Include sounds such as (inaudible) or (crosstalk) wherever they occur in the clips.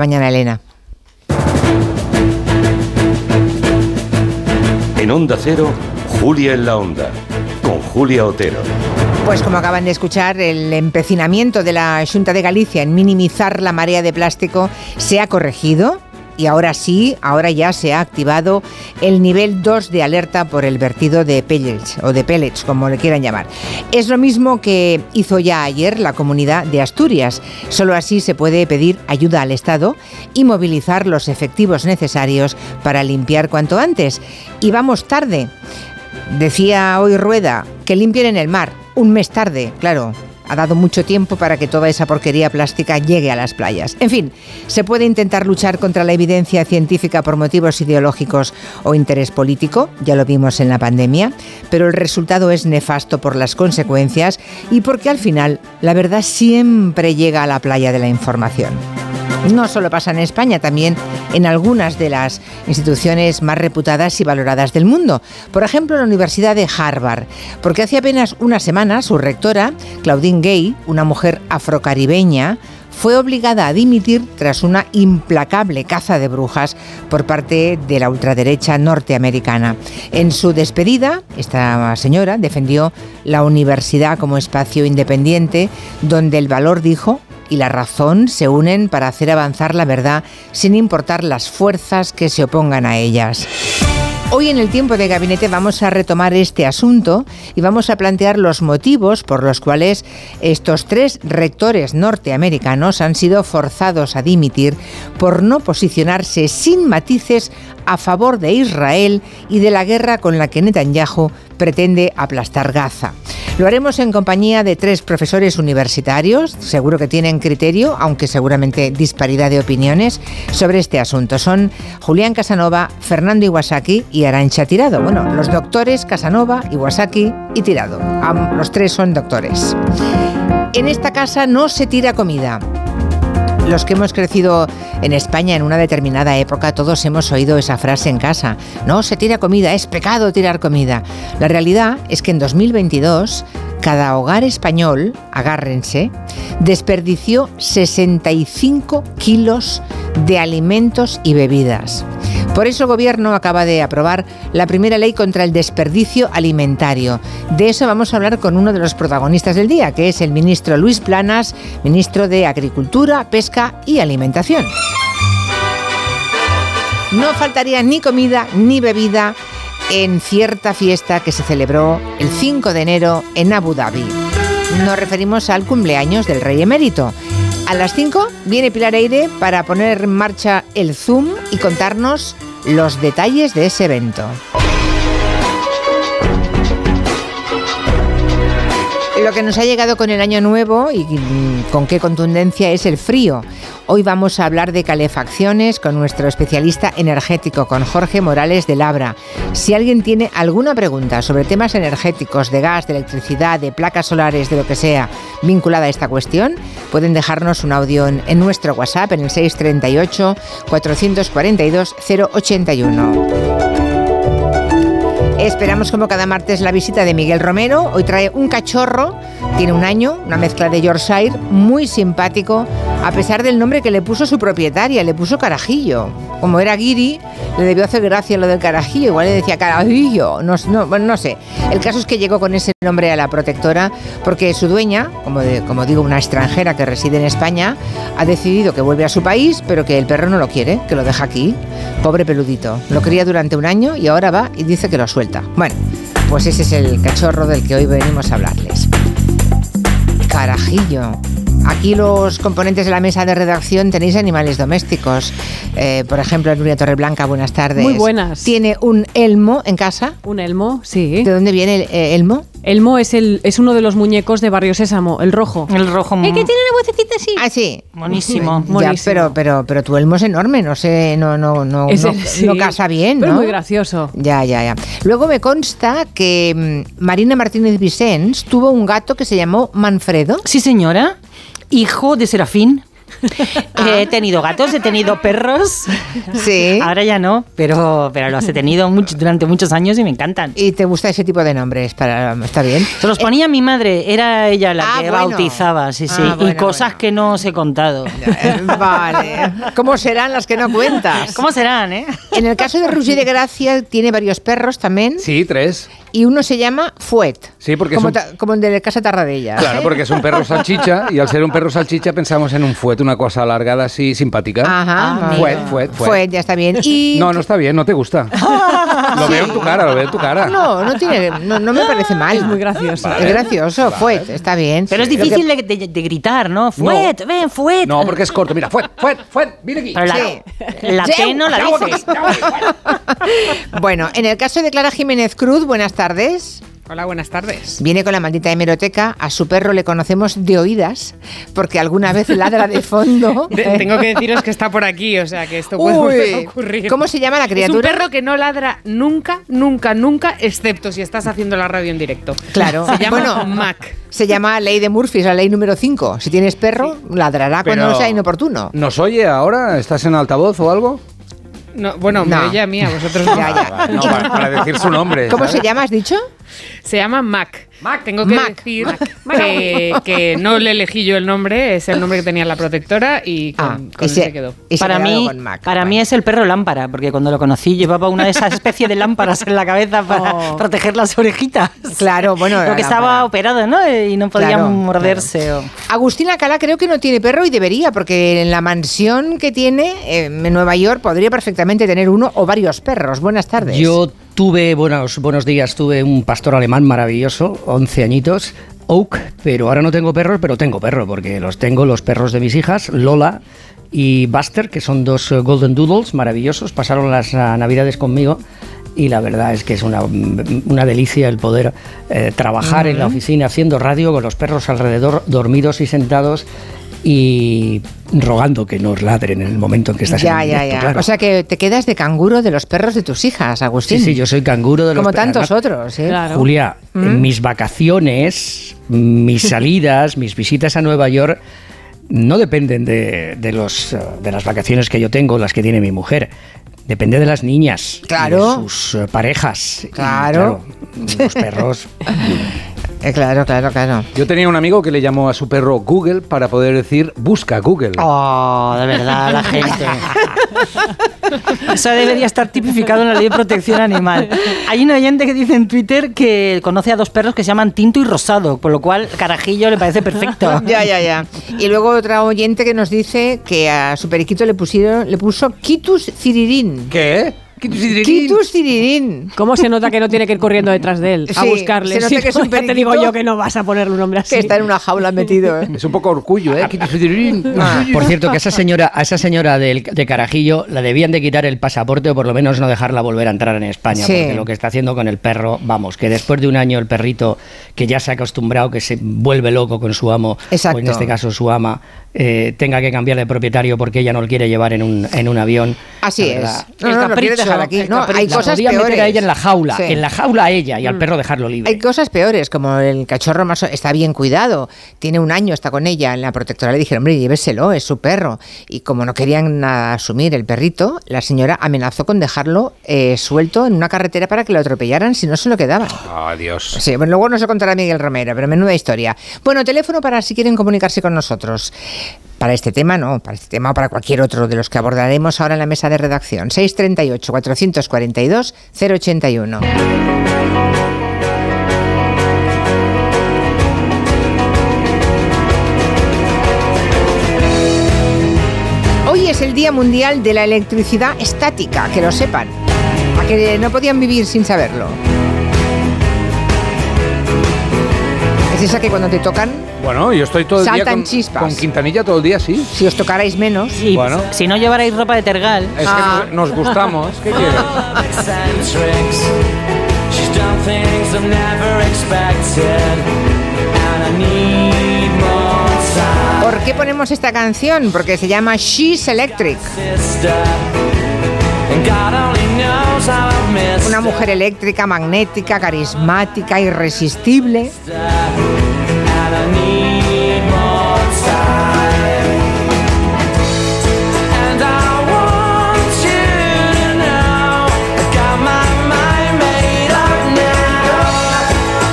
mañana, Elena. En Onda Cero, Julia en la Onda, con Julia Otero. Pues como acaban de escuchar, el empecinamiento de la Junta de Galicia en minimizar la marea de plástico se ha corregido y ahora sí, ahora ya se ha activado el nivel 2 de alerta por el vertido de pellets o de pellets, como le quieran llamar. Es lo mismo que hizo ya ayer la comunidad de Asturias. Solo así se puede pedir ayuda al Estado y movilizar los efectivos necesarios para limpiar cuanto antes. Y vamos tarde. Decía hoy Rueda que limpien en el mar. Un mes tarde, claro, ha dado mucho tiempo para que toda esa porquería plástica llegue a las playas. En fin, se puede intentar luchar contra la evidencia científica por motivos ideológicos o interés político, ya lo vimos en la pandemia, pero el resultado es nefasto por las consecuencias y porque al final la verdad siempre llega a la playa de la información. No solo pasa en España, también en algunas de las instituciones más reputadas y valoradas del mundo. Por ejemplo, la Universidad de Harvard, porque hace apenas una semana su rectora, Claudine Gay, una mujer afrocaribeña, fue obligada a dimitir tras una implacable caza de brujas por parte de la ultraderecha norteamericana. En su despedida, esta señora defendió la universidad como espacio independiente donde el valor, dijo, y la razón se unen para hacer avanzar la verdad sin importar las fuerzas que se opongan a ellas. Hoy en el tiempo de gabinete vamos a retomar este asunto y vamos a plantear los motivos por los cuales estos tres rectores norteamericanos han sido forzados a dimitir por no posicionarse sin matices a favor de Israel y de la guerra con la que Netanyahu pretende aplastar Gaza. Lo haremos en compañía de tres profesores universitarios, seguro que tienen criterio, aunque seguramente disparidad de opiniones, sobre este asunto. Son Julián Casanova, Fernando Iwasaki y Arancha Tirado. Bueno, los doctores Casanova, Iwasaki y Tirado. Los tres son doctores. En esta casa no se tira comida. Los que hemos crecido en España en una determinada época, todos hemos oído esa frase en casa. No se tira comida, es pecado tirar comida. La realidad es que en 2022 cada hogar español, agárrense, desperdició 65 kilos de alimentos y bebidas. Por eso el Gobierno acaba de aprobar la primera ley contra el desperdicio alimentario. De eso vamos a hablar con uno de los protagonistas del día, que es el ministro Luis Planas, ministro de Agricultura, Pesca y Alimentación. No faltaría ni comida ni bebida en cierta fiesta que se celebró el 5 de enero en Abu Dhabi. Nos referimos al cumpleaños del rey emérito. A las 5 viene Pilar Eire para poner en marcha el Zoom y contarnos los detalles de ese evento. Lo que nos ha llegado con el año nuevo y con qué contundencia es el frío. Hoy vamos a hablar de calefacciones con nuestro especialista energético, con Jorge Morales de Labra. Si alguien tiene alguna pregunta sobre temas energéticos, de gas, de electricidad, de placas solares, de lo que sea vinculada a esta cuestión, pueden dejarnos un audio en, en nuestro WhatsApp en el 638 442 081. Esperamos como cada martes la visita de Miguel Romero. Hoy trae un cachorro, tiene un año, una mezcla de Yorkshire, muy simpático, a pesar del nombre que le puso su propietaria, le puso Carajillo. Como era Guiri, le debió hacer gracia lo del Carajillo, igual le decía Carajillo, no, sé. El caso es que llegó con ese nombre a la protectora porque su dueña, como, como digo, una extranjera que reside en España, ha decidido que vuelve a su país, pero que el perro no lo quiere, que lo deja aquí. Pobre peludito. Lo cría durante un año y ahora va y dice que lo suelta. Bueno, pues ese es el cachorro del que hoy venimos a hablarles. Carajillo. Aquí los componentes de la mesa de redacción tenéis animales domésticos. Eh, por ejemplo, Nuria Torreblanca, buenas tardes. Muy buenas. ¿Tiene un elmo en casa? Un elmo, sí. ¿De dónde viene el eh, elmo? Elmo es, el, es uno de los muñecos de Barrio Sésamo, el rojo. El rojo. El que tiene una vocecita así. Ah, sí. Buenísimo. Ya, pero, pero, pero tu elmo es enorme, no sé, no, no, no, (laughs) Es no, el- sí. no casa bien, ¿no? Pero muy gracioso. Ya, ya, ya. Luego me consta que mm, Marina Martínez Vicens tuvo un gato que se llamó Manfredo. Sí, señora. Hijo de Serafín. (laughs) He tenido gatos, he tenido perros. Sí. Ahora ya no, pero, pero los he tenido mucho- durante muchos años y me encantan. ¿Y te gusta ese tipo de nombres? Para, está bien. Se los ponía mi madre, era ella la Ah, que bueno. bautizaba, sí, sí. Ah, y cosas bueno. que no os he contado. (laughs) Vale. ¿Cómo serán las que no cuentas? ¿Cómo serán, eh? En el caso de Rusi de Gracia tiene varios perros también Sí, tres. y uno se llama Fuet. Sí, porque como, es un- ta- como el de Casa Tarradella. Claro, porque es un perro salchicha y al ser un perro salchicha pensamos en un fuet, una cosa alargada así simpática. Ajá. Ah, vale. Fuet, fuet, fuet. Fuet, ya está bien. Y No, no está bien, no te gusta. (laughs) Lo veo en tu cara, lo veo en tu cara. No, no tiene, no, no me parece mal. Es muy gracioso. Es gracioso, Fuet, está bien. Pero es que- difícil de, de- de gritar, ¿no? Fuet, ven, fuet. No, porque es corto. Mira, fuet, fuet, fuet, viene aquí. Pero la, Sí. la T no la dices. (laughs) Bueno, en el caso de Clara Jiménez Cruz, buenas tardes. Hola, buenas tardes. Viene con la maldita hemeroteca. A su perro le conocemos de oídas, porque alguna vez ladra de fondo. (laughs) De- tengo que deciros que está por aquí, o sea que esto puede Uy, ocurrir. ¿Cómo se llama la Es un criatura? perro que no ladra nunca, nunca, nunca, excepto si estás haciendo la radio en directo. Claro. Se llama Bueno, Mac. Se llama ley de Murphy, es la ley número 5. Si tienes perro, ladrará cuando sea inoportuno. ¿Nos oye ahora? ¿Estás en altavoz o algo? No, bueno, No. me oye a mí, a vosotros (laughs) no. Ya, ya. No, para, para decir su nombre. ¿Cómo ¿sabes? se llama, has dicho? Se llama Mac. Tengo que Mac. decir que, que no le elegí yo el nombre, es el nombre que tenía la protectora y con, Ah, con y él se- quedó. para mí, con Mac. para mí es el perro lámpara, porque cuando lo conocí llevaba una de esas especies de lámparas en la cabeza para (laughs) Oh. proteger las orejitas. Claro, bueno, Porque estaba lámpara. operado, ¿no? Y no podía Claro, morderse. o- Agustina Cala creo que no tiene perro y debería, porque en la mansión que tiene eh, en Nueva York podría perfectamente tener uno o varios perros. Buenas tardes. Yo tuve, buenos, buenos días, tuve un pastor alemán maravilloso, 11 añitos, Oak, pero ahora no tengo perros, pero tengo perro, porque los tengo los perros de mis hijas, Lola y Buster, que son dos eh, Golden Doodles maravillosos, pasaron las ah, navidades conmigo. Y la verdad es que es una, una delicia el poder eh, trabajar en la oficina haciendo radio con los perros alrededor, dormidos y sentados y rogando que nos ladren en el momento en que estás ya, en el ya, directo, ya. claro. O sea que te quedas de canguro de los perros de tus hijas, Agustín. Sí, sí, yo soy canguro de los Como perros. tantos Además, otros, ¿eh? Claro. Julia, en mis vacaciones, mis (laughs) salidas, mis visitas a Nueva York no dependen de, de los, eh, de las vacaciones que yo tengo, las que tiene mi mujer. Depende de las niñas, y Claro. de sus eh, parejas. Y, Claro. claro, los perros. (laughs) Eh, claro, claro, claro. Yo tenía un amigo que le llamó a su perro Google para poder decir busca Google. Oh, de verdad, la (laughs) gente. Eso debería estar tipificado en la ley de protección animal. Hay un oyente que dice en Twitter que conoce a dos perros que se llaman Tinto y Rosado, por lo cual Carajillo le parece perfecto. (laughs) Ya, ya, ya. Y luego otra oyente que nos dice que a su periquito le pusieron, le puso Kitus Cirirín. ¿Qué? Kitus Cirirín. ¿Cómo se nota que no tiene que ir corriendo detrás de él a Sí, buscarle? se nota Si que es un (laughs) ya te digo yo que no vas a ponerle un nombre así. Que está en una jaula (laughs) metido, ¿eh? Es un poco orgullo, ¿eh? Ah, por cierto, que a esa señora, a esa señora del- de Carajillo la debían de quitar el pasaporte o por lo menos no dejarla volver a entrar en España, Sí. porque lo que está haciendo con el perro, vamos, que después de un año el perrito que ya se ha acostumbrado, que se vuelve loco con su amo, Exacto. o en este caso su ama, eh, tenga que cambiar de propietario porque ella no lo quiere llevar en un, en un avión. Así es. No, El no, lo quiere capricho, dejar aquí. No, hay la cosas peores. meter a ella en la jaula, Sí. en la jaula a ella y al perro dejarlo libre. Hay cosas peores, como el cachorro más está bien cuidado, tiene un año, está con ella en la protectora, le dijeron, hombre, lléveselo, es su perro. Y como no querían asumir el perrito, la señora amenazó con dejarlo eh, suelto en una carretera para que lo atropellaran si no se lo quedaban. Adiós. Sí, bueno, luego nos lo contará Miguel Romero, pero menuda historia. Bueno, teléfono para si quieren comunicarse con nosotros. Para este tema, no, para este tema o para cualquier otro de los que abordaremos ahora en la mesa de redacción. 638-442-081. Hoy es el Día Mundial de la Electricidad Estática, que lo sepan. A que no podían vivir sin saberlo. Es esa que cuando te tocan, Bueno, yo estoy todo el día Saltan con, chispas. con Quintanilla todo el día, sí. si os tocarais menos, Y Bueno. si no llevarais ropa de tergal, Es Ah. que nos gustamos. ¿Qué (laughs) quieres? Time, ¿por qué ponemos esta canción? Porque se llama She's Electric. Una mujer eléctrica, magnética, carismática, irresistible.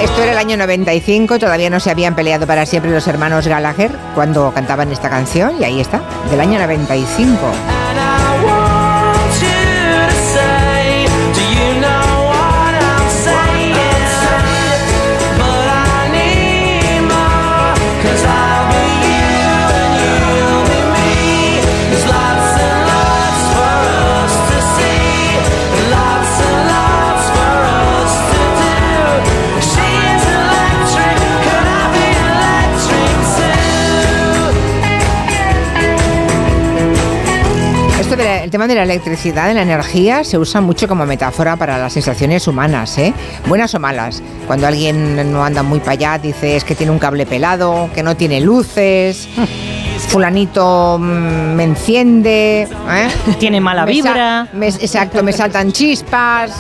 Esto era el año 95, todavía no se habían peleado para siempre los hermanos Gallagher cuando cantaban esta canción y ahí está, del año 95. Del tema de la electricidad, de la energía, se usa mucho como metáfora para las sensaciones humanas, ¿eh? Buenas o malas. Cuando alguien no anda muy para allá, dice es que tiene un cable pelado, que no tiene luces, (laughs) fulanito mm, me enciende, ¿eh? Tiene mala Me vibra. me- exacto, me saltan chispas.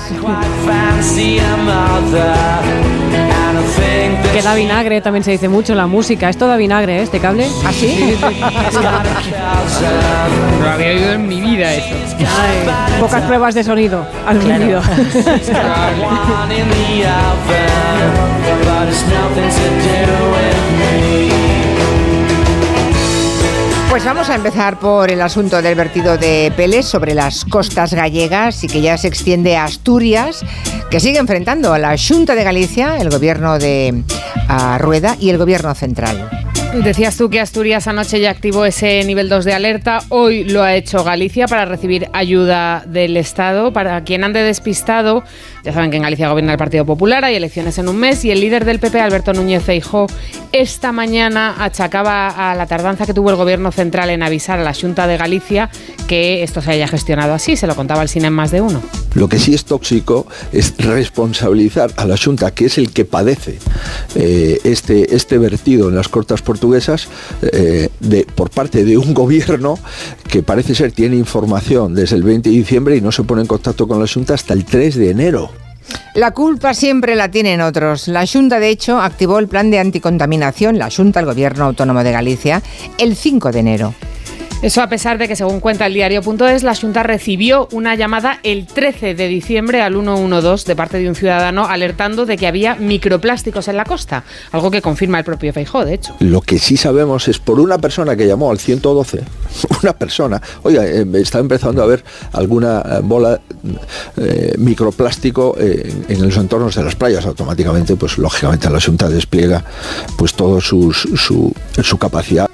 Que da vinagre, también se dice mucho en la música. Esto da vinagre, ¿eh? Este cable. ¿Así? No (laughs) lo había oído en mi vida eso. Ay, pocas pruebas de sonido al sonido. (laughs) Pues vamos a empezar por el asunto del vertido de peles sobre las costas gallegas y que ya se extiende a Asturias, que sigue enfrentando a la Junta de Galicia, el gobierno de Rueda y el gobierno central. Decías tú que Asturias anoche ya activó ese nivel 2 de alerta. Hoy lo ha hecho Galicia para recibir ayuda del Estado. Para quien ande despistado, ya saben que en Galicia gobierna el Partido Popular, hay elecciones en un mes y el líder del PP, Alberto Núñez Feijóo, esta mañana achacaba a la tardanza que tuvo el gobierno central en avisar a la Junta de Galicia que esto se haya gestionado así. Se lo contaba el cine en más de uno. Lo que sí es tóxico es responsabilizar a la Junta, que es el que padece eh, este, este vertido en las cortas portuguesas, eh, de, por parte de un (laughs) gobierno que parece ser tiene información desde el 20 de diciembre y no se pone en contacto con la Junta hasta el 3 de enero. La culpa siempre la tienen otros. La Junta, de hecho, activó el plan de anticontaminación, la Junta, el Gobierno Autónomo de Galicia, el 5 de enero. Eso a pesar de que, según cuenta el diario.es, la Junta recibió una llamada el 13 de diciembre al 112 de parte de un ciudadano alertando de que había microplásticos en la costa, algo que confirma el propio Feijó, de hecho. Lo que sí sabemos es por una persona que llamó al 112, (laughs) una persona, oiga, eh, está empezando a haber alguna eh, bola eh, microplástico en los entornos de las playas. Automáticamente, pues lógicamente la Junta despliega pues todo su capacidad.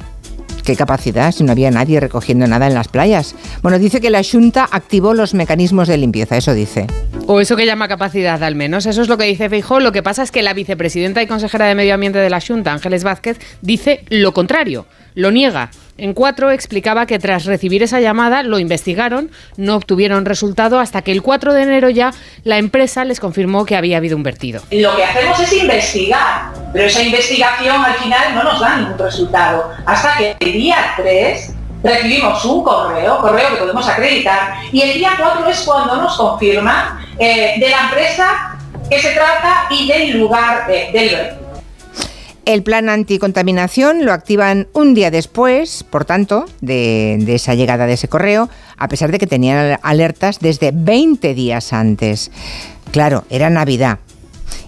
¿Qué capacidad si no había nadie recogiendo nada en las playas? Bueno, dice que la Junta activó los mecanismos de limpieza, eso dice. O eso que llama capacidad, al menos. Eso es lo que dice Feijó. Lo que pasa es que la vicepresidenta y consejera de Medio Ambiente de la Junta, Ángeles Vázquez, dice lo contrario, lo niega. En cuatro explicaba que tras recibir esa llamada lo investigaron, no obtuvieron resultado hasta que el 4 de enero ya la empresa les confirmó que había habido un vertido. Lo que hacemos es investigar, pero esa investigación al final no nos da ningún resultado. Hasta que el día 3 recibimos un correo, correo que podemos acreditar, y el día 4 es cuando nos confirman eh, de la empresa que se trata y del lugar de- del vertido. El plan anticontaminación lo activan un día después, por tanto, de, esa llegada de ese correo, a pesar de que tenían alertas desde 20 días antes. Claro, era Navidad.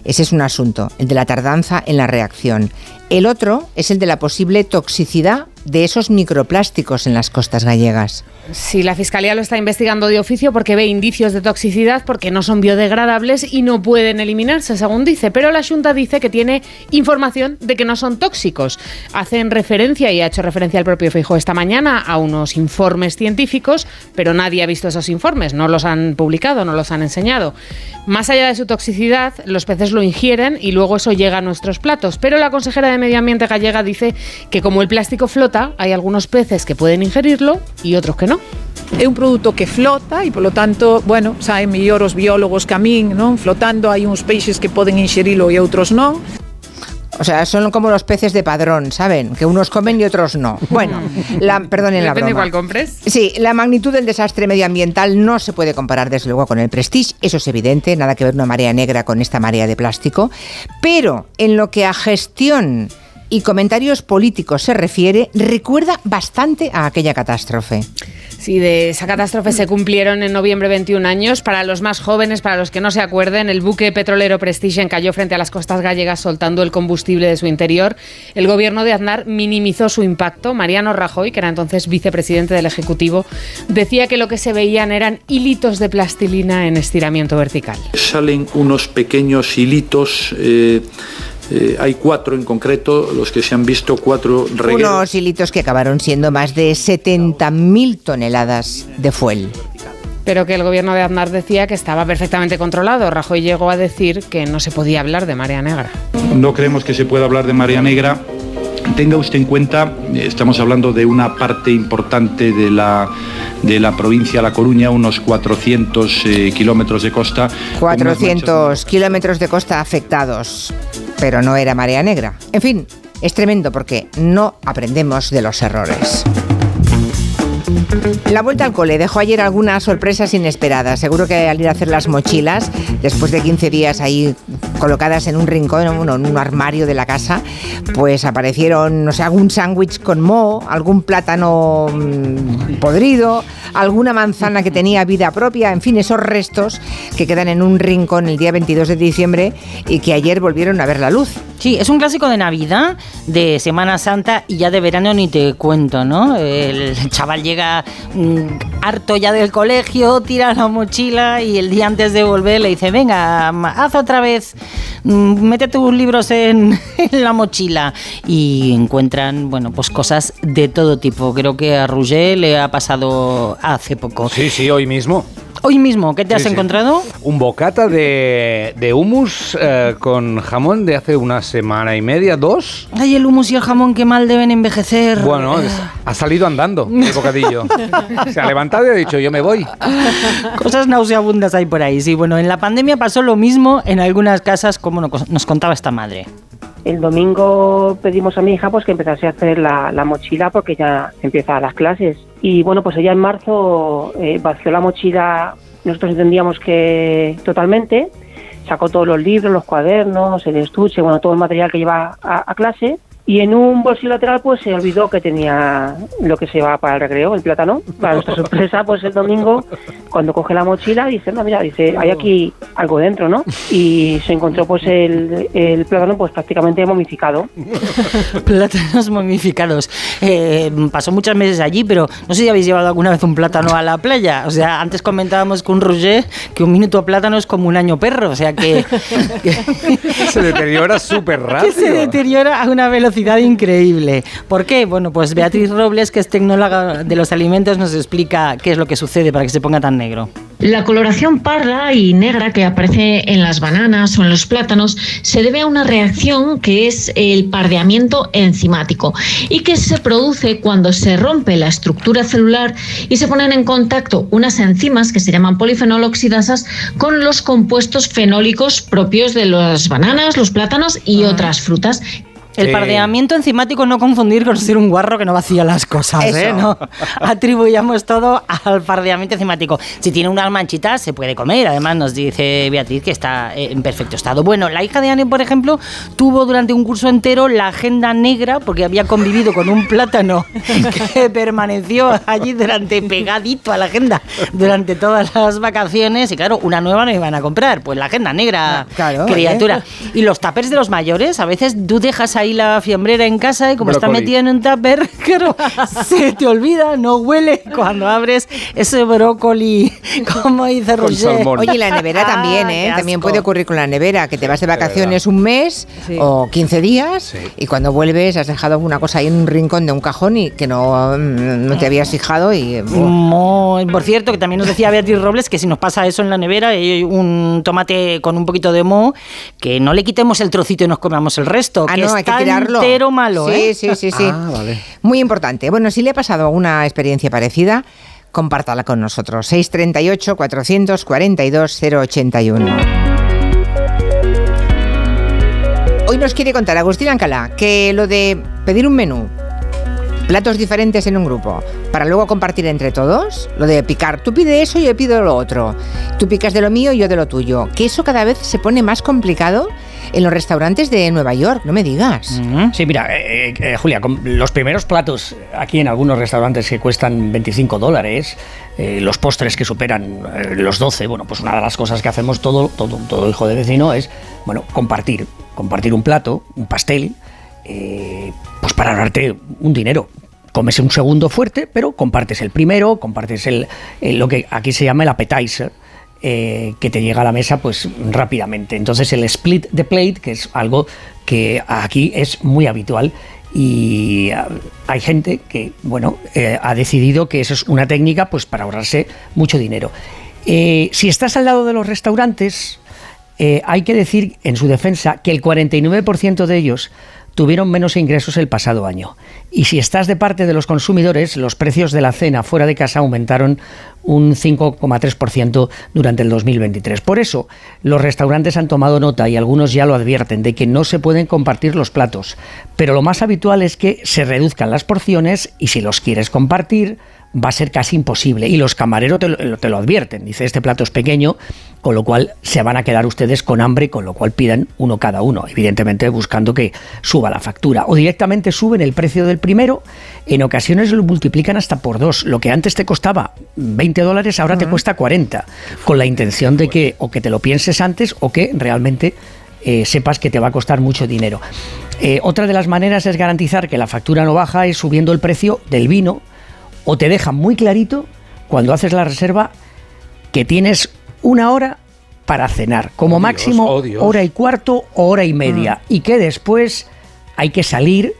Ese es un asunto, el de la tardanza en la reacción. El otro es el de la posible toxicidad de esos microplásticos en las costas gallegas. Sí, la Fiscalía lo está investigando de oficio porque ve indicios de toxicidad, porque no son biodegradables y no pueden eliminarse, según dice. Pero la Junta dice que tiene información de que no son tóxicos. Hacen referencia, y ha hecho referencia el propio Feijóo esta mañana, a unos informes científicos, pero nadie ha visto esos informes, no los han publicado, no los han enseñado. Más allá de su toxicidad, los peces lo ingieren y luego eso llega a nuestros platos. Pero la consejera de Medio Ambiente gallega dice que como el plástico flota, hay algunos peces que pueden ingerirlo y otros que no. É un produto que flota e, polo tanto, bueno, saben mellor os biólogos que a min, non? Flotando hai uns peixes que poden inxerilo e outros non. O sea, son como los peces de padrón, ¿saben? Que unos comen y otros no. Bueno, la, (laughs) perdonen la Depende broma. cuál compres. Sí, la magnitud del desastre medioambiental no se puede comparar desde luego con el Prestige, eso es evidente, nada que ver una marea negra con esta marea de plástico, pero en lo que a gestión y comentarios políticos se refiere, recuerda bastante a aquella catástrofe. Sí, de esa catástrofe se cumplieron en noviembre 21 años. Para los más jóvenes, para los que no se acuerden, el buque petrolero Prestige encalló frente a las costas gallegas soltando el combustible de su interior. El gobierno de Aznar minimizó su impacto. Mariano Rajoy, que era entonces vicepresidente del Ejecutivo, decía que lo que se veían eran hilitos de plastilina en estiramiento vertical. Salen unos pequeños hilitos. eh, eh, hay cuatro en concreto, los que se han visto, cuatro regueros. Unos hilitos que acabaron siendo más de 70.000 toneladas de fuel. Pero que el gobierno de Aznar decía que estaba perfectamente controlado. Rajoy llegó a decir que no se podía hablar de marea negra. No creemos que se pueda hablar de marea negra. Tenga usted en cuenta, estamos hablando de una parte importante de la, de la provincia de La Coruña, unos 400 eh, kilómetros de costa. con unas manchas 400 kilómetros de costa afectados, pero no era marea negra. En fin, es tremendo porque no aprendemos de los errores. La vuelta al cole dejó ayer algunas sorpresas inesperadas. Seguro que al ir a hacer las mochilas, después de 15 días ahí colocadas en un rincón, bueno, en un armario de la casa, pues aparecieron, no sé, algún sándwich con moho, algún plátano mm, podrido, alguna manzana que tenía vida propia, en fin, esos restos que quedan en un rincón el día 22 de diciembre y que ayer volvieron a ver la luz. Sí, es un clásico de Navidad, de Semana Santa y ya de verano ni te cuento, ¿no? El chaval llega mm, harto ya del colegio, tira la mochila y el día antes de volver le dice, venga, haz otra vez, mm, mete tus libros en, (laughs) en la mochila. Y encuentran, bueno, pues cosas de todo tipo. Creo que a Roger le ha pasado hace poco. Sí, sí, hoy mismo. Hoy mismo, ¿qué te has Sí, encontrado? Un bocata de, de hummus eh, con jamón de hace una semana y media, dos. Ay, el humus y el jamón, qué mal deben envejecer. Bueno, es- ha salido andando el (laughs) bocadillo. Se ha levantado y ha dicho, yo me voy. Cosas nauseabundas hay por ahí. Sí, bueno, en la pandemia pasó lo mismo en algunas casas, como no- nos contaba esta madre. El domingo pedimos a mi hija pues que empezase a hacer la, la mochila porque ya empieza las clases. Y bueno, pues ella en marzo eh, vació la mochila, nosotros entendíamos que totalmente, sacó todos los libros, los cuadernos, el estuche, bueno, todo el material que lleva a, a clase. Y en un bolsillo lateral pues se olvidó que tenía lo que se va para el recreo, el plátano. Para nuestra (laughs) sorpresa, pues el domingo, cuando coge la mochila, dice, no, mira, dice, hay aquí algo dentro, ¿no? Y se encontró pues el, el plátano pues prácticamente momificado. (laughs) Plátanos momificados. Eh, pasó muchos meses allí, pero no sé si habéis llevado alguna vez un plátano a la playa. O sea, antes comentábamos con Roger que un minuto plátano es como un año perro. O sea, que, (laughs) Se deteriora súper que se rápido. deteriora a una velocidad increíble. ¿Por qué? Bueno, pues Beatriz Robles, que es tecnóloga de los alimentos, nos explica qué es lo que sucede para que se ponga tan negro. La coloración parda y negra que aparece en las bananas o en los plátanos se debe a una reacción que es el pardeamiento enzimático y que se produce cuando se rompe la estructura celular y se ponen en contacto unas enzimas que se llaman polifenol oxidasas con los compuestos fenólicos propios de las bananas, los plátanos y otras frutas. El pardeamiento enzimático no confundir con ser un guarro que no vacía las cosas, ¿eh? No atribuyamos todo al pardeamiento enzimático. Si tiene unas manchitas, se puede comer. Además, nos dice Beatriz que está eh, en perfecto estado. Bueno, la hija de Anne, por ejemplo, tuvo durante un curso entero la agenda negra porque había convivido con un plátano (laughs) que permaneció allí durante pegadito a la agenda durante todas las vacaciones. Y claro, una nueva no iban a comprar. Pues la agenda negra, Claro, criatura. Y los tapers de los mayores, a veces tú dejas ahí la fiambrera en casa y como está metida en un tupper, (laughs) claro, se te olvida, no huele cuando abres ese brócoli, (laughs) como dice Roger. Oye, y la nevera (laughs) también, ¿eh? También puede ocurrir con la nevera, que te vas de vacaciones un mes o 15 días y cuando vuelves has dejado alguna cosa ahí en un rincón de un cajón y que no, mm, no te habías fijado y... Mo- por cierto, que también nos decía Beatriz Robles que si nos pasa eso en la nevera, un tomate con un poquito de moho, que no le quitemos el trocito y nos comamos el resto, Ah, que no, hay que está tirarlo. entero malo, sí, ¿eh? Sí, sí, sí, Ah, vale. Muy importante. Bueno, si le ha pasado alguna experiencia parecida, compártala con nosotros. 638 442 081. Hoy nos quiere contar Agustín Ancalá que lo de pedir un menú platos diferentes en un grupo para luego compartir entre todos, lo de picar, tú pides eso yo pido lo otro, tú picas de lo mío yo de lo tuyo, que eso cada vez se pone más complicado en los restaurantes de Nueva York, no me digas. Sí, mira, eh, eh, Julia, con los primeros platos aquí en algunos restaurantes que cuestan 25 dólares, eh, los postres que superan eh, los 12, bueno, pues una de las cosas que hacemos todo, todo, todo hijo de vecino es, bueno, compartir, compartir un plato, un pastel, eh, pues para ahorrarte un dinero. Comes un segundo fuerte, pero compartes el primero, compartes el, lo que aquí se llama el appetizer, eh, que te llega a la mesa pues rápidamente. Entonces el split the plate, que es algo que aquí es muy habitual y ah, hay gente que bueno eh, ha decidido que eso es una técnica pues para ahorrarse mucho dinero. Si estás al lado de los restaurantes, hay que decir en su defensa que el 49% de ellos tuvieron menos ingresos el pasado año. Y si estás de parte de los consumidores, los precios de la cena fuera de casa aumentaron un 5,3% durante el 2023. Por eso, los restaurantes han tomado nota y algunos ya lo advierten de que no se pueden compartir los platos. Pero lo más habitual es que se reduzcan las porciones y si los quieres compartir, va a ser casi imposible. Y los camareros te lo, te lo advierten. Dice, este plato es pequeño, con lo cual se van a quedar ustedes con hambre, con lo cual pidan uno cada uno, evidentemente buscando que suba la factura. O directamente suben el precio del primero, en ocasiones lo multiplican hasta por dos. Lo que antes te costaba 20 dólares, ahora te cuesta 40, con la intención de que o que te lo pienses antes o que realmente eh, sepas que te va a costar mucho dinero. Eh, otra de las maneras es garantizar que la factura no baja es subiendo el precio del vino o te dejan muy clarito cuando haces la reserva que tienes una hora para cenar, como Oh, Dios, máximo oh, Dios. hora y cuarto o hora y media, y que después hay que salir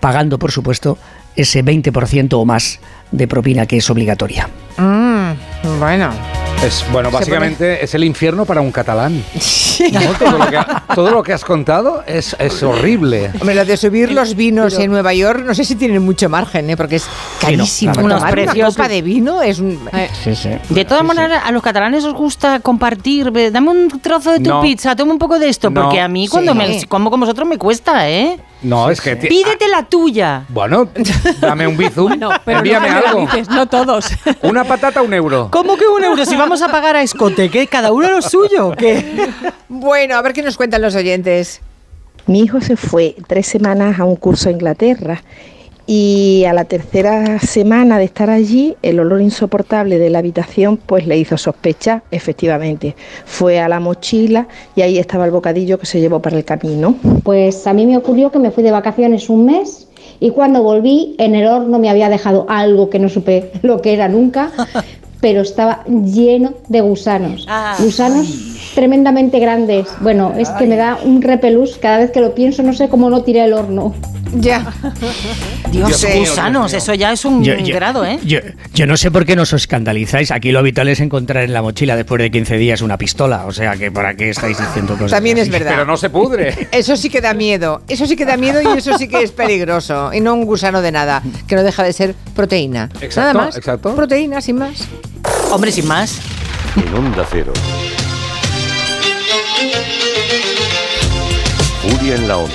pagando, por supuesto, ese 20% o más de propina que es obligatoria. Mm, bueno. Es, bueno, básicamente es el infierno para un catalán. (laughs) ¿no? Todo, lo que, ha- todo lo que has contado es, es horrible. Hombre, lo de subir los vinos en Nueva York, no sé si tienen mucho margen, ¿eh? porque es carísimo. claro. Unos precios- una copa de vino es un... De todas maneras, a los catalanes os gusta compartir. Dame un trozo de tu No. pizza, toma un poco de esto, No. porque a mí cuando Sí. me como con vosotros me cuesta, ¿eh? No, es que... Pídete la tuya. Bueno, dame un bizum, (laughs) No, pero envíame no algo. no todos. (laughs) Una patata, un euro. ¿Cómo que un euro? Si vamos a pagar a escote, ¿qué? ¿Cada uno lo suyo? (laughs) Bueno, a ver qué nos cuentan los oyentes. Mi hijo se fue tres semanas a un curso a Inglaterra y a la tercera semana de estar allí el olor insoportable de la habitación pues le hizo sospechar, efectivamente. Fue a la mochila y ahí estaba el bocadillo que se llevó para el camino. Pues a mí me ocurrió que me fui de vacaciones un mes y cuando volví en el horno me había dejado algo que no supe lo que era nunca, (laughs) pero estaba lleno de gusanos. Gusanos tremendamente grandes. Bueno, es que me da un repelús cada vez que lo pienso, no sé cómo no tiré el horno. Ya. Dios, gusanos, eso ya es un Yo- yo- grado, ¿eh? Yo, yo no sé por qué nos escandalizáis. Aquí lo habitual es encontrar en la mochila después de 15 días una pistola. O sea, que ¿para qué estáis diciendo cosas También es verdad. Pero no se pudre. (laughs) Eso sí que da miedo. Eso sí que da miedo y eso sí que es peligroso. Y no un gusano de nada, que no deja de ser proteína. Exacto, nada más. exacto. Proteína, sin más. Hombre, sin más. En Onda Cero. Furia en la Onda.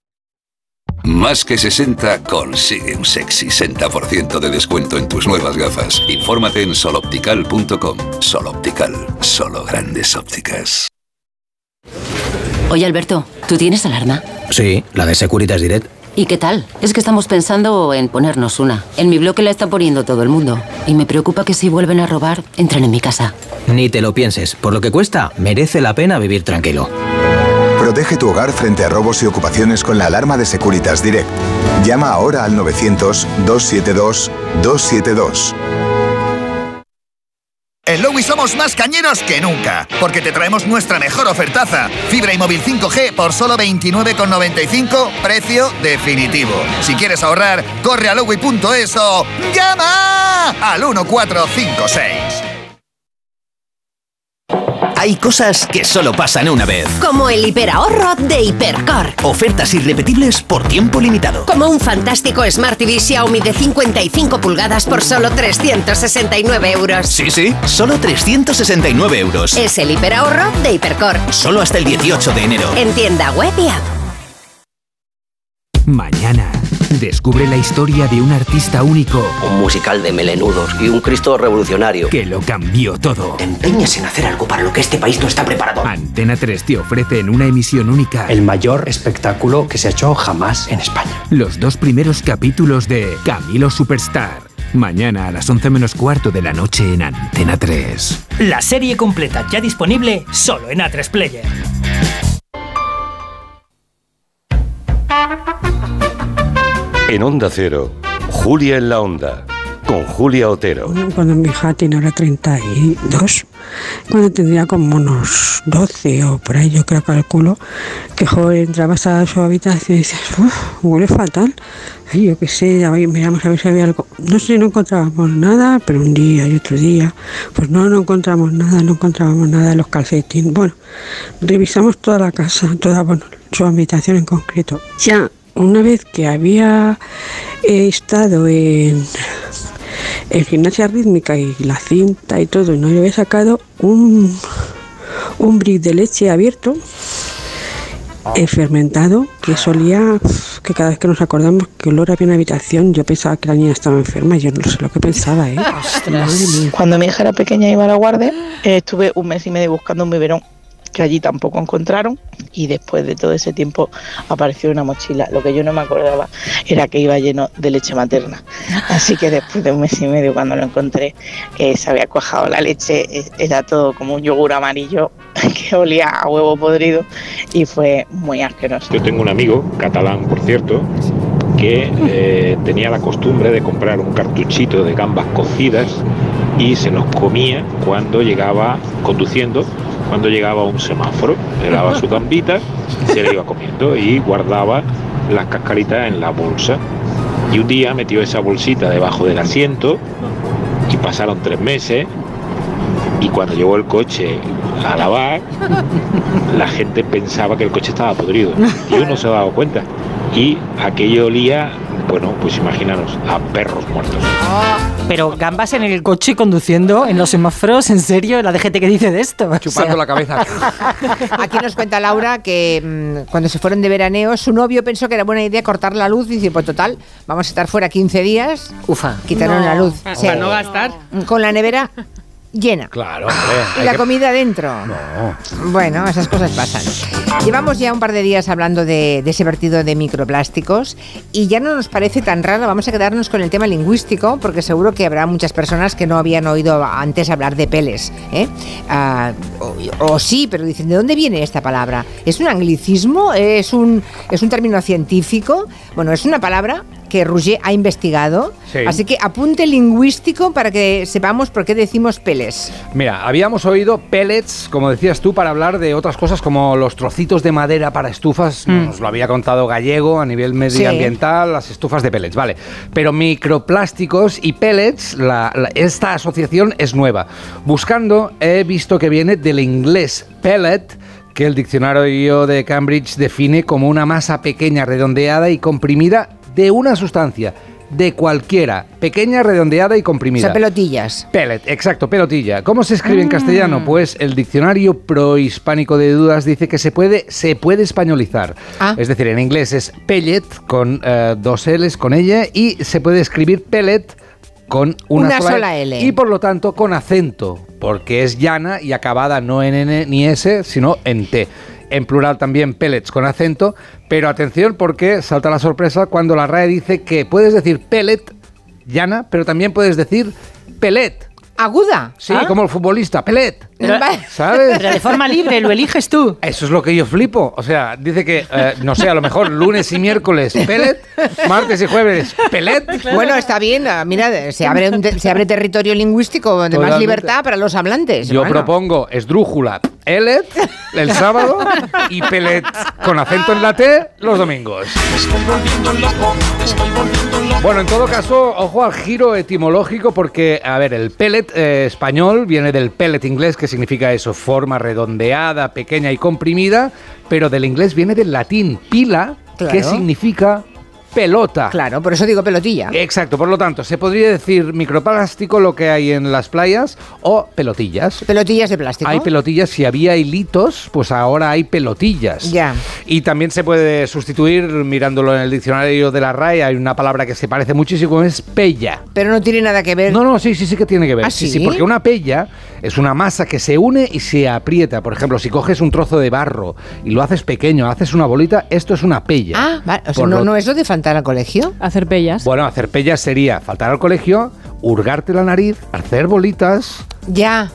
Más que 60 consigue un sexy 60% de descuento en tus nuevas gafas. Infórmate en soloptical.com. Soloptical, solo grandes ópticas. Oye, Alberto, ¿tú tienes alarma? Sí, la de Securitas Direct. ¿Y qué tal? Es que estamos pensando en ponernos una. En mi bloque la está poniendo todo el mundo. Y me preocupa que si vuelven a robar, entren en mi casa. Ni te lo pienses, por lo que cuesta, merece la pena vivir tranquilo. Protege tu hogar frente a robos y ocupaciones con la alarma de Securitas Direct. Llama ahora al 900-272-272. En Lowy somos más cañeros que nunca, porque te traemos nuestra mejor ofertaza. Fibra y móvil 5G por solo 29,95, precio definitivo. Si quieres ahorrar, corre a lowy.es o llama al 1456. Hay cosas que solo pasan una vez. Como el hiperahorro de Hipercor. Ofertas irrepetibles por tiempo limitado. Como un fantástico Smart TV Xiaomi de 55 pulgadas por solo 369 euros. Sí, sí, solo 369 euros. Es el hiperahorro de Hipercor. Solo hasta el 18 de enero. En tienda web y app. Mañana. Descubre la historia de un artista único. Un musical de melenudos y un Cristo revolucionario. Que lo cambió todo. Te empeñas en hacer algo para lo que este país no está preparado. Antena 3 te ofrece en una emisión única el mayor espectáculo que se ha hecho jamás en España. Los dos primeros capítulos de Camilo Superstar. Mañana a las 11 menos cuarto de la noche en Antena 3. La serie completa ya disponible solo en A3 Player. En Onda Cero, Julia en la Onda, con Julia Otero. Cuando mi hija tiene ahora 32, cuando tendría como unos 12 o por ahí, yo creo, calculo, que joven entrabas a su habitación y dices, uff, huele fatal. Ay, yo qué sé, ya voy- miramos a ver si había algo. No sé, no encontrábamos nada, pero un día y otro día, pues no, no encontramos nada, no encontrábamos nada en los calcetines. Bueno, revisamos toda la casa, toda, bueno, su habitación en concreto. Ya una vez que había eh, estado en, en gimnasia rítmica y la cinta y todo, y no le había sacado un, un brick de leche abierto, eh, fermentado, que solía, que cada vez que nos acordamos que olor había en la habitación, yo pensaba que la niña estaba enferma, yo no sé lo que pensaba, ¿eh? Madre mía. Cuando mi hija era pequeña y iba a la guardia, eh, estuve un mes y medio buscando un biberón que allí tampoco encontraron y después de todo ese tiempo apareció una mochila. Lo que yo no me acordaba era que iba lleno de leche materna. Así que después de un mes y medio cuando lo encontré eh, se había cuajado la leche, eh, era todo como un yogur amarillo (laughs) que olía a huevo podrido y fue muy asqueroso. Yo tengo un amigo, catalán por cierto, que eh, tenía la costumbre de comprar un cartuchito de gambas cocidas y se los comía cuando llegaba conduciendo, cuando llegaba a un semáforo. Le daba su gambita se la iba comiendo y guardaba las cascaritas en la bolsa. Y un día metió esa bolsita debajo del asiento y pasaron tres meses y cuando llegó el coche a lavar, la gente pensaba que el coche estaba podrido y uno se ha dado cuenta. Y aquello olía, bueno, pues imaginaros, a perros muertos. Pero gambas en el coche conduciendo en los semáforos, ¿en serio? La DGT que dice de esto. O Chupando sea, la cabeza. (laughs) Aquí nos cuenta Laura que mm, cuando se fueron de veraneo, su novio pensó que era buena idea cortar la luz y dice, pues total, vamos a estar fuera 15 días. Ufa. Quitaron No, la luz. para Sí. no gastar. Con la nevera llena. Claro, hombre. Y la que- comida dentro. No. Bueno, esas cosas pasan. Llevamos ya un par de días hablando de, de ese vertido de microplásticos y ya no nos parece tan raro. Vamos a quedarnos con el tema lingüístico porque seguro que habrá muchas personas que no habían oído antes hablar de peles. ¿eh? Ah, o, o sí, pero dicen, ¿de dónde viene esta palabra? ¿Es un anglicismo? ¿Es un, ¿Es un término científico? Bueno, es una palabra que Roger ha investigado. Sí. Así que apunte lingüístico para que sepamos por qué decimos peles. Mira, habíamos oído pellets, como decías tú, para hablar de otras cosas como los trocitos de madera para estufas. Mm. Nos lo había contado Gallego a nivel medioambiental, las estufas de pellets, vale. Pero microplásticos y pellets, la- la- esta asociación es nueva. Buscando, he visto que viene del inglés pellet que el diccionario de Cambridge define como una masa pequeña, redondeada y comprimida de una sustancia, de cualquiera, pequeña, redondeada y O comprimida. sea, pelotillas. Pellet, exacto, pelotilla. ¿Cómo se escribe en Ah. castellano? Pues el diccionario prohispánico de dudas dice que se puede, se puede españolizar. Ah. Es decir, en inglés es pellet con eh, dos L's con ella y se puede escribir pellet con una, Una sola L. Y por lo tanto con acento, porque es llana y acabada no en N ni S, sino en T. En plural también pellets con acento, pero atención porque salta la sorpresa cuando la RAE dice que puedes decir pellet, llana, pero también puedes decir pellet, Aguda. Sí, Ah. como el futbolista, Pelet. Pero- ¿Sabes? Pero de forma libre, lo eliges tú. Eso es lo que yo flipo. O sea, dice que, eh, no sé, a lo mejor lunes y miércoles Pelet, martes y jueves Pelet. Bueno, está bien. ah, Mira, se abre, un te- se abre territorio lingüístico de más libertad para los hablantes. Yo Bueno. propongo esdrújula, Elet, el sábado y Pelet con acento en la T los domingos. Bueno, en todo caso, ojo al giro etimológico porque, a ver, el pellet eh, español viene del pellet inglés, que significa eso, forma redondeada, pequeña y comprimida, pero del inglés viene del latín pila, que significa pelota. Claro, por eso digo pelotilla. Exacto, por lo tanto, se podría decir microplástico lo que hay en las playas o pelotillas. Pelotillas de plástico. Hay pelotillas, si había hilitos, pues ahora hay pelotillas. Ya. Y también se puede sustituir, mirándolo en el diccionario de la RAE, hay una palabra que se parece muchísimo, es pella. Pero no tiene nada que ver. No, no, sí, sí, sí que tiene que ver. ¿Ah, sí, sí? sí, porque una pella es una masa que se une y se aprieta. Por ejemplo, si coges un trozo de barro y lo haces pequeño, haces una bolita, esto es una pella. Ah, vale. O sea, Por no, lo- no es lo de faltar al colegio. Hacer pellas. Bueno, hacer pellas sería faltar al colegio, hurgarte la nariz, hacer bolitas. Ya.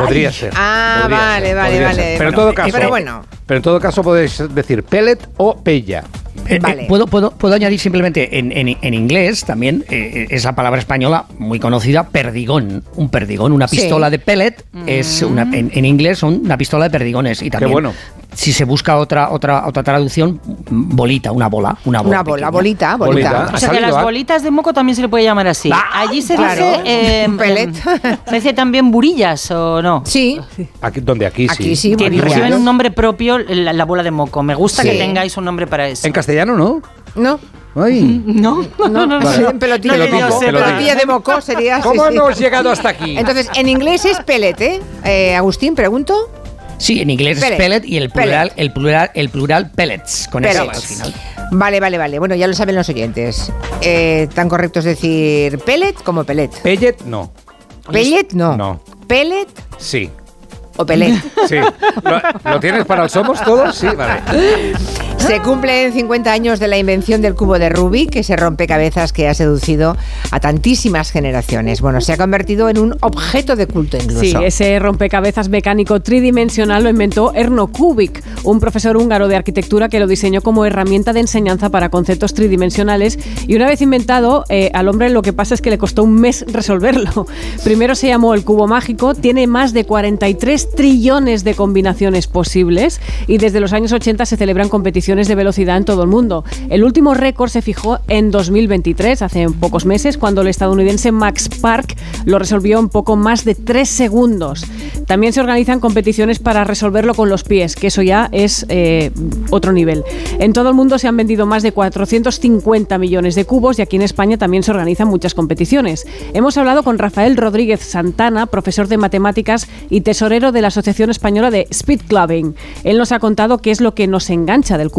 Podría ser. Ah, podría vale, ser, vale, vale. ser. Pero en todo eh, caso. pero bueno. Pero en todo caso podéis decir pellet o pella. Eh, eh, ¿puedo, puedo, puedo añadir simplemente en, en- en inglés también eh, esa palabra española muy conocida, perdigón. Un perdigón, una Sí. pistola de pellet es una, en, en inglés son una pistola de perdigones. Y también, bueno. Si se busca otra, otra, otra traducción, bolita, una bola. Una bola. Una bola, bolita, bolita. O sea que las bolitas de moco también se le puede llamar así. Allí se claro. dice. eh, Pellet. ¿Se dice también burillas o no? Sí. Aquí, ¿Dónde? Aquí, Aquí sí. sí, Que reciben un nombre propio la, la bola de moco. Me gusta Sí. que tengáis un nombre para eso. En castellano, ¿no? No. Ay. (laughs) No, no, no, no. Vale. En pelotilla, moco. pelotilla. Pelotilla de moco sería. ¿Cómo sí. hemos llegado hasta aquí? Entonces, en inglés es pellet, ¿eh? Eh, Agustín, pregunto. Sí, en inglés Pellet. es pellet y el plural, Pellet. el plural, el plural pellets, con S Pellets. al final. Vale, vale, vale. Bueno, ya lo saben los oyentes. Eh, tan correcto es decir pellet como pellet. Pellet, no. Pellet, no. No. Pellet Sí. o pellet. Sí. ¿Lo, lo tienes para el Somos todos? Sí, vale. Se cumplen 50 años de la invención del cubo de Rubik, ese rompecabezas que ha seducido a tantísimas generaciones. Bueno, se ha convertido en un objeto de culto incluso. Sí, ese rompecabezas mecánico tridimensional lo inventó Erno Kubik, un profesor húngaro de arquitectura que lo diseñó como herramienta de enseñanza para conceptos tridimensionales. Y una vez inventado, eh, al hombre lo que pasa es que le costó un mes resolverlo. (laughs) Primero se llamó el cubo mágico, tiene más de 43 trillones de combinaciones posibles y desde los años 80 se celebran competiciones de velocidad en todo el mundo. El último récord se fijó en 2023, hace pocos meses, cuando el estadounidense Max Park lo resolvió en poco más de 3 segundos. También se organizan competiciones para resolverlo con los pies, que eso ya es eh, otro nivel. En todo el mundo se han vendido más de 450 millones de cubos y aquí en España también se organizan muchas competiciones. Hemos hablado con Rafael Rodríguez Santana, profesor de matemáticas y tesorero de la Asociación Española de Speed Clubbing. Él nos ha contado qué es lo que nos engancha del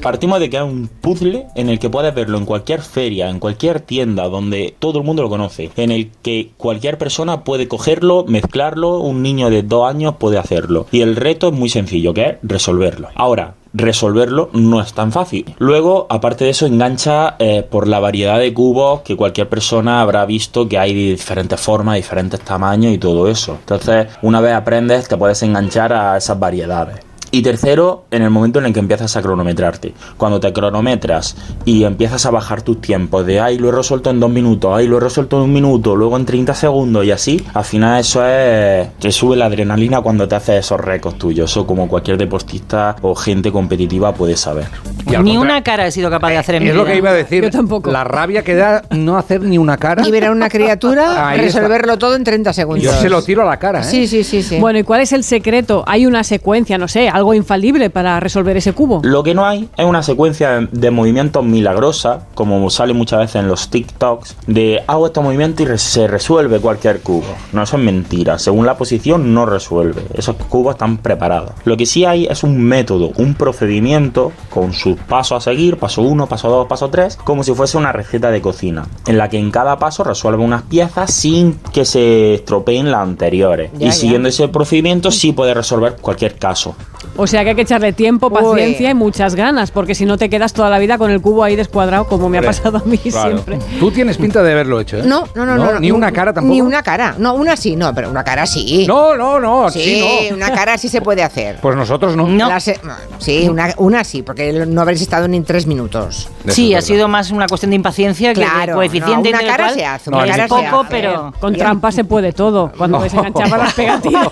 Partimos de que es un puzzle en el que puedes verlo en cualquier feria, en cualquier tienda donde todo el mundo lo conoce, en el que cualquier persona puede cogerlo, mezclarlo, un niño de dos años puede hacerlo. Y el reto es muy sencillo, que es resolverlo. Ahora, resolverlo no es tan fácil. Luego, aparte de eso, engancha eh, por la variedad de cubos que cualquier persona habrá visto que hay de diferentes formas, diferentes tamaños y todo eso. Entonces, una vez aprendes, te puedes enganchar a esas variedades. Y tercero, en el momento en el que empiezas a cronometrarte. Cuando te cronometras y empiezas a bajar tus tiempos de ay, lo he resuelto en dos minutos, ay, lo he resuelto en un minuto, luego en 30 segundos y así, al final eso es. te sube la adrenalina cuando te haces esos récords tuyos. Eso como cualquier deportista o gente competitiva puede saber. Ni una cara he sido capaz de hacer en mi Es lo vida. que iba a decir. Yo tampoco. La rabia que da no hacer ni una cara. Y ver a una criatura (laughs) Ahí resolverlo todo en 30 segundos. Yo se lo tiro a la cara, ¿eh? Sí, sí, sí, sí. Bueno, ¿y cuál es el secreto? Hay una secuencia, no sé, algo infalible para resolver ese cubo. Lo que no hay es una secuencia de movimientos milagrosa, como sale muchas veces en los TikToks, de hago estos movimientos y re- se resuelve cualquier cubo. No, eso es mentira. Según la posición, no resuelve. Esos cubos están preparados. Lo que sí hay es un método, un procedimiento con sus pasos a seguir, paso 1, paso 2, paso 3, como si fuese una receta de cocina, en la que en cada paso resuelve unas piezas sin que se estropeen las anteriores. Ya, y ya. siguiendo ese procedimiento sí puede resolver cualquier caso. O sea que hay que echarle tiempo, paciencia y muchas ganas, porque si no te quedas toda la vida con el cubo ahí descuadrado, como me ha pasado a mí Claro. siempre. Tú tienes pinta de haberlo hecho, ¿eh? No, no, no, no, Ni no, una cara tampoco. Ni una cara. No, una sí, no, pero una cara sí. No, no, no, Sí, sí, no. una cara sí se puede hacer. Pues nosotros no. La se- sí, una, una sí, porque no habréis estado ni tres minutos. Sí, ha sido más una cuestión de impaciencia que de Claro, coeficiente no, una cara se hace, una Es cara se poco, hace. pero Con trampa se puede todo, cuando (laughs) desenganchaba las (laughs) pegatinas.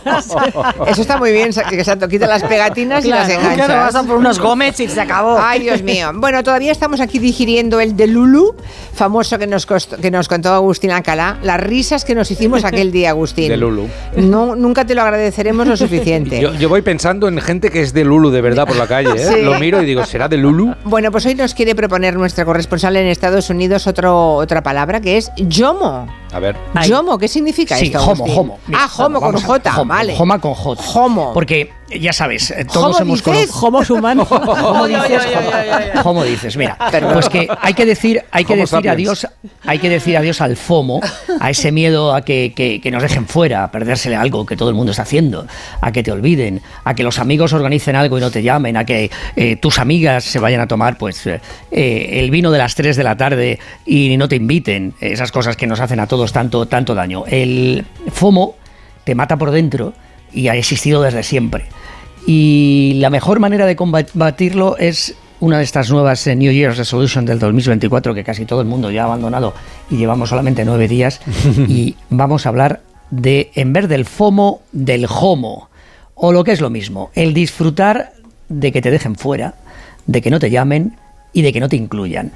Eso está muy bien, que Santo quita las pegatinas (laughs) y las Claro, enganchas. claro, vas a por unos gómez y se acabó. Ay, Dios mío. Bueno, todavía estamos aquí digiriendo el de Lulu, famoso que nos, costó- que nos contó Agustín Alcalá. Las risas que nos hicimos aquel día, Agustín. (laughs) De Lulu. No, nunca te lo agradeceremos lo suficiente. (laughs) Yo, yo voy pensando en gente que es de Lulu de verdad por la calle, ¿eh? (laughs) Sí. Lo miro y digo, ¿será de Lulu? Bueno, pues hoy nos quiere proponer nuestra corresponsal en Estados Unidos otro, otra palabra que es yomo. A ver. ¿Yomo? ¿Qué significa Sí, esto? homo, homo. Mira, ah, homo con a- J, homo, vale. Homa con J. Homo. Porque ya sabes, eh, todos ¿Homo hemos dices? conocido. Humanos. (laughs) ¿Cómo dices? ¿Cómo dices? Mira, Perdón. pues que hay que decir, hay que decir sapiens. adiós, hay que decir adiós al FOMO, a ese miedo a que, que- que nos dejen fuera, a perdérsele algo que todo el mundo está haciendo, a que te olviden, a que los amigos organicen algo y no te llamen, a que eh, tus amigas se vayan a tomar pues eh, el vino de las 3 de la tarde y no te inviten, esas cosas que nos hacen a todos tanto, tanto daño. El FOMO te mata por dentro y ha existido desde siempre. Y la mejor manera de combatirlo es una de estas nuevas eh, New Year's Resolution del 2024 que casi todo el mundo ya ha abandonado y llevamos solamente nueve días. (laughs) y vamos a hablar de, en vez del FOMO, del HOMO. O lo que es lo mismo, el disfrutar de que te dejen fuera, de que no te llamen y de que no te incluyan.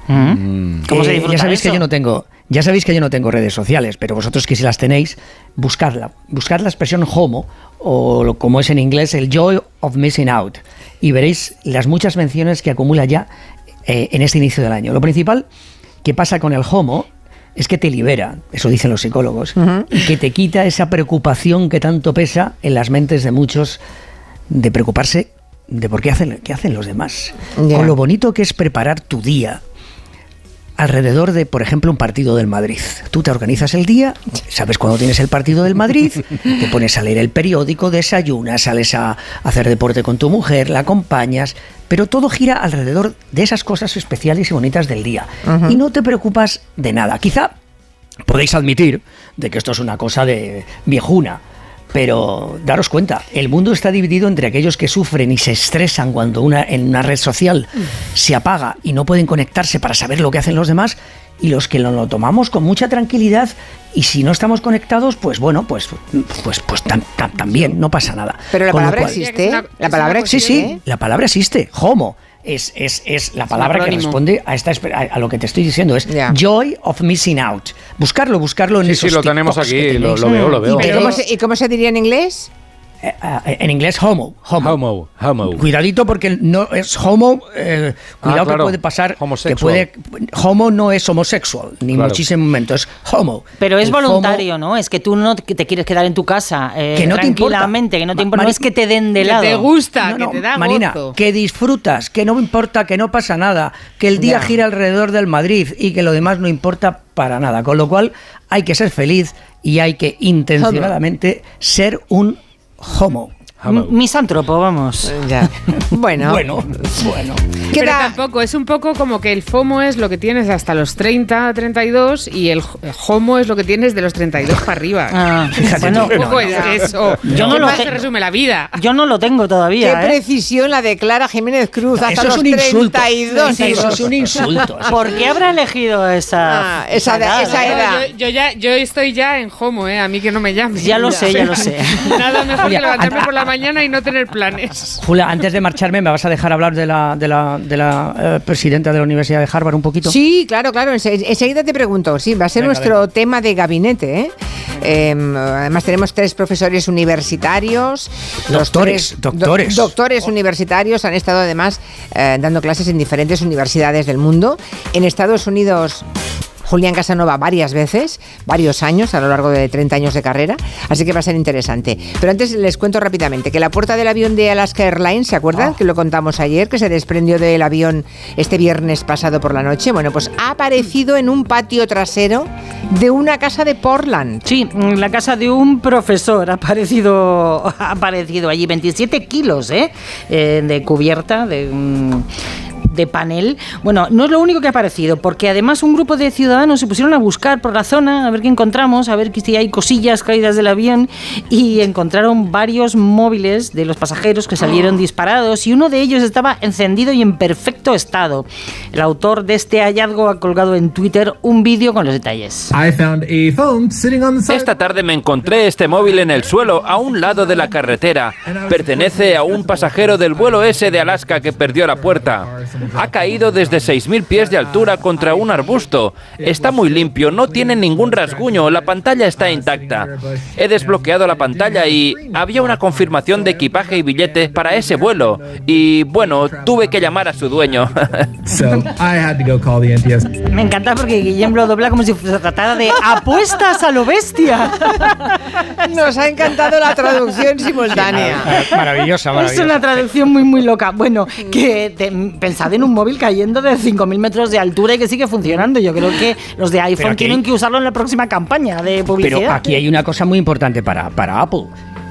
¿Cómo se Eh, disfruta ya sabéis eso? que yo no tengo, ya sabéis que yo no tengo redes sociales, pero vosotros que si las tenéis, buscadla, buscad la expresión homo o como es en inglés el joy of missing out y veréis las muchas menciones que acumula ya eh, en este inicio del año. Lo principal que pasa con el homo es que te libera, eso dicen los psicólogos, y que te quita esa preocupación que tanto pesa en las mentes de muchos de preocuparse de por qué hacen, qué hacen los demás. Con lo bonito que es preparar tu día alrededor de, por ejemplo, un partido del Madrid. Tú te organizas el día, sabes cuándo tienes el partido del Madrid, (laughs) te pones a leer el periódico, desayunas, sales a hacer deporte con tu mujer, la acompañas, pero todo gira alrededor de esas cosas especiales y bonitas del día. Y no te preocupas de nada. Quizá podéis admitir de que esto es una cosa de viejuna. Pero daros cuenta, el mundo está dividido entre aquellos que sufren y se estresan cuando una, en una red social se apaga y no pueden conectarse para saber lo que hacen los demás y los que lo, lo tomamos con mucha tranquilidad y si no estamos conectados, pues bueno, pues, pues, pues tam- tam- también no pasa nada. Pero la Con palabra cual- existe. La palabra Sí, existe. sí, la palabra existe. Homo. Es, es, es la palabra que responde a, esta, a, a lo que te estoy diciendo. Es joy of missing out. Buscarlo, buscarlo en Sí, sí, esos lo tenemos TikToks aquí, lo- veo, lo veo. ¿Y, cómo se, y cómo se diría en inglés? Eh, eh, en inglés homo, homo. Homo, homo. Cuidadito porque no es homo, eh, cuidado Ah, claro. que puede pasar, que Homosexual. puede, homo no es homosexual, ni Claro. muchísimo momento, es homo. Pero es El homo- voluntario, ¿no? Es que tú no te quieres quedar en tu casa eh, Que no te importa. tranquilamente, que no te importa. No es que te den de Que lado. te gusta, No, que te da Marina, gozo. que disfrutas, que no importa, que no pasa nada, que el día Ya. gira alrededor del Madrid y que lo demás no importa para nada. Con lo cual hay que ser feliz y hay que intencionadamente ser un homo. Misántropo, vamos. Ya. Bueno. (laughs) Bueno, bueno. Pero tampoco, es un poco como que el FOMO es lo que tienes hasta los 30, 32 y el HOMO es lo que tienes de los 32 para arriba. Ah, un poco no, es eso. Yo no ¿Qué lo más se resume la vida? Yo no lo tengo Qué todavía. ¿eh? precisión la de Clara Jiménez Cruz. Hasta Eso es los un insulto. 32. Eso es un insulto. ¿Por qué habrá elegido esa, Ah, esa edad. Yo, yo ya, yo estoy ya en HOMO, ¿eh? A mí que no me llames. Ya lo sé, ya lo sé. (laughs) Nada mejor que levantarme por la mañana y no tener planes. Julia, antes de marcharme, ¿me vas a dejar hablar de la, de la, de la eh, presidenta de la Universidad de Harvard un poquito? Sí, claro, claro. ense- Enseguida te pregunto. Sí, va a ser Venga, nuestro tema de gabinete. ¿eh? Em, además tenemos tres profesores universitarios. Doctores, tres doctores. doctores universitarios han estado además eh, dando clases en diferentes universidades del mundo. En Estados Unidos Julián Casanova varias veces, varios años, a lo largo de 30 años de carrera, así que va a ser interesante. Pero antes les cuento rápidamente que la puerta del avión de Alaska Airlines, ¿se acuerdan? Que lo contamos ayer, que se desprendió del avión este viernes pasado por la noche. Bueno, pues ha aparecido en un patio trasero de una casa de Portland. Sí, la casa de un profesor ha aparecido, (laughs) ha aparecido allí 27 kilos ¿eh? Eh, de cubierta, de, mm, de panel. Bueno, no es lo único que ha aparecido, porque además un grupo de ciudadanos se pusieron a buscar por la zona, a ver qué encontramos, a ver si hay cosillas caídas del avión, y encontraron varios móviles de los pasajeros que salieron disparados, y uno de ellos estaba encendido y en perfecto estado. El autor de este hallazgo ha colgado en Twitter un vídeo con los detalles. Esta tarde me encontré este móvil en el suelo a un lado de la carretera. Pertenece a un pasajero del vuelo S de Alaska que perdió la puerta. Ha caído desde 6.000 pies de altura contra un arbusto. Está muy limpio, no tiene ningún rasguño, la pantalla está intacta. He desbloqueado la pantalla y había una confirmación de equipaje y billete para ese vuelo. Y bueno, tuve que llamar a su dueño. (laughs) Me encanta porque Guillem lo dobla como si se tratara de apuestas a lo bestia. (laughs) Nos ha encantado la traducción simultánea. Maravillosa, Es maravillosa. una traducción muy, muy loca. Bueno, que te- pensad en un móvil cayendo de 5.000 metros de altura y que sigue funcionando. Yo creo que los de iPhone tienen hay- que usarlo en la próxima campaña de publicidad. Pero aquí hay una cosa muy importante para, para Apple.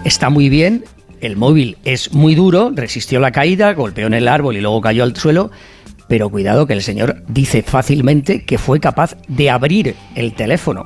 Está muy bien, el móvil es muy duro, resistió la caída, golpeó en el árbol y luego cayó al suelo. Pero cuidado que el señor dice fácilmente que fue capaz de abrir el teléfono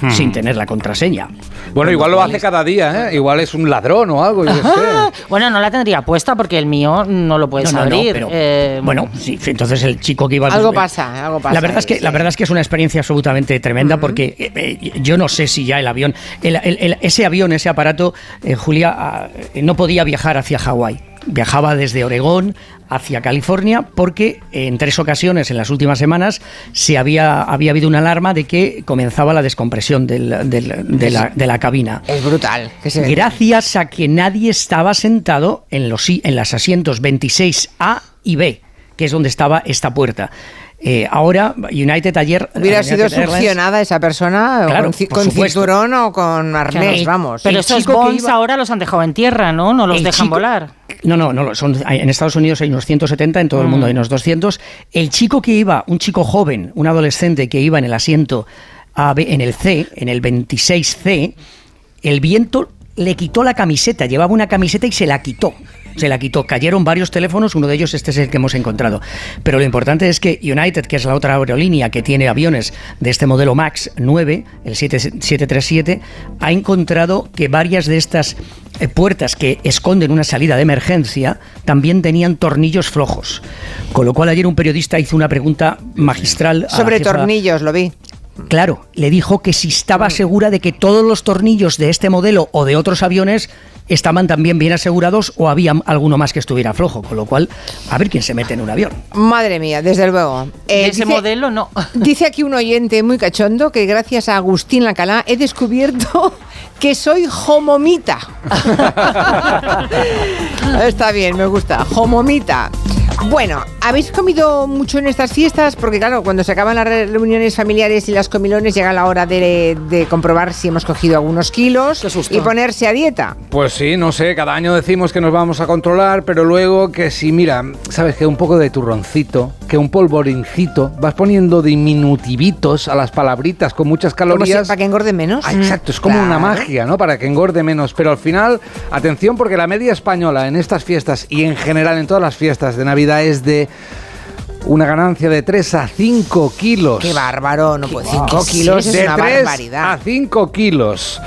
Hmm. sin tener la contraseña. Bueno, igual lo hace cada día, ¿eh? Igual es un ladrón o algo, yo qué sé. (laughs) Bueno, no la tendría puesta porque el mío no lo puedes No, no, no, abrir. pero- Eh, Bueno, sí, entonces el chico que iba al Algo pasa, algo pasa. La verdad, es que, la verdad es que es una experiencia absolutamente tremenda porque eh, eh, yo no sé si ya el avión, el- el- el- ese avión, ese aparato, eh, Julia, ah, eh, no podía viajar hacia Hawái. Viajaba desde Oregón hacia California porque en tres ocasiones en las últimas semanas se había, había habido una alarma de que comenzaba la descompresión del- del- de, la, de la cabina. Es brutal. que se- Gracias a que nadie estaba sentado en los, en las asientos 26A y B, que es donde estaba esta puerta. Eh, ahora, United ayer... Hubiera United sido succionada esa persona Claro, con, con cinturón o con arnés, Claro. vamos. Pero El esos bonds iba- ahora los han dejado en tierra, ¿no? No los El dejan chico- volar. No, no, no. Son, en Estados Unidos hay unos 170, en todo el Mm. mundo hay unos 200. El chico que iba, un chico joven, un adolescente que iba en el asiento AB, en el C, en el 26C, el viento le quitó la camiseta. Llevaba una camiseta y se la quitó. Se la quitó. Cayeron varios teléfonos, uno de ellos este es el que hemos encontrado. Pero lo importante es que United, que es la otra aerolínea que tiene aviones de este modelo MAX 9, el 7 737, ha encontrado que varias de estas eh, puertas que esconden una salida de emergencia también tenían tornillos flojos. Con lo cual ayer un periodista hizo una pregunta magistral. a Sobre tornillos, lo vi. Claro, le dijo que si estaba segura de que todos los tornillos de este modelo o de otros aviones estaban también bien asegurados o había alguno más que estuviera flojo, con lo cual a ver quién se mete en un avión. Madre mía, desde luego. De Eh, ese modelo no. (laughs) Dice aquí un oyente muy cachondo que gracias a Agustín Lacalá he descubierto (laughs) que soy homomita. (laughs) Está bien, me gusta. Homomita. Bueno, ¿habéis comido mucho en estas fiestas? Porque claro, cuando se acaban las re- reuniones familiares y las comilones llega la hora de, de comprobar si hemos cogido algunos kilos y ponerse a dieta. Pues sí, no sé, cada año decimos que nos vamos a controlar, pero luego que si, mira, sabes que un poco de turroncito, que un polvorincito, vas poniendo diminutivitos a las palabritas con muchas Como si- calorías. para que engorde menos. Ah, exacto, es como una magia, ¿no? Para que engorde menos. Pero al final, atención, porque la media española en estas fiestas y en general en todas las fiestas de Navidad es de una ganancia de 3 a 5 kilos. Qué bárbaro, no pues 5 kilos es de una 3 barbaridad. a 5 kilos.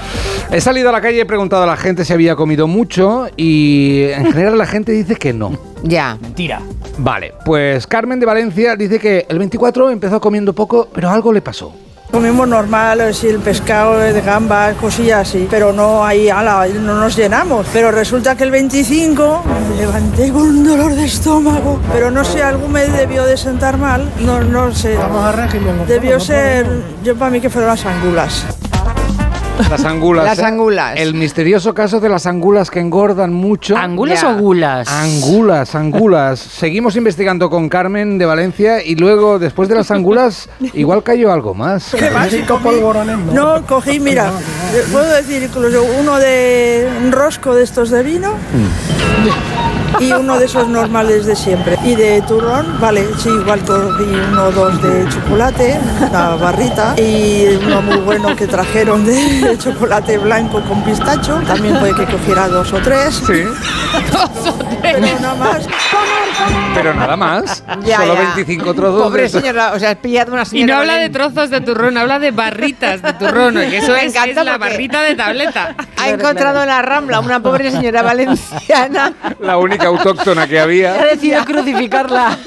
He salido a la calle y he preguntado a la gente si había comido mucho y en general la gente dice que no. Ya. Mentira. Vale, pues Carmen de Valencia dice que el 24 empezó comiendo poco, pero algo le pasó. Comimos normal, así el pescado de gambas, cosillas así, pero no ahí, ala, no nos llenamos. Pero resulta que el 25 me levanté con un dolor de estómago, pero no sé, algo me debió de sentar mal, no, no sé. Debió ser, yo para mí que fueron las angulas. Las angulas. Las ¿eh? angulas. El misterioso caso de las angulas que engordan mucho. ¿Angulas o gulas? Angulas, angulas. (laughs) Seguimos investigando con Carmen de Valencia y luego, después de las angulas, igual cayó algo más. ¿Qué más? No, cogí, mira, eh, puedo decir incluso uno de un rosco de estos de vino y uno de esos normales de siempre. Y de turrón, vale, sí, igual cogí uno o dos de chocolate, una barrita y uno muy bueno que trajeron de chocolate blanco con pistacho. También puede que cogiera dos o tres. Sí. (laughs) Pero nada más. Pero nada más. (laughs) Ya, Solo ya. 25 trozos. Pobre de- señora, o sea, has pillado una Y señora. no habla de trozos de turrón, habla de barritas de turrón, (laughs) que eso Me es, encanta es la barrita de tableta. (laughs) Ha encontrado en la Rambla una pobre señora valenciana. La única autóctona que había. decidido crucificarla.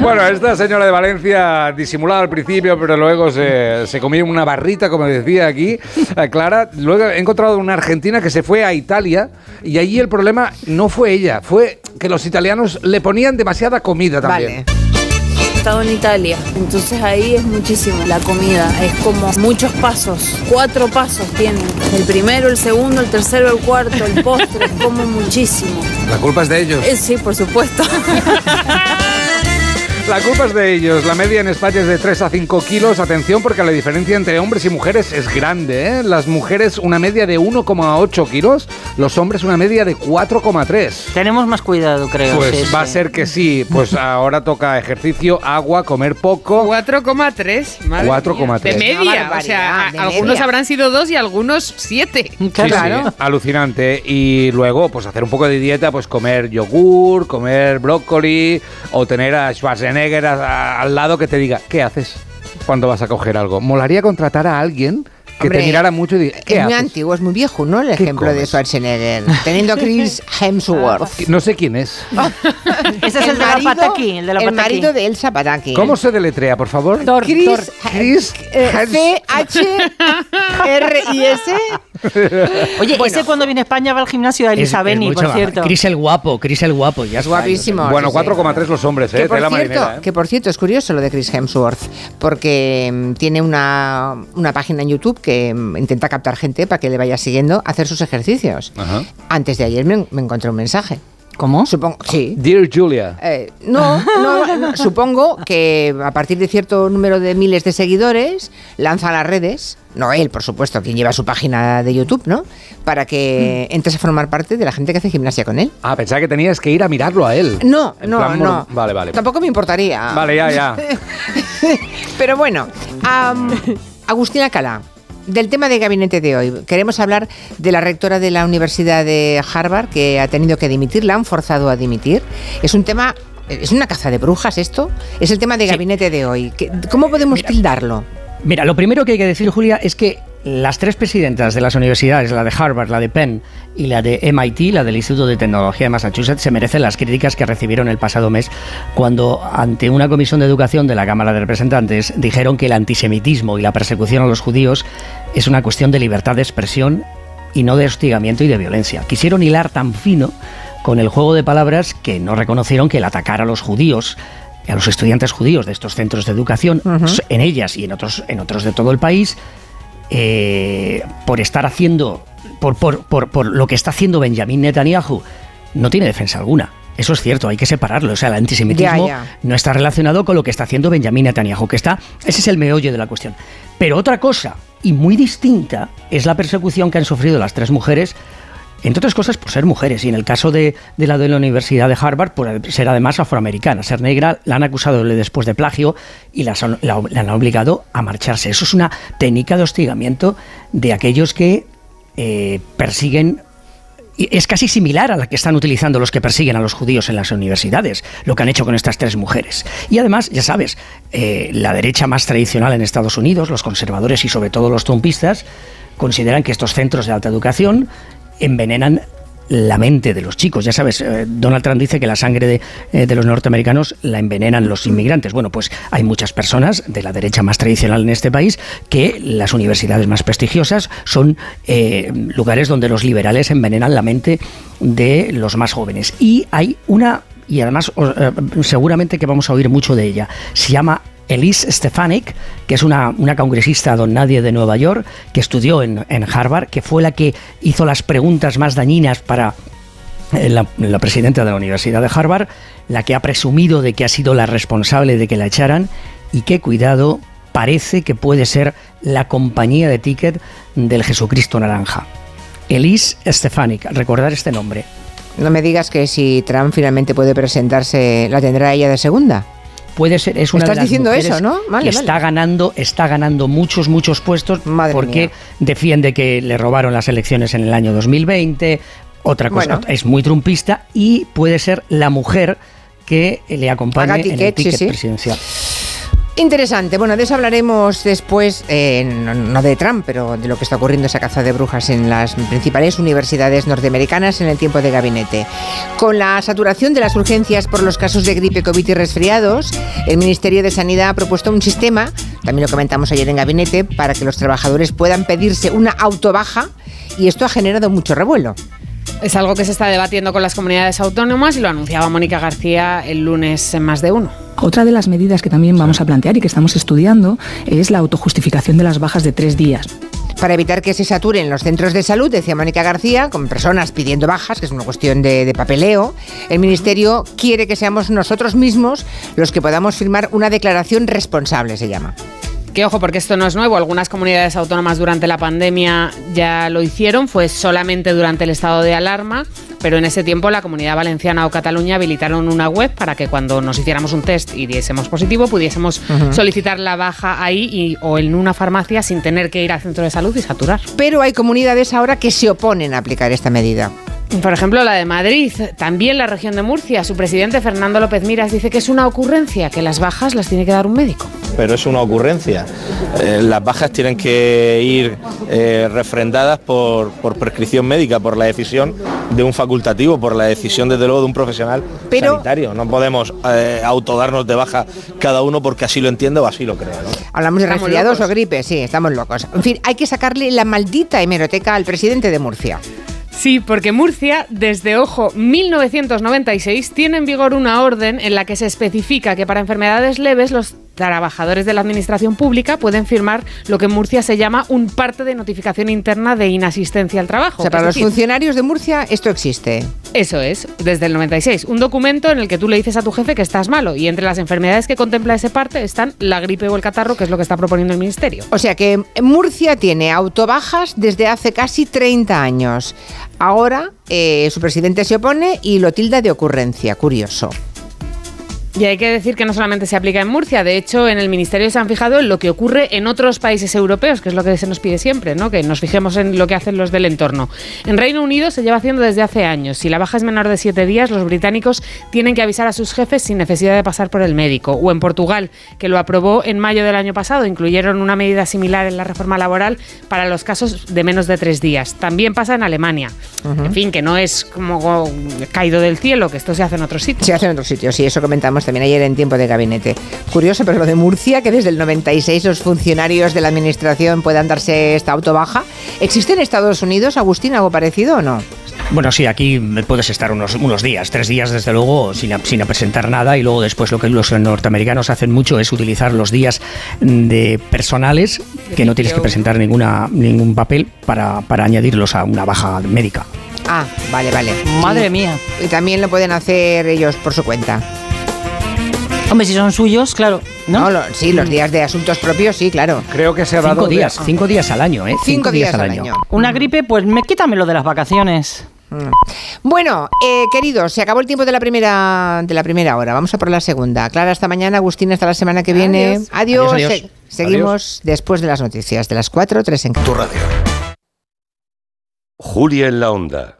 Bueno, esta señora de Valencia disimulaba al principio, pero luego se, se comió una barrita, como decía aquí eh, Clara. Luego he encontrado una argentina que se fue a Italia y allí el problema no fue ella, fue que los italianos le ponían demasiada comida también. He estado en Italia, entonces ahí es muchísimo la comida, es como muchos pasos, cuatro pasos tienen, el primero, el segundo, el tercero, el cuarto, el postre, como muchísimo. La culpa es de ellos. Eh, sí, por supuesto. (laughs) La culpa es de ellos. La media en España es de 3 a 5 kilos. Atención porque la diferencia entre hombres y mujeres es grande. ¿eh? Las mujeres una media de 1,8 kilos, los hombres una media de 4,3. Tenemos más cuidado, creo. Pues sí, va a ser que sí. Pues ahora toca ejercicio, agua, comer poco. 4,3. madre 4,3. mía. De media. O sea, algunos media. habrán sido dos y algunos siete. Sí, sí, alucinante. Y luego, pues hacer un poco de dieta, pues comer yogur, comer brócoli o tener a Schwarzenegger a- al lado que te diga, ¿qué haces cuando vas a coger algo? Molaría contratar a alguien que Hombre, te mirara mucho y diga, ¿qué es muy antiguo, es muy viejo, ¿no? El ¿Qué ejemplo de comes? Schwarzenegger. Teniendo a Chris (laughs) Hemsworth. No sé quién es. (laughs) Ese es el, de la marido- Pataki, el de la el Pataki. marido de Elsa Pataki. ¿Cómo se deletrea, por favor? Chris, Chris eh, Hems- C-H-R-I-S. (laughs) Oye, ese cuando viene a España va al gimnasio de Es- Elisa es por cierto. Cris el guapo, Cris el guapo, ya Es está. guapísimo. Bueno, sí, sí. 4,3 los hombres, Que ¿eh? por, Tela cierto, marinera, ¿eh? que por cierto, es curioso lo de Chris Hemsworth, porque mm, tiene una, una página en YouTube que mm, intenta captar gente para que le vaya siguiendo a hacer sus ejercicios. Ajá. Antes de ayer me, me encontré un mensaje. ¿Cómo? Supongo, sí. Dear Julia. Eh, no, no, no, supongo que a partir de cierto número de miles de seguidores lanza a las redes, no él, por supuesto, quien lleva su página de YouTube, ¿no? Para que Mm. entres a formar parte de la gente que hace gimnasia con él. Ah, pensaba que tenías que ir a mirarlo a él. No, En no, no. Vale, vale. Tampoco me importaría. Vale, ya, ya. (laughs) Pero bueno, am, (laughs) Agustina Cala, del tema de gabinete de hoy, queremos hablar de la rectora de la Universidad de Harvard que ha tenido que dimitir, la han forzado a dimitir. Es un tema, es una caza de brujas esto, es el tema de gabinete de hoy. ¿Qué- ¿Cómo podemos tildarlo? Mira, lo primero que hay que decir, Julia, es que las tres presidentas de las universidades, la de Harvard, la de Penn y la de MIT, la del Instituto de Tecnología de Massachusetts, se merecen las críticas que recibieron el pasado mes cuando, ante una comisión de educación de la Cámara de Representantes, dijeron que el antisemitismo y la persecución a los judíos es una cuestión de libertad de expresión y no de hostigamiento y de violencia. Quisieron hilar tan fino con el juego de palabras que no reconocieron que el atacar a los judíos a los estudiantes judíos de estos centros de educación, en ellas y en otros, en otros de todo el país, eh, por estar haciendo, por, por, por, por lo que está haciendo Benjamín Netanyahu, no tiene defensa alguna. Eso es cierto, hay que separarlo. O sea, el antisemitismo Ya, ya. no está relacionado con lo que está haciendo Benjamín Netanyahu, que está, ese es el meollo de la cuestión. Pero otra cosa, y muy distinta, es la persecución que han sufrido las tres mujeres entre otras cosas por ser mujeres, y en el caso de, de la de la Universidad de Harvard, por ser además afroamericana, ser negra, la han acusado de- después de plagio y la, han obligado a marcharse. Eso es una técnica de hostigamiento de aquellos que eh, persiguen es casi similar a la que están utilizando los que persiguen a los judíos en las universidades, lo que han hecho con estas tres mujeres. Y además, ya sabes, eh, la derecha más tradicional en Estados Unidos, los conservadores y sobre todo los trumpistas, consideran que estos centros de alta educación envenenan la mente de los chicos. Ya sabes, eh, Donald Trump dice que la sangre de, eh, de los norteamericanos la envenenan los inmigrantes. Bueno, pues hay muchas personas de la derecha más tradicional en este país que las universidades más prestigiosas son eh, lugares donde los liberales envenenan la mente de los más jóvenes. Y hay una, y además seguramente que vamos a oír mucho de ella, se llama Elise Stefanik, que es una, una congresista don nadie de Nueva York, que estudió en, en Harvard, que fue la que hizo las preguntas más dañinas para eh, la, la, presidenta de la Universidad de Harvard, la que ha presumido de que ha sido la responsable de que la echaran y que, cuidado, parece que puede ser la compañía de ticket del Jesucristo Naranja. Elise Stefanik, recordar este nombre. No me digas que si Trump finalmente puede presentarse, la tendrá ella de segunda. Puede ser, es una Estás de las diciendo eso, ¿no? Vale, que está ganando, está ganando muchos, muchos puestos Madre porque mía. defiende que le robaron las elecciones en el año 2020. Otra cosa, Bueno. es muy trumpista y puede ser la mujer que le acompañe en el ticket, sí, ticket sí. presidencial. Interesante. Bueno, de eso hablaremos después, eh, no, de Trump, pero de lo que está ocurriendo esa caza de brujas en las principales universidades norteamericanas en el tiempo de gabinete. Con la saturación de las urgencias por los casos de gripe, COVID y resfriados, el Ministerio de Sanidad ha propuesto un sistema, también lo comentamos ayer en gabinete, para que los trabajadores puedan pedirse una autobaja y esto ha generado mucho revuelo. Es algo que se está debatiendo con las comunidades autónomas y lo anunciaba Mónica García el lunes en más de uno. Otra de las medidas que también vamos a plantear y que estamos estudiando es la autojustificación de las bajas de tres días. Para evitar que se saturen los centros de salud, decía Mónica García, con personas pidiendo bajas, que es una cuestión de, de papeleo, el Ministerio quiere que seamos nosotros mismos los que podamos firmar una declaración responsable, se llama. Que ojo, porque esto no es nuevo. Algunas comunidades autónomas durante la pandemia ya lo hicieron, fue solamente durante el estado de alarma, pero en ese tiempo la comunidad valenciana o Cataluña habilitaron una web para que cuando nos hiciéramos un test y diésemos positivo, pudiésemos solicitar la baja ahí y- o en una farmacia sin tener que ir al centro de salud y saturar. Pero hay comunidades ahora que se oponen a aplicar esta medida. Por ejemplo, la de Madrid, también la región de Murcia. Su presidente, Fernando López Miras, dice que es una ocurrencia, que las bajas las tiene que dar un médico. pero es una ocurrencia. Eh, las bajas tienen que ir eh, refrendadas por, por prescripción médica, por la decisión de un facultativo, por la decisión desde luego de un profesional Pero- sanitario. No podemos eh, autodarnos de baja cada uno porque así lo entiende o así lo crea. ¿no? Hablamos de resfriados o gripe, sí, estamos locos. En fin, hay que sacarle la maldita hemeroteca al presidente de Murcia. Sí, porque Murcia, desde, ojo, 1996, tiene en vigor una orden en la que se especifica que para enfermedades leves los trabajadores de la administración pública pueden firmar lo que en Murcia se llama un parte de notificación interna de inasistencia al trabajo. O sea, para los funcionarios de Murcia esto existe. Eso es, desde el 96. Un documento en el que tú le dices a tu jefe que estás malo y entre las enfermedades que contempla ese parte están la gripe o el catarro, que es lo que está proponiendo el ministerio. O sea que Murcia tiene autobajas desde hace casi 30 años. Ahora eh, su presidente se opone y lo tilda de ocurrencia. Curioso. Y hay que decir que no solamente se aplica en Murcia, de hecho en el Ministerio se han fijado en lo que ocurre en otros países europeos, que es lo que se nos pide siempre, ¿no? que nos fijemos en lo que hacen los del entorno. En Reino Unido se lleva haciendo desde hace años. Si la baja es menor de siete días, los británicos tienen que avisar a sus jefes sin necesidad de pasar por el médico. O en Portugal, que lo aprobó en mayo del año pasado, incluyeron una medida similar en la reforma laboral para los casos de menos de tres días. También pasa en Alemania. En fin, que no es como caído del cielo, que esto se hace en otros sitios. Se hace en otros sitios, sí, eso comentamos también ayer en tiempo de gabinete. Curioso, pero lo de Murcia, que desde el 96 los funcionarios de la administración puedan darse esta autobaja. ¿Existe en Estados Unidos, Agustín, algo parecido o no? Bueno, sí, aquí puedes estar unos, unos días, tres días desde luego, sin, sin presentar nada y luego después lo que los norteamericanos hacen mucho es utilizar los días de personales que no tienes que presentar ninguna, ningún papel para, para añadirlos a una baja médica. Ah, vale, vale. Madre mía. Y también lo pueden hacer ellos por su cuenta. Hombre, si son suyos, claro. No, lo- sí, los días de asuntos propios, sí, claro. Creo que se ha Cinco dado de- días, cinco días al año, ¿eh? Cinco días al año. Una gripe, pues me quítame lo de las vacaciones. Bueno, eh, queridos, se acabó el tiempo de la primera de la primera hora. Vamos a por la segunda. Clara, hasta mañana. Agustín, hasta la semana que viene. Adiós. Adiós. Adiós, adiós. Se- seguimos después de las noticias de las 4, 3 en Tu radio. Julia en la onda.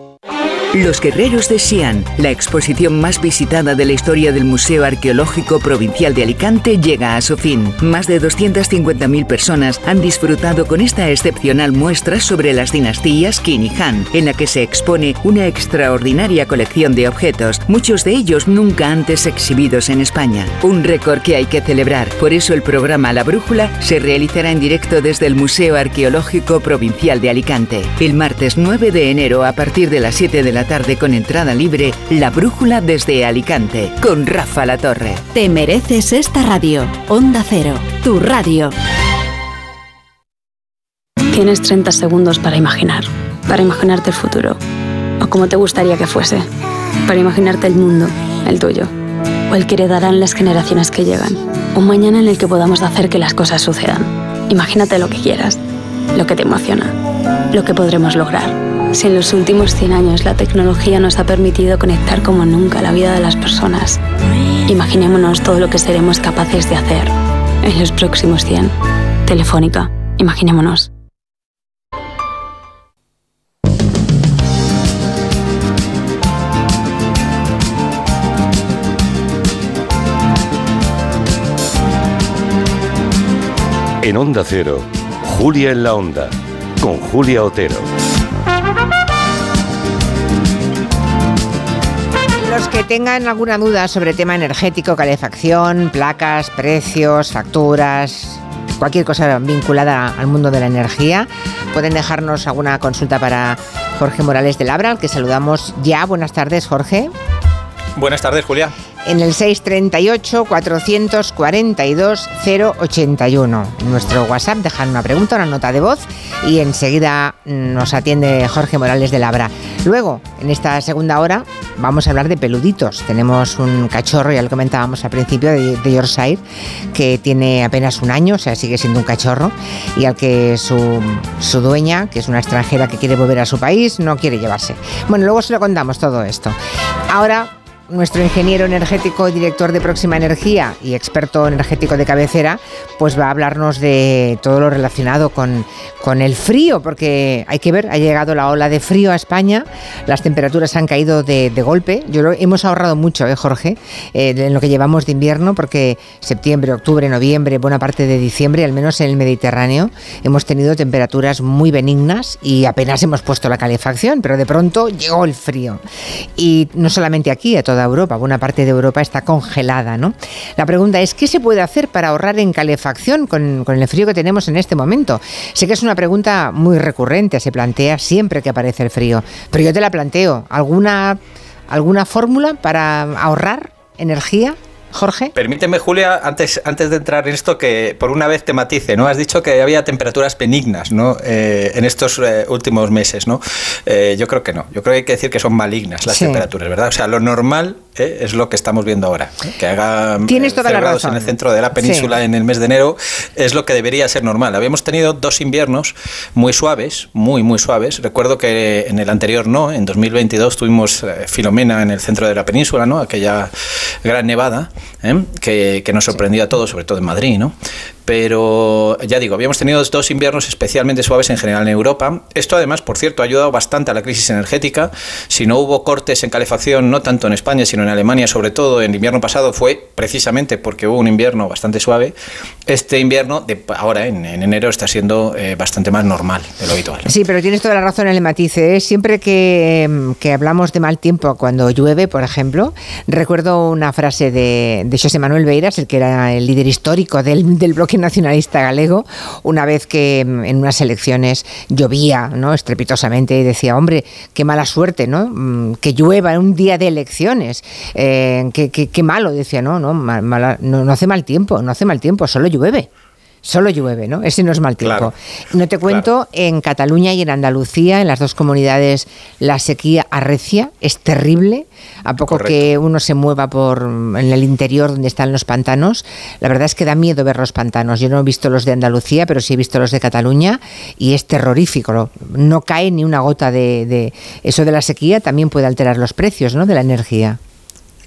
Los Guerreros de Xi'an, la exposición más visitada de la historia del Museo Arqueológico Provincial de Alicante, llega a su fin. Más de 250.000 personas han disfrutado con esta excepcional muestra sobre las dinastías Qin y Han, en la que se expone una extraordinaria colección de objetos, muchos de ellos nunca antes exhibidos en España. Un récord que hay que celebrar. Por eso el programa La Brújula se realizará en directo desde el Museo Arqueológico Provincial de Alicante, el martes 9 de enero a partir de las 7 de la tarde con entrada libre, La Brújula desde Alicante, con Rafa La Torre. Te mereces esta radio. Onda Cero, tu radio. Tienes 30 segundos para imaginar, para imaginarte el futuro, o como te gustaría que fuese, para imaginarte el mundo, el tuyo, o el que heredarán las generaciones que llegan, un mañana en el que podamos hacer que las cosas sucedan. Imagínate lo que quieras, lo que te emociona, lo que podremos lograr. Si en los últimos 100 años la tecnología nos ha permitido conectar como nunca la vida de las personas, imaginémonos todo lo que seremos capaces de hacer en los próximos 100. Telefónica, imaginémonos. En Onda Cero, Julia en la Onda, con Julia Otero. Los que tengan alguna duda sobre tema energético, calefacción, placas, precios, facturas, cualquier cosa vinculada al mundo de la energía, pueden dejarnos alguna consulta para Jorge Morales de Labra, al que saludamos ya. Buenas tardes, Jorge. Buenas tardes, Julia en el 638-442-081. En nuestro WhatsApp dejan una pregunta, una nota de voz y enseguida nos atiende Jorge Morales de Labra. Luego, en esta segunda hora, vamos a hablar de peluditos. Tenemos un cachorro, ya lo comentábamos al principio, de, de Yorkshire, que tiene apenas un año, o sea, sigue siendo un cachorro, y al que su, su dueña, que es una extranjera que quiere volver a su país, no quiere llevarse. Bueno, luego se lo contamos todo esto. Ahora nuestro ingeniero energético, director de Próxima Energía y experto energético de cabecera, pues va a hablarnos de todo lo relacionado con, con el frío, porque hay que ver, ha llegado la ola de frío a España, las temperaturas han caído de, golpe. Yo lo, hemos ahorrado mucho, ¿eh, Jorge? Eh, en lo que llevamos de invierno, porque septiembre, octubre, noviembre, buena parte de diciembre, al menos en el Mediterráneo, hemos tenido temperaturas muy benignas y apenas hemos puesto la calefacción, pero de pronto llegó el frío. Y no solamente aquí, a toda Europa, buena parte de Europa está congelada, ¿no? La pregunta es, ¿qué se puede hacer para ahorrar en calefacción con, con el frío que tenemos en este momento? Sé que es una pregunta muy recurrente, se plantea siempre que aparece el frío, pero yo te la planteo, ¿alguna, alguna fórmula para ahorrar energía? Jorge. Permíteme, Julia, antes, antes de entrar en esto, que por una vez te matice, ¿no? Has dicho que había temperaturas benignas, ¿no? Eh, en estos eh, últimos meses, ¿no? Eh, yo creo que no. Yo creo que hay que decir que son malignas las temperaturas, ¿verdad? O sea, lo normal es lo que estamos viendo ahora. Que haga Tienes toda la razón. en el centro de la península en el mes de enero es lo que debería ser normal. Habíamos tenido dos inviernos muy suaves, muy, muy suaves. Recuerdo que en el anterior no, en 2022 tuvimos Filomena en el centro de la península, ¿no? Aquella gran nevada. ¿eh? que, que, nos sorprendió a todos, sobre todo en Madrid, ¿no? Pero ya digo, habíamos tenido dos inviernos especialmente suaves en general en Europa. Esto además, por cierto, ha ayudado bastante a la crisis energética. Si no hubo cortes en calefacción, no tanto en España, sino en Alemania, sobre todo en el invierno pasado, fue precisamente porque hubo un invierno bastante suave. Este invierno, de ahora en, enero, está siendo eh, bastante más normal de lo habitual. Sí, pero tienes toda la razón en el matiz. ¿eh? Siempre que, em, que, hablamos de mal tiempo cuando llueve, por ejemplo, recuerdo una frase de, de José Manuel Beiras, el que era el líder histórico del, del bloque nacionalista galego, una vez que mm, en unas elecciones llovía ¿no? estrepitosamente y decía, hombre, qué mala suerte, ¿no? Mm, que llueva en un día de elecciones, eh, qué, malo, decía, no, no, no, no hace mal tiempo, no hace mal tiempo, solo llueve. Solo llueve, ¿no? Ese no es mal tiempo. no te cuento, en Cataluña y en Andalucía, en las dos comunidades, la sequía arrecia, es terrible. A poco que uno se mueva por en el interior donde están los pantanos, la verdad es que da miedo ver los pantanos. Yo no he visto los de Andalucía, pero sí he visto los de Cataluña y es terrorífico. No cae ni una gota de, de eso de la sequía, también puede alterar los precios, ¿no? De la energía.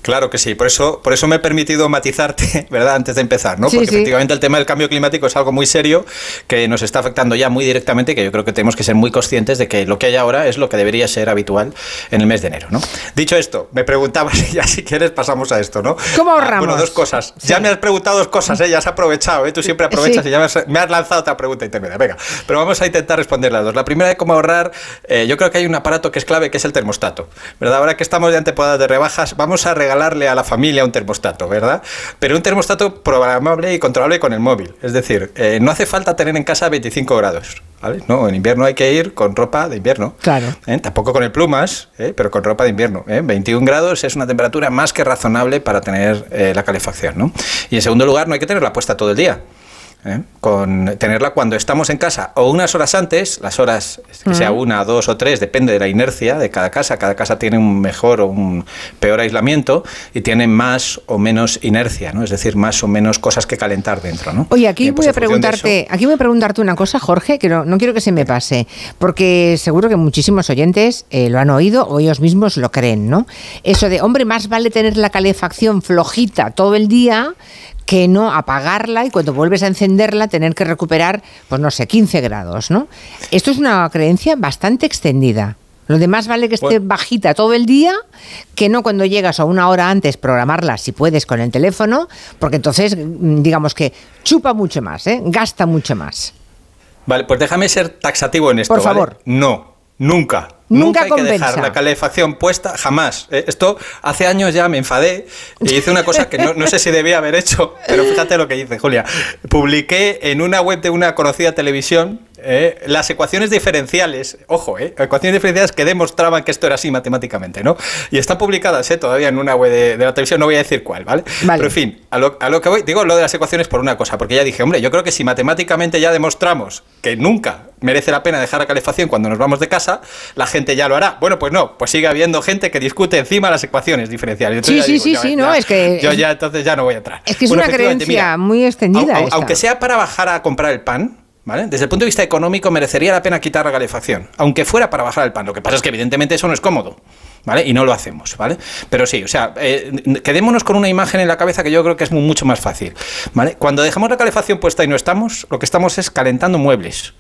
Claro que sí, por eso, por eso me he permitido matizarte, (laughs) ¿verdad? Antes de empezar, ¿no? Porque efectivamente el tema del cambio climático es algo muy serio que nos está afectando ya muy directamente, que yo creo que tenemos que ser muy conscientes de que lo que hay ahora es lo que debería ser habitual en el mes de enero, ¿no? Dicho esto, me preguntabas, (laughs) y ya si quieres pasamos a esto, ¿no? ¿Cómo ah, ahorramos? bueno, dos cosas. Ya me has preguntado dos cosas, ¿eh? Ya has aprovechado, ¿eh? Tú siempre aprovechas y ya me has, lanzado otra pregunta intermedia. Venga, pero vamos a intentar responder las dos. La primera de cómo ahorrar, eh, yo creo que hay un aparato que es clave, que es el termostato, ¿verdad? Ahora que estamos de antepodadas de rebajas, vamos a regalarle a la familia un termostato, ¿verdad? Pero un termostato programable y controlable con el móvil. Es decir, eh, no hace falta tener en casa 25 grados. ¿Vale? No, en invierno hay que ir con ropa de invierno. Claro. ¿Eh? Tampoco con el plumas, ¿eh? pero con ropa de invierno. 21 grados es una temperatura más que razonable para tener la calefacción. ¿no? Y en segundo lugar, no hay que tenerla puesta todo el día. ¿Eh? con tenerla cuando estamos en casa o unas horas antes, las horas que sea una, dos o tres, depende de la inercia de cada casa. Cada casa tiene un mejor o un peor aislamiento y tiene más o menos inercia, ¿no? Es decir, más o menos cosas que calentar dentro, ¿no? Oye, aquí pues voy a preguntarte, aquí voy a preguntarte una cosa, Jorge, que no, quiero que se me pase, porque seguro que muchísimos oyentes eh, lo han oído o ellos mismos lo creen, ¿no? Eso de, hombre, más vale tener la calefacción flojita todo el día que no apagarla y cuando vuelves a encenderla tener que recuperar, pues no sé, 15 grados, ¿no? Esto es una creencia bastante extendida. Lo demás vale que esté bajita todo el día, que no cuando llegas a una hora antes programarla si puedes con el teléfono, porque entonces mm, digamos que chupa mucho más, ¿eh? gasta mucho más. Vale, pues déjame ser taxativo en esto. Por favor. No, nunca. Nunca, hay que dejar la calefacción puesta, jamás. Eh, esto hace años ya me enfadé y hice una cosa que no, sé si debía haber hecho, pero fíjate lo que hice, Julia. Publiqué en una web de una conocida televisión eh, las ecuaciones diferenciales, ojo, eh, ecuaciones diferenciales que demostraban que esto era así matemáticamente, ¿no? Y están publicadas eh, todavía en una web de, la televisión, no voy a decir cuál, ¿vale? Pero en fin, a lo, a lo, que voy, digo lo de las ecuaciones por una cosa, porque ya dije, hombre, yo creo que si matemáticamente ya demostramos que nunca merece la pena dejar la calefacción cuando nos vamos de casa, la gente ya lo hará. Bueno, pues no, pues sigue habiendo gente que discute encima las ecuaciones diferenciales. sí, sí, sí, sí, no, es que... Yo ya entonces ya no voy a entrar. Es que es una creencia muy extendida. aunque sea para bajar a comprar el pan, ¿Vale? Desde el punto de vista económico merecería la pena quitar la calefacción, aunque fuera para bajar el pan. Lo que pasa es que evidentemente eso no es cómodo. ¿Vale? Y no lo hacemos, ¿vale? Pero sí, o sea, eh, quedémonos con una imagen en la cabeza que yo creo que es mucho más fácil, ¿vale? Cuando dejamos la calefacción puesta y no estamos, lo que estamos es calentando muebles.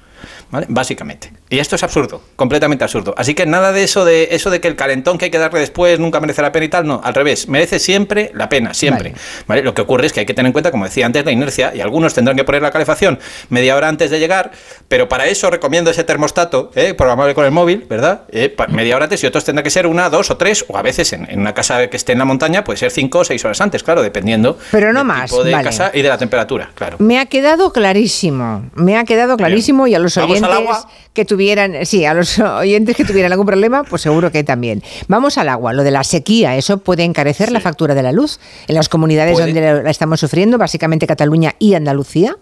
Básicamente. Y esto es absurdo, completamente absurdo. Así que nada de eso de eso de que el calentón que hay que darle después nunca merece la pena y tal, no, al revés, merece siempre la pena, siempre. Vale. Lo que ocurre es que hay que tener en cuenta, como decía antes, la inercia y algunos tendrán que poner la calefacción media hora antes de llegar, pero para eso recomiendo ese termostato, ¿eh? programable con el móvil, ¿verdad? Eh, media hora antes y otros tendrán que ser una, dos o tres, o a veces en, una casa que esté en la montaña puede ser cinco o seis horas antes, claro, dependiendo pero no del más, tipo de casa y de la temperatura, claro. Me ha quedado clarísimo, me ha quedado clarísimo y a los oyentes que tuvieran, sí, a los oyentes que tuvieran algún problema, pues seguro que también. Vamos al agua, lo de la sequía, eso puede encarecer la factura de la luz en las comunidades donde la estamos sufriendo, básicamente Cataluña y Andalucía.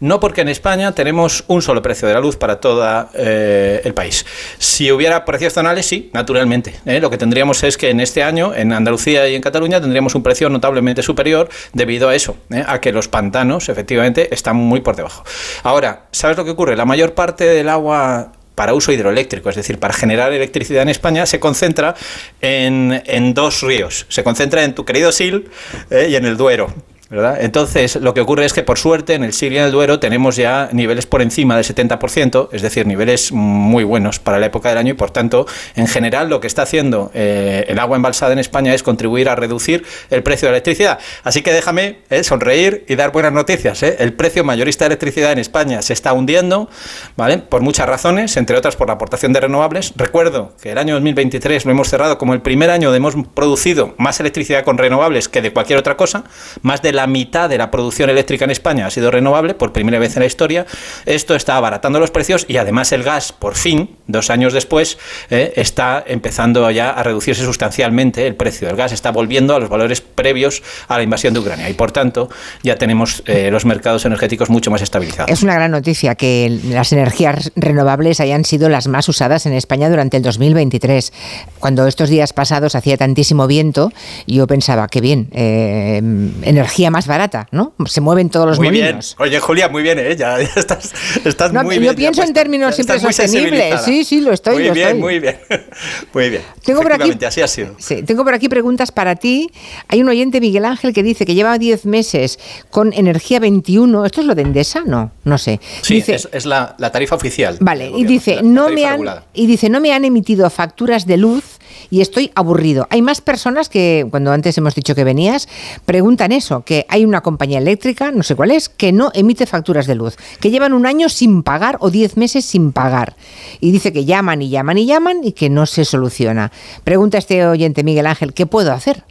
No porque en España tenemos un solo precio de la luz para todo eh, el país. Si hubiera precios zonales, sí, naturalmente. ¿eh? Lo que tendríamos es que en este año, en Andalucía y en Cataluña, tendríamos un precio notablemente superior debido a eso, ¿eh? a que los pantanos efectivamente están muy por debajo. Ahora, ¿sabes lo que ocurre? La mayor parte del agua para uso hidroeléctrico, es decir, para generar electricidad en España, se concentra en, en dos ríos. Se concentra en tu querido Sil y en el Duero. Entonces, lo que ocurre es que, por suerte, en el Sil y en el Duero tenemos ya niveles por encima del 70%, es decir, niveles muy buenos para la época del año y, por tanto, en general, lo que está haciendo eh, el agua embalsada en España es contribuir a reducir el precio de la electricidad. Así que déjame eh, sonreír y dar buenas noticias. Eh. El precio mayorista de electricidad en España se está hundiendo, ¿vale? Por muchas razones, entre otras por la aportación de renovables. Recuerdo que el año 2023 lo hemos cerrado como el primer año donde hemos producido más electricidad con renovables que de cualquier otra cosa, más de la la mitad de la producción eléctrica en España ha sido renovable por primera vez en la historia. Esto está abaratando los precios y además el gas, por fin, dos años después, eh, está empezando ya a reducirse sustancialmente el precio del gas. Está volviendo a los valores previos a la invasión de Ucrania y por tanto ya tenemos eh, los mercados energéticos mucho más estabilizados. Es una gran noticia que las energías renovables hayan sido las más usadas en España durante el 2023. Cuando estos días pasados hacía tantísimo viento, yo pensaba que bien, eh, energía más barata, ¿no? Se mueven todos los muy molinos. Bien. Oye, Julia, muy bien, ¿eh? Ya, (laughs) estás, estás no, muy bien. Yo pienso en términos siempre sostenibles. Sí, sí, lo estoy. Muy lo bien, estoy. muy bien. (laughs) Muy bien. Tengo por aquí, así ha sido. Sí, tengo por aquí preguntas para ti. Hay un oyente, Miguel Ángel, que dice que lleva 10 meses con energía 21. ¿Esto es lo de Endesa? No, no sé. Sí, dice, es, es la, la, tarifa oficial. Vale, y dice, no me han, regulada. y dice, no me han emitido facturas de luz y estoy aburrido. Hay más personas que, cuando antes hemos dicho que venías, preguntan eso, que hay una compañía eléctrica, no sé cuál es, que no emite facturas de luz, que llevan un año sin pagar o 10 meses sin pagar. Y dice que llaman y llaman y llaman y que no se soluciona. Pregunta este oyente Miguel Ángel, ¿qué puedo hacer?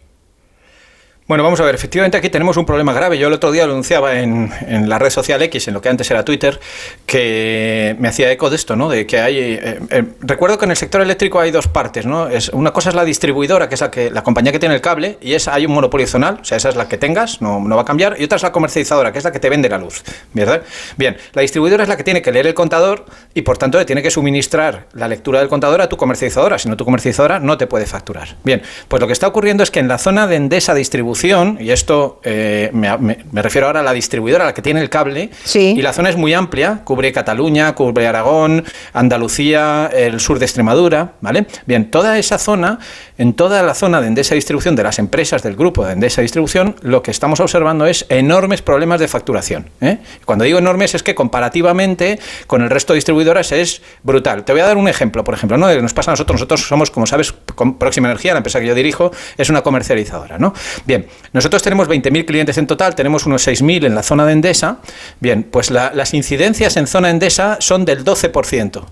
Bueno, vamos a ver, efectivamente aquí tenemos un problema grave. Yo el otro día anunciaba en, la red social X, en lo que antes era Twitter, que me hacía eco de esto, ¿no? De que hay. Eh, eh, recuerdo que en el sector eléctrico hay dos partes, ¿no? Es, una cosa es la distribuidora, que es la, que, la compañía que tiene el cable, y es, hay un monopolio zonal, o sea, esa es la que tengas, no, va a cambiar, y otra es la comercializadora, que es la que te vende la luz, ¿verdad? Bien, la distribuidora es la que tiene que leer el contador y por tanto le tiene que suministrar la lectura del contador a tu comercializadora, si no tu comercializadora no te puede facturar. Bien, pues lo que está ocurriendo es que en la zona de Endesa distribución, y esto eh, me, me, me, refiero ahora a la distribuidora, la que tiene el cable, sí. y la zona es muy amplia, cubre Cataluña, cubre Aragón, Andalucía, el sur de Extremadura, ¿vale? Bien, toda esa zona, en toda la zona de Endesa Distribución, de las empresas del grupo de Endesa Distribución, lo que estamos observando es enormes problemas de facturación. ¿eh? Cuando digo enormes es que comparativamente con el resto de distribuidoras es brutal. Te voy a dar un ejemplo, por ejemplo, ¿no? Que nos pasa a nosotros. Nosotros somos, como sabes, Próxima Energía, la empresa que yo dirijo, es una comercializadora, ¿no? Bien, nosotros tenemos 20.000 clientes en total, tenemos unos 6.000 en la zona de Endesa. Bien, pues la, las incidencias en zona Endesa son del 12%,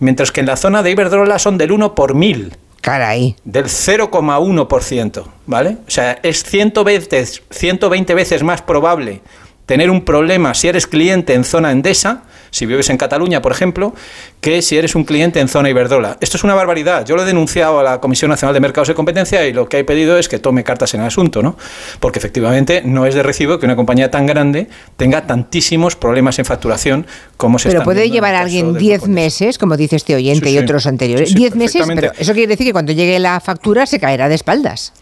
mientras que en la zona de Iberdrola son del 1 por 1000. Caray. Del 0,1%, ¿vale? O sea, es 120, 120 veces más probable tener un problema si eres cliente en zona Endesa, si vives en Cataluña, por ejemplo, que si eres un cliente en zona Iberdrola. Esto es una barbaridad. Yo lo he denunciado a la Comisión Nacional de Mercados de Competencia y lo que he pedido es que tome cartas en el asunto, ¿no? Porque efectivamente no es de recibo que una compañía tan grande tenga tantísimos problemas en facturación como se Pero puede llevar a alguien 10 meses, como dice este oyente sí, y sí. otros anteriores. 10 sí, meses, pero eso quiere decir que cuando llegue la factura se caerá de espaldas.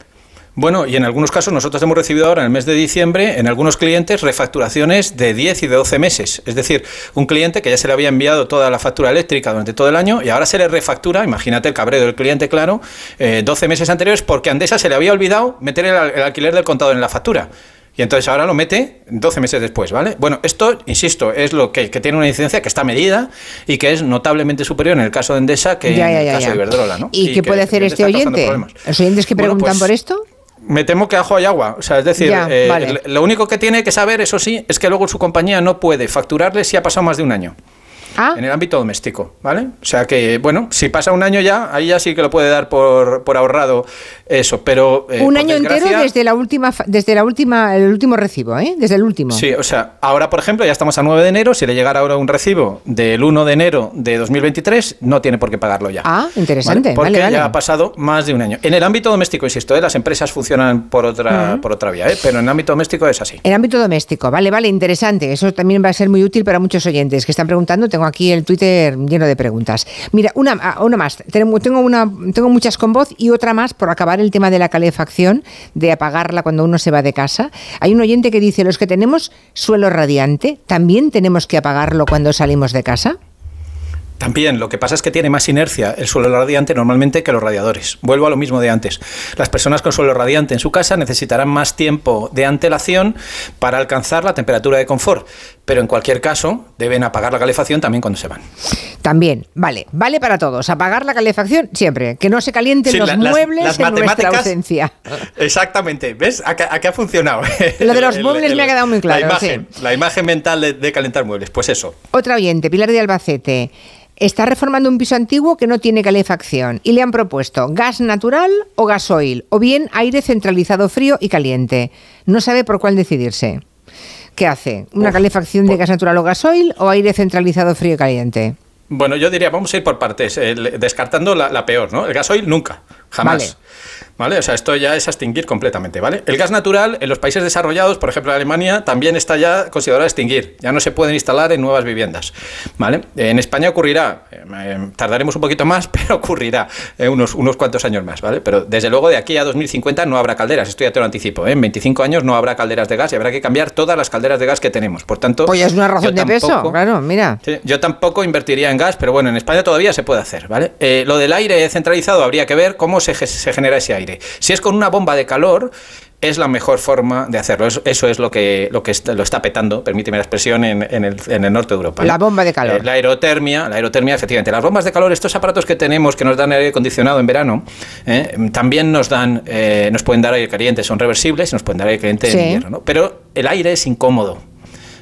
Bueno, y en algunos casos nosotros hemos recibido ahora en el mes de diciembre, en algunos clientes, refacturaciones de 10 y de 12 meses. Es decir, un cliente que ya se le había enviado toda la factura eléctrica durante todo el año y ahora se le refactura, imagínate el cabreo del cliente, claro, eh, 12 meses anteriores porque a Andesa se le había olvidado meter el, el alquiler del contador en la factura. Y entonces ahora lo mete 12 meses después, ¿vale? Bueno, esto, insisto, es lo que, que, tiene una incidencia que está medida y que es notablemente superior en el caso de Endesa que ya, ya, en el ya, caso de Iberdrola, ¿no? ¿Y, y qué puede hacer este oyente? ¿Los oyentes que bueno, preguntan pues, por esto? Me temo que ajo hay agua. O sea, es decir, ya, eh, vale. lo único que tiene que saber, eso sí, es que luego su compañía no puede facturarle si ha pasado más de un año. Ah. En el ámbito doméstico, ¿vale? O sea que, bueno, si pasa un año ya, ahí ya sí que lo puede dar por, por ahorrado eso, pero... Eh, un año entero desde la última, desde la última, el último recibo, ¿eh? Desde el último. Sí, o sea, ahora, por ejemplo, ya estamos a 9 de enero, si le llegara ahora un recibo del 1 de enero de 2023, no tiene por qué pagarlo ya. Ah, interesante. ¿vale? Porque vale, vale. ya ha pasado más de un año. En el ámbito doméstico, insisto, ¿eh? las empresas funcionan por otra, uh -huh. por otra vía, ¿eh? pero en el ámbito doméstico es así. En ámbito doméstico, vale, vale, interesante. Eso también va a ser muy útil para muchos oyentes que están preguntando. Tengo aquí el Twitter lleno de preguntas. Mira, una, una más. Tengo, una, tengo muchas con voz y otra más por acabar el tema de la calefacción, de apagarla cuando uno se va de casa. Hay un oyente que dice, los que tenemos suelo radiante, ¿también tenemos que apagarlo cuando salimos de casa? También, lo que pasa es que tiene más inercia el suelo radiante normalmente que los radiadores. Vuelvo a lo mismo de antes. Las personas con suelo radiante en su casa necesitarán más tiempo de antelación para alcanzar la temperatura de confort, pero en cualquier caso deben apagar la calefacción también cuando se van. También, vale, vale para todos. Apagar la calefacción siempre, que no se calienten sí, los la, muebles las, en nuestra ausencia. (laughs) Exactamente, ¿ves? ¿A qué, ha funcionado? (laughs) Lo de los muebles el, el, me ha quedado muy claro. La imagen, sí. la imagen mental de, de calentar muebles, pues eso. Otra oyente, Pilar de Albacete. está reformando un piso antiguo que no tiene calefacción y le han propuesto gas natural o gasoil, o bien aire centralizado frío y caliente. No sabe por cuál decidirse. ¿Qué hace? ¿Una calefacción de gas natural o gasoil o aire centralizado frío y caliente? Bueno, yo diría, vamos a ir por partes, eh, descartando la, la, peor, ¿no? El gasoil nunca, jamás. Vale. ¿Vale? O sea, esto ya es extinguir completamente, ¿vale? El gas natural en los países desarrollados, por ejemplo en Alemania, también está ya considerado extinguir. Ya no se pueden instalar en nuevas viviendas, ¿vale? En España ocurrirá, eh, tardaremos un poquito más, (laughs) pero ocurrirá eh, unos, unos cuantos años más, ¿vale? Pero desde luego de aquí a 2050 no habrá calderas, esto ya te lo anticipo, ¿eh? En 25 años no habrá calderas de gas y habrá que cambiar todas las calderas de gas que tenemos. Por tanto... Pues ya es una razón de peso, claro, mira. Sí, yo tampoco invertiría en gas, pero bueno, en España todavía se puede hacer, ¿vale? Eh, lo del aire centralizado habría que ver cómo se, se genera ese aire. Si es con una bomba de calor, es la mejor forma de hacerlo. Eso, eso es lo que, lo que está, lo está petando, permíteme la expresión, en, en, el, en el, norte de Europa. La bomba de calor. Eh, la aerotermia, la aerotermia, efectivamente. Las bombas de calor, estos aparatos que tenemos que nos dan aire acondicionado en verano, eh, también nos dan, eh, nos pueden dar aire caliente, son reversibles y nos pueden dar aire caliente Sí. en invierno. ¿no? Pero el aire es incómodo.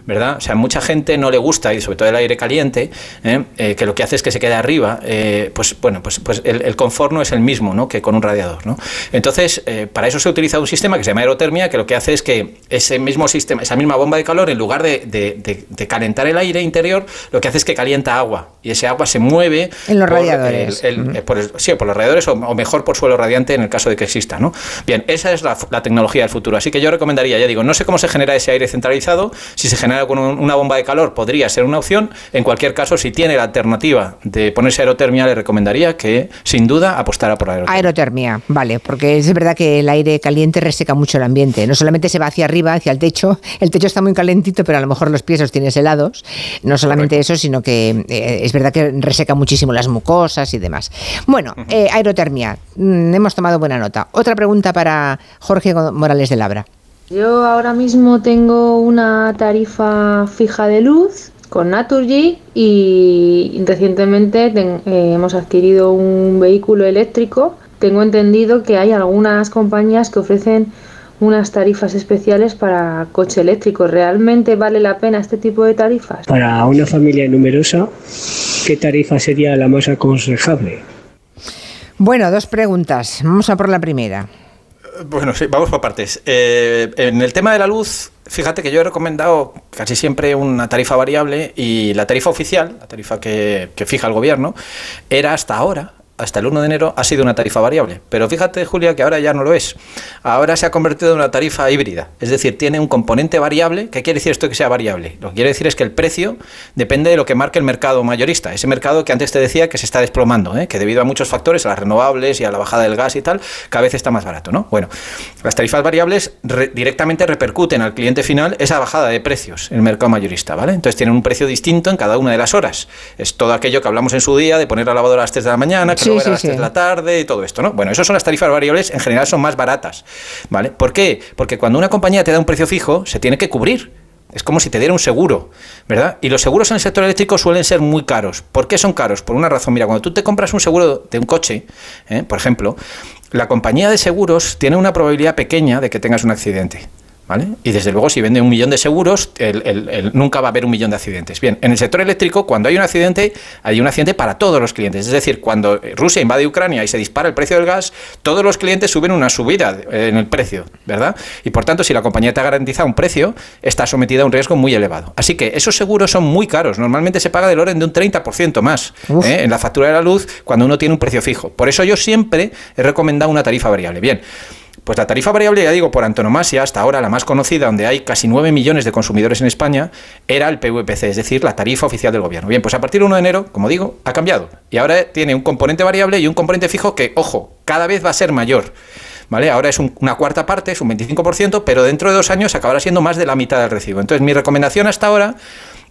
¿Verdad? O sea, mucha gente no le gusta, y sobre todo el aire caliente, ¿eh? Eh, que lo que hace es que se quede arriba, eh, pues bueno, pues, pues el, el, confort no es el mismo ¿no? que con un radiador, ¿no? Entonces, para eso se utiliza un sistema que se llama aerotermia, que lo que hace es que ese mismo sistema, esa misma bomba de calor, en lugar de, de, de, de calentar el aire interior, lo que hace es que calienta agua, y ese agua se mueve en los por radiadores. El, el, por el, sí, por los radiadores o, o, mejor por suelo radiante en el caso de que exista, ¿no? Bien, esa es la, la, tecnología del futuro. Así que yo recomendaría, ya digo, no sé cómo se genera ese aire centralizado, si se genera con un, una bomba de calor podría ser una opción. En cualquier caso, si tiene la alternativa de ponerse aerotermia, le recomendaría que, sin duda, apostara por aerotermia. Aerotermia, vale, porque es verdad que el aire caliente reseca mucho el ambiente. No solamente se va hacia arriba, hacia el techo, el techo está muy calentito, pero a lo mejor los pies los tienes helados. No solamente Correcto. eso, sino que eh, es verdad que reseca muchísimo las mucosas y demás. Bueno, uh -huh. eh, aerotermia, mm, hemos tomado buena nota. Otra pregunta para Jorge Morales de Labra. Yo ahora mismo tengo una tarifa fija de luz con Naturgy y recientemente ten, eh, hemos adquirido un vehículo eléctrico. Tengo entendido que hay algunas compañías que ofrecen unas tarifas especiales para coche eléctrico. ¿Realmente vale la pena este tipo de tarifas? Para una familia numerosa, ¿qué tarifa sería la más aconsejable? Bueno, dos preguntas. Vamos a por la primera. Bueno, sí, vamos por partes. Eh, en el tema de la luz, fíjate que yo he recomendado casi siempre una tarifa variable y la tarifa oficial, la tarifa que, que fija el gobierno, era hasta ahora, hasta el 1 de enero ha sido una tarifa variable. Pero fíjate, Julia, que ahora ya no lo es. Ahora se ha convertido en una tarifa híbrida. Es decir, tiene un componente variable. ¿Qué quiere decir esto que sea variable? Lo que quiere decir es que el precio depende de lo que marque el mercado mayorista. Ese mercado que antes te decía que se está desplomando, ¿eh? que debido a muchos factores, a las renovables y a la bajada del gas y tal, cada vez está más barato. ¿no? Bueno, las tarifas variables re directamente repercuten al cliente final esa bajada de precios en el mercado mayorista. ¿vale? Entonces tienen un precio distinto en cada una de las horas. Es todo aquello que hablamos en su día de poner la lavadora a las 3 de la mañana, sí, sí, a las sí. 3 de la tarde y todo esto, ¿no? Bueno, eso son las tarifas variables, en general son más baratas, ¿vale? ¿Por qué? Porque cuando una compañía te da un precio fijo, se tiene que cubrir. Es como si te diera un seguro, ¿verdad? Y los seguros en el sector eléctrico suelen ser muy caros. ¿Por qué son caros? Por una razón. Mira, cuando tú te compras un seguro de un coche, ¿eh? por ejemplo, la compañía de seguros tiene una probabilidad pequeña de que tengas un accidente. ¿Vale? Y desde luego, si vende un millón de seguros, el, el, el, nunca va a haber un millón de accidentes. Bien, en el sector eléctrico, cuando hay un accidente, hay un accidente para todos los clientes. Es decir, cuando Rusia invade Ucrania y se dispara el precio del gas, todos los clientes suben una subida en el precio, ¿verdad? Y por tanto, si la compañía te garantiza un precio, está sometida a un riesgo muy elevado. Así que esos seguros son muy caros. Normalmente se paga del orden de un 30% más ¿eh? en la factura de la luz cuando uno tiene un precio fijo. Por eso yo siempre he recomendado una tarifa variable. Bien. Pues la tarifa variable, ya digo, por antonomasia, hasta ahora la más conocida, donde hay casi 9 millones de consumidores en España, era el PVPC, es decir, la tarifa oficial del gobierno. Bien, pues a partir del 1 de enero, como digo, ha cambiado. Y ahora tiene un componente variable y un componente fijo que, ojo, cada vez va a ser mayor. ¿Vale? Ahora es un, una cuarta parte, es un 25%, pero dentro de dos años acabará siendo más de la mitad del recibo. Entonces, mi recomendación hasta ahora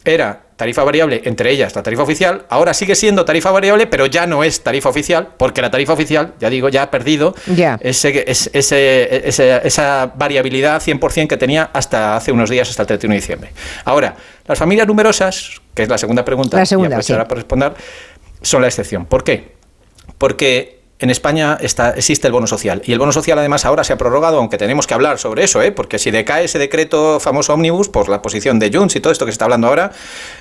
era tarifa variable, entre ellas la tarifa oficial, ahora sigue siendo tarifa variable, pero ya no es tarifa oficial, porque la tarifa oficial, ya digo, ya ha perdido yeah. ese, ese, esa variabilidad 100% que tenía hasta hace unos días, hasta el 31 de diciembre. Ahora, las familias numerosas, que es la segunda pregunta, la segunda, y sí. por responder, son la excepción. ¿Por qué? Porque en España está, existe el bono social. Y el bono social además ahora se ha prorrogado, aunque tenemos que hablar sobre eso, ¿eh? porque si decae ese decreto famoso ómnibus por la posición de Junts y todo esto que se está hablando ahora,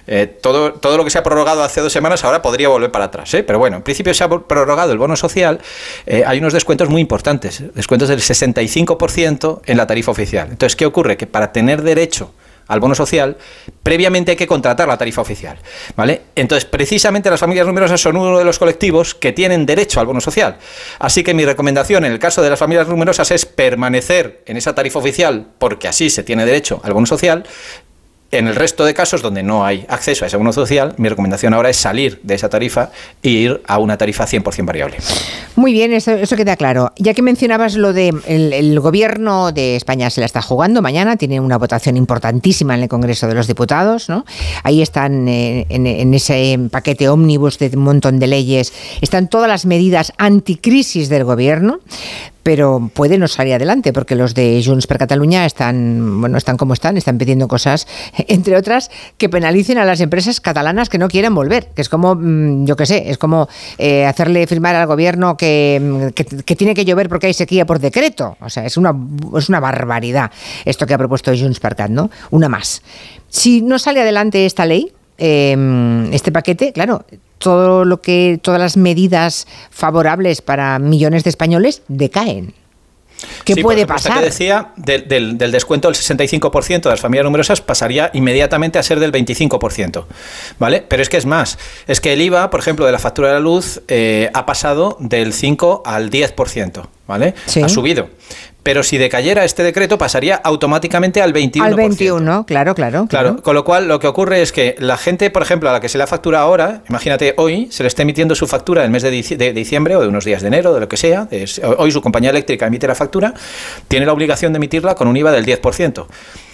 eh, todo, todo lo que se ha prorrogado hace dos semanas ahora podría volver para atrás. ¿eh? Pero bueno, en principio se ha prorrogado el bono social, eh, hay unos descuentos muy importantes, descuentos del 65% en la tarifa oficial. Entonces, ¿qué ocurre? Que para tener derecho al bono social, previamente hay que contratar la tarifa oficial. ¿vale? Entonces, precisamente las familias numerosas son uno de los colectivos que tienen derecho al bono social. Así que mi recomendación en el caso de las familias numerosas es permanecer en esa tarifa oficial, porque así se tiene derecho al bono social, en el resto de casos donde no hay acceso a ese bono social, mi recomendación ahora es salir de esa tarifa e ir a una tarifa 100% variable. Muy bien, eso, queda claro. Ya que mencionabas lo de el, gobierno de España se la está jugando mañana, tiene una votación importantísima en el Congreso de los Diputados, ¿no? Ahí están eh, en, en, ese paquete ómnibus de un montón de leyes, están todas las medidas anticrisis del gobierno pero puede no salir adelante porque los de Junts per Cataluña están, bueno, están como están, están pidiendo cosas, (laughs) entre otras, que penalicen a las empresas catalanas que no quieren volver, que es como, mm, yo qué sé, es como eh, hacerle firmar al gobierno que, que, tiene que llover porque hay sequía por decreto. O sea, es una, es una barbaridad esto que ha propuesto Junts per Cat, ¿no? Una más. Si no sale adelante esta ley, em, este paquete, claro, todo lo que, todas las medidas favorables para millones de españoles decaen. ¿Qué puede pasar? Que decía, del, descuento del 65% de las familias numerosas pasaría inmediatamente a ser del 25%. ¿Vale? Pero es que es más. Es que el IVA, por ejemplo, de la factura de la luz eh, ha pasado del 5 al 10%. ¿Vale? Ha subido. Pero si decayera este decreto, pasaría automáticamente al 21%. Al 21, claro, claro, claro. con lo cual lo que ocurre es que la gente, por ejemplo, a la que se le factura ahora, imagínate hoy, se le está emitiendo su factura en el mes de, diciembre o de unos días de enero, de lo que sea. hoy su compañía eléctrica emite la factura, tiene la obligación de emitirla con un IVA del 10%.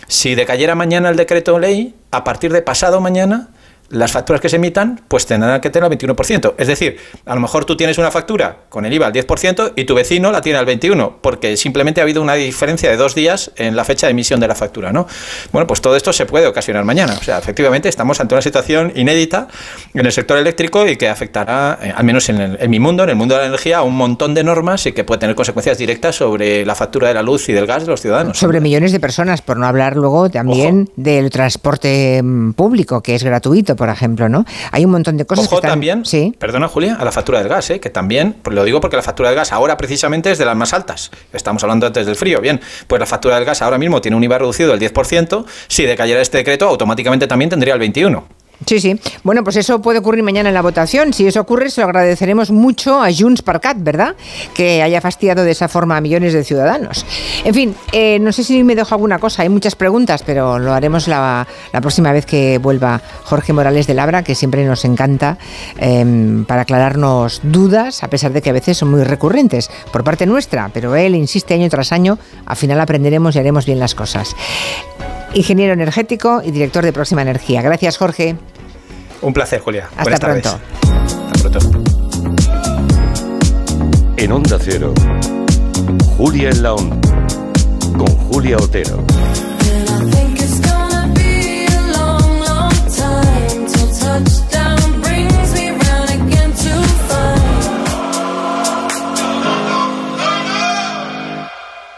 Si decayera mañana el decreto ley, a partir de pasado mañana las facturas que se emitan pues tendrán que tener el 21%. Es decir, a lo mejor tú tienes una factura con el IVA al 10% y tu vecino la tiene al 21%, porque simplemente ha habido una diferencia de dos días en la fecha de emisión de la factura. ¿no? Bueno, pues todo esto se puede ocasionar mañana. O sea, efectivamente estamos ante una situación inédita en el sector eléctrico y que afectará, eh, al menos en, mi mundo, en el mundo de la energía, a un montón de normas y que puede tener consecuencias directas sobre la factura de la luz y del gas de los ciudadanos. Sobre millones de personas, por no hablar luego también del transporte mm, público, que es gratuito por ejemplo, ¿no? Hay un montón de cosas Ojo que también, sí. perdona Julia, a la factura del gas, ¿eh? que también, pues lo digo porque la factura del gas ahora precisamente es de las más altas. Estamos hablando antes del frío, bien, pues la factura del gas ahora mismo tiene un IVA reducido del 10%, si decayera este decreto automáticamente también tendría el 21%. Sí, sí. Bueno, pues eso puede ocurrir mañana en la votación. Si eso ocurre, se lo agradeceremos mucho a Junts per Cat, ¿verdad? Que haya fastidiado de esa forma a millones de ciudadanos. En fin, eh, no sé si me dejo alguna cosa. Hay muchas preguntas, pero lo haremos la, próxima vez que vuelva Jorge Morales de Labra, que siempre nos encanta, em, para aclararnos dudas, a pesar de que a veces son muy recurrentes por parte nuestra. Pero él insiste año tras año. Al final aprenderemos y haremos bien las cosas ingeniero energético y director de Próxima Energía. Gracias, Jorge. Un placer, Julia. Hasta pronto. Hasta pronto. En Onda Cero, Julia en la Onda, con Julia Otero.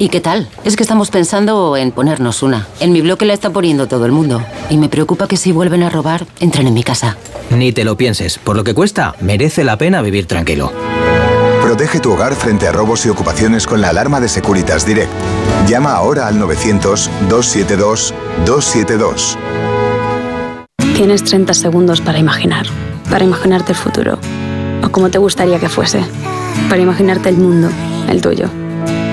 ¿Y qué tal? Es que estamos pensando en ponernos una. En mi bloque la está poniendo todo el mundo. Y me preocupa que si vuelven a robar, entren en mi casa. Ni te lo pienses. Por lo que cuesta, merece la pena vivir tranquilo. Protege tu hogar frente a robos y ocupaciones con la alarma de Securitas Direct. Llama ahora al 900-272-272. Tienes 30 segundos para imaginar. Para imaginarte el futuro. O como te gustaría que fuese. Para imaginarte el mundo, el tuyo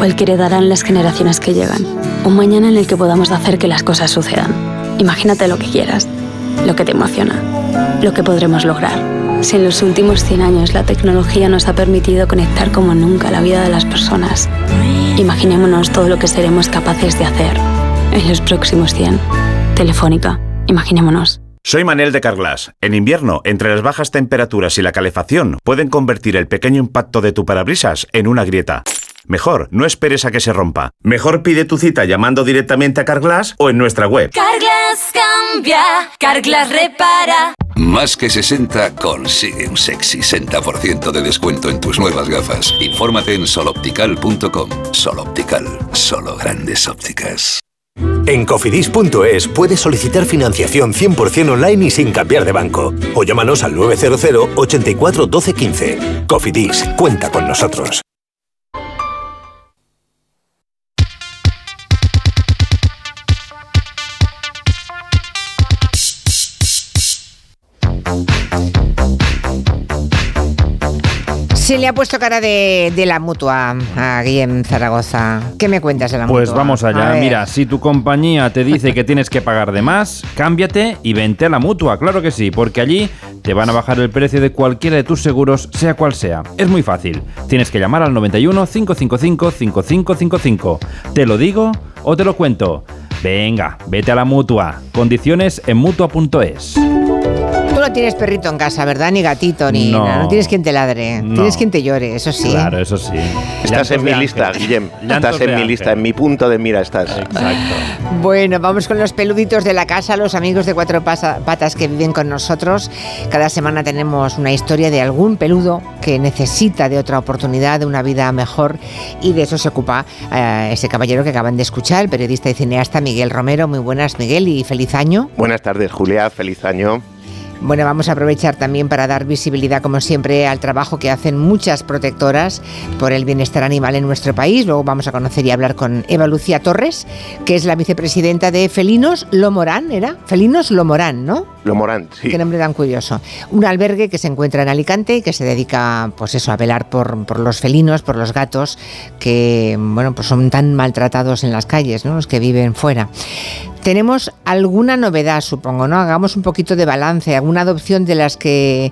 el que heredarán las generaciones que llegan. Un mañana en el que podamos hacer que las cosas sucedan. Imagínate lo que quieras, lo que te emociona, lo que podremos lograr. Si en los últimos 100 años la tecnología nos ha permitido conectar como nunca la vida de las personas, imaginémonos todo lo que seremos capaces de hacer en los próximos 100. Telefónica, imaginémonos. Soy Manel de Carglass. En invierno, entre las bajas temperaturas y la calefacción, pueden convertir el pequeño impacto de tu parabrisas en una grieta. Mejor, no esperes a que se rompa. Mejor pide tu cita llamando directamente a Carglass o en nuestra web. Carglass cambia, Carglass repara. Más que 60 consigue un sexy 60% de descuento en tus nuevas gafas. Infórmate en soloptical.com. Soloptical, solo grandes ópticas. En cofidis.es puedes solicitar financiación 100% online y sin cambiar de banco. O llámanos al 900 84 12 15. Cofidis, cuenta con nosotros. Le ha puesto cara de, de la mutua a Guillem Zaragoza. ¿Qué me cuentas de la Pues mutua? vamos A allá. Mira, si tu compañía te dice que tienes que pagar de más, cámbiate y vente a la mutua. Claro que sí, porque allí te van a bajar el precio de cualquiera de tus seguros, sea cual sea. Es muy fácil. Tienes que llamar al 91 555 5555. ¿Te lo digo o te lo cuento? Venga, vete a la mutua. Condiciones en mutua.es. No tienes perrito en casa, ¿verdad? Ni gatito, ni No. nada. No tienes quien te ladre. No. Tienes quien te llore, eso sí. Claro, eso sí. Estás en mi lista, Guillem. Estás en mi lista, en mi punto de mira estás. Exacto. Bueno, vamos con los peluditos de la casa, los amigos de cuatro patas que viven con nosotros. Cada semana tenemos una historia de algún peludo que necesita de otra oportunidad, de una vida mejor, y de eso se ocupa eh, ese caballero que acaban de escuchar, el periodista y cineasta Miguel Romero. Muy buenas, Miguel, y feliz año. Buenas tardes, Julia. Feliz año. Bueno, vamos a aprovechar también para dar visibilidad, como siempre, al trabajo que hacen muchas protectoras por el bienestar animal en nuestro país. Luego vamos a conocer y hablar con Eva Lucía Torres, que es la vicepresidenta de Felinos Lomorán, ¿era? Felinos Lomorán, ¿no? Lo Morán, sí. Qué nombre tan curioso. Un albergue que se encuentra en Alicante y que se dedica, pues eso, a velar por, por los felinos, por los gatos que, bueno, pues son tan maltratados en las calles, ¿no? Los que viven fuera. Tenemos alguna novedad, supongo, ¿no? Hagamos un poquito de balance, alguna adopción de las que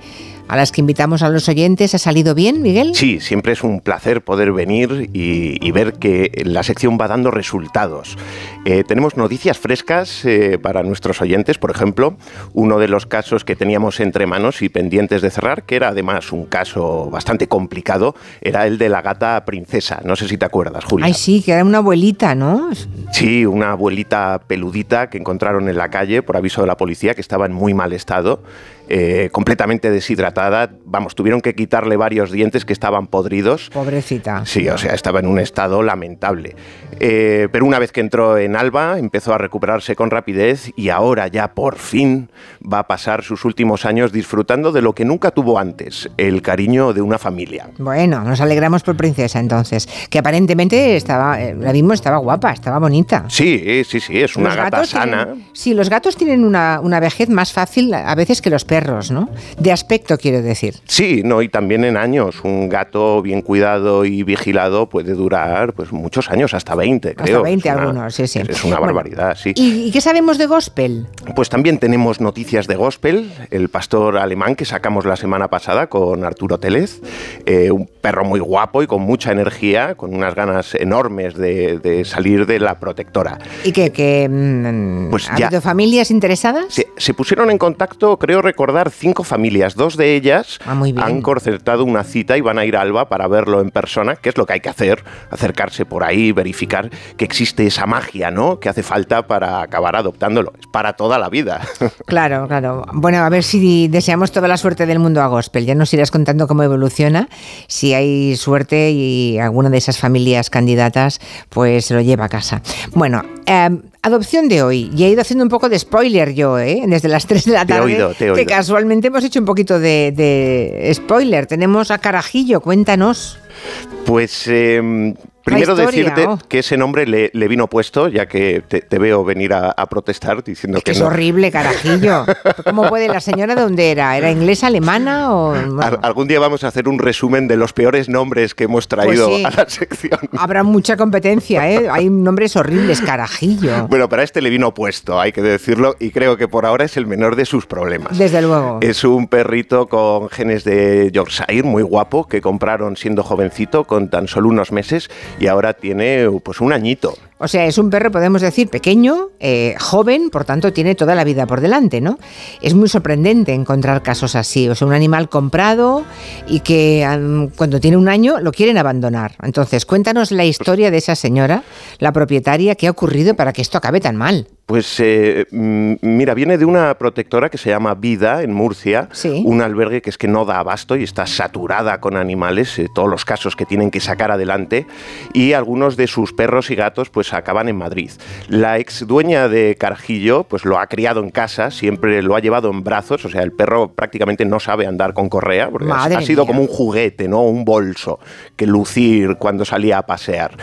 a las que invitamos a los oyentes. ¿Ha salido bien, Miguel? Sí, siempre es un placer poder venir y, y ver que la sección va dando resultados. Eh, tenemos noticias frescas eh, para nuestros oyentes, por ejemplo, uno de los casos que teníamos entre manos y pendientes de cerrar, que era además un caso bastante complicado, era el de la gata princesa. No sé si te acuerdas, Julia. Ay, sí, que era una abuelita, ¿no? Sí, una abuelita peludita que encontraron en la calle por aviso de la policía que estaba en muy mal estado, eh, completamente deshidratada. Vamos, tuvieron que quitarle varios dientes que estaban podridos. Pobrecita. Sí, o sea, estaba en un estado lamentable. Eh, pero una vez que entró en Alba, empezó a recuperarse con rapidez y ahora ya por fin va a pasar sus últimos años disfrutando de lo que nunca tuvo antes, el cariño de una familia. Bueno, nos alegramos por Princesa entonces, que aparentemente estaba, eh, la vimos, estaba guapa, estaba bonita. Sí, sí, sí, es una gata sana. tienen- sí, los gatos tienen una, una vejez más fácil a veces que los perros, ¿no? De aspecto quiero decir. Sí, no, y también en años. Un gato bien cuidado y vigilado puede durar pues muchos años, hasta 20, creo. Hasta 20 Es una- algunos, sí, sí. Es una Bueno, barbaridad, sí. ¿Y, qué sabemos de gospel? Pues también tenemos noticias de gospel, el pastor alemán que sacamos la semana pasada con Arturo Télez, eh, un perro muy guapo y con mucha energía, con unas ganas enormes de, de salir de la protectora. ¿Y qué? que mm, Pues ¿Ha ya. habido familias interesadas? Se, se pusieron en contacto, creo recordar, cinco familias. Dos de ellas Ah, han concertado una cita y van a ir a Alba para verlo en persona, que es lo que hay que hacer, acercarse por ahí, verificar que existe esa magia, ¿no? Que hace falta para acabar adoptándolo. Es para toda la vida. (laughs) Claro, claro. Bueno, a ver si deseamos toda la suerte del mundo a Gospel. Ya nos irás contando cómo evoluciona. Si hay suerte y alguna de esas familias candidatas, pues se lo lleva a casa. Bueno, eh, adopción de hoy. Y he ido haciendo un poco de spoiler yo, ¿eh? Desde las 3 de la Te he tarde. oído, te he Que oído. casualmente hemos hecho un poquito de, de spoiler. Tenemos a Carajillo, cuéntanos. Pues eh, primero decirte oh. que ese nombre le, le vino puesto, ya que te, te veo venir a, a protestar diciendo Que que es no. horrible, Carajillo. (laughs) ¿Cómo puede la señora de dónde era? ¿Era inglesa, alemana o...? bueno, Al- algún día vamos a hacer un resumen de los peores nombres que hemos traído Pues sí. a la sección. Habrá mucha competencia, ¿eh? Hay nombres horribles, Carajillo. Bueno, para este le vino puesto, hay que decirlo, y creo que por ahora es el menor de sus problemas. Desde luego. Es un perrito con genes de Yorkshire, muy guapo, que compraron siendo jovencito, con tan solo unos meses, y ahora tiene pues un añito. O sea, es un perro, podemos decir, pequeño, eh, joven, por tanto tiene toda la vida por delante, ¿no? Es muy sorprendente encontrar casos así. O sea, un animal comprado y que cuando tiene un año lo quieren abandonar. Entonces, cuéntanos la historia de esa señora, la propietaria, qué ha ocurrido para que esto acabe tan mal. Pues eh, mm, mira, viene de una protectora que se llama Vida en Murcia, un albergue que es que no da abasto y está saturada con animales, eh, todos los casos que tienen que sacar adelante, y algunos de sus perros y gatos pues acaban en Madrid. La ex dueña de Carjillo pues lo ha criado en casa, siempre lo ha llevado en brazos, o sea, el perro prácticamente no sabe andar con correa, porque ha- Madre ha sido mía. como un juguete, ¿no? Un bolso que lucir cuando salía a pasear.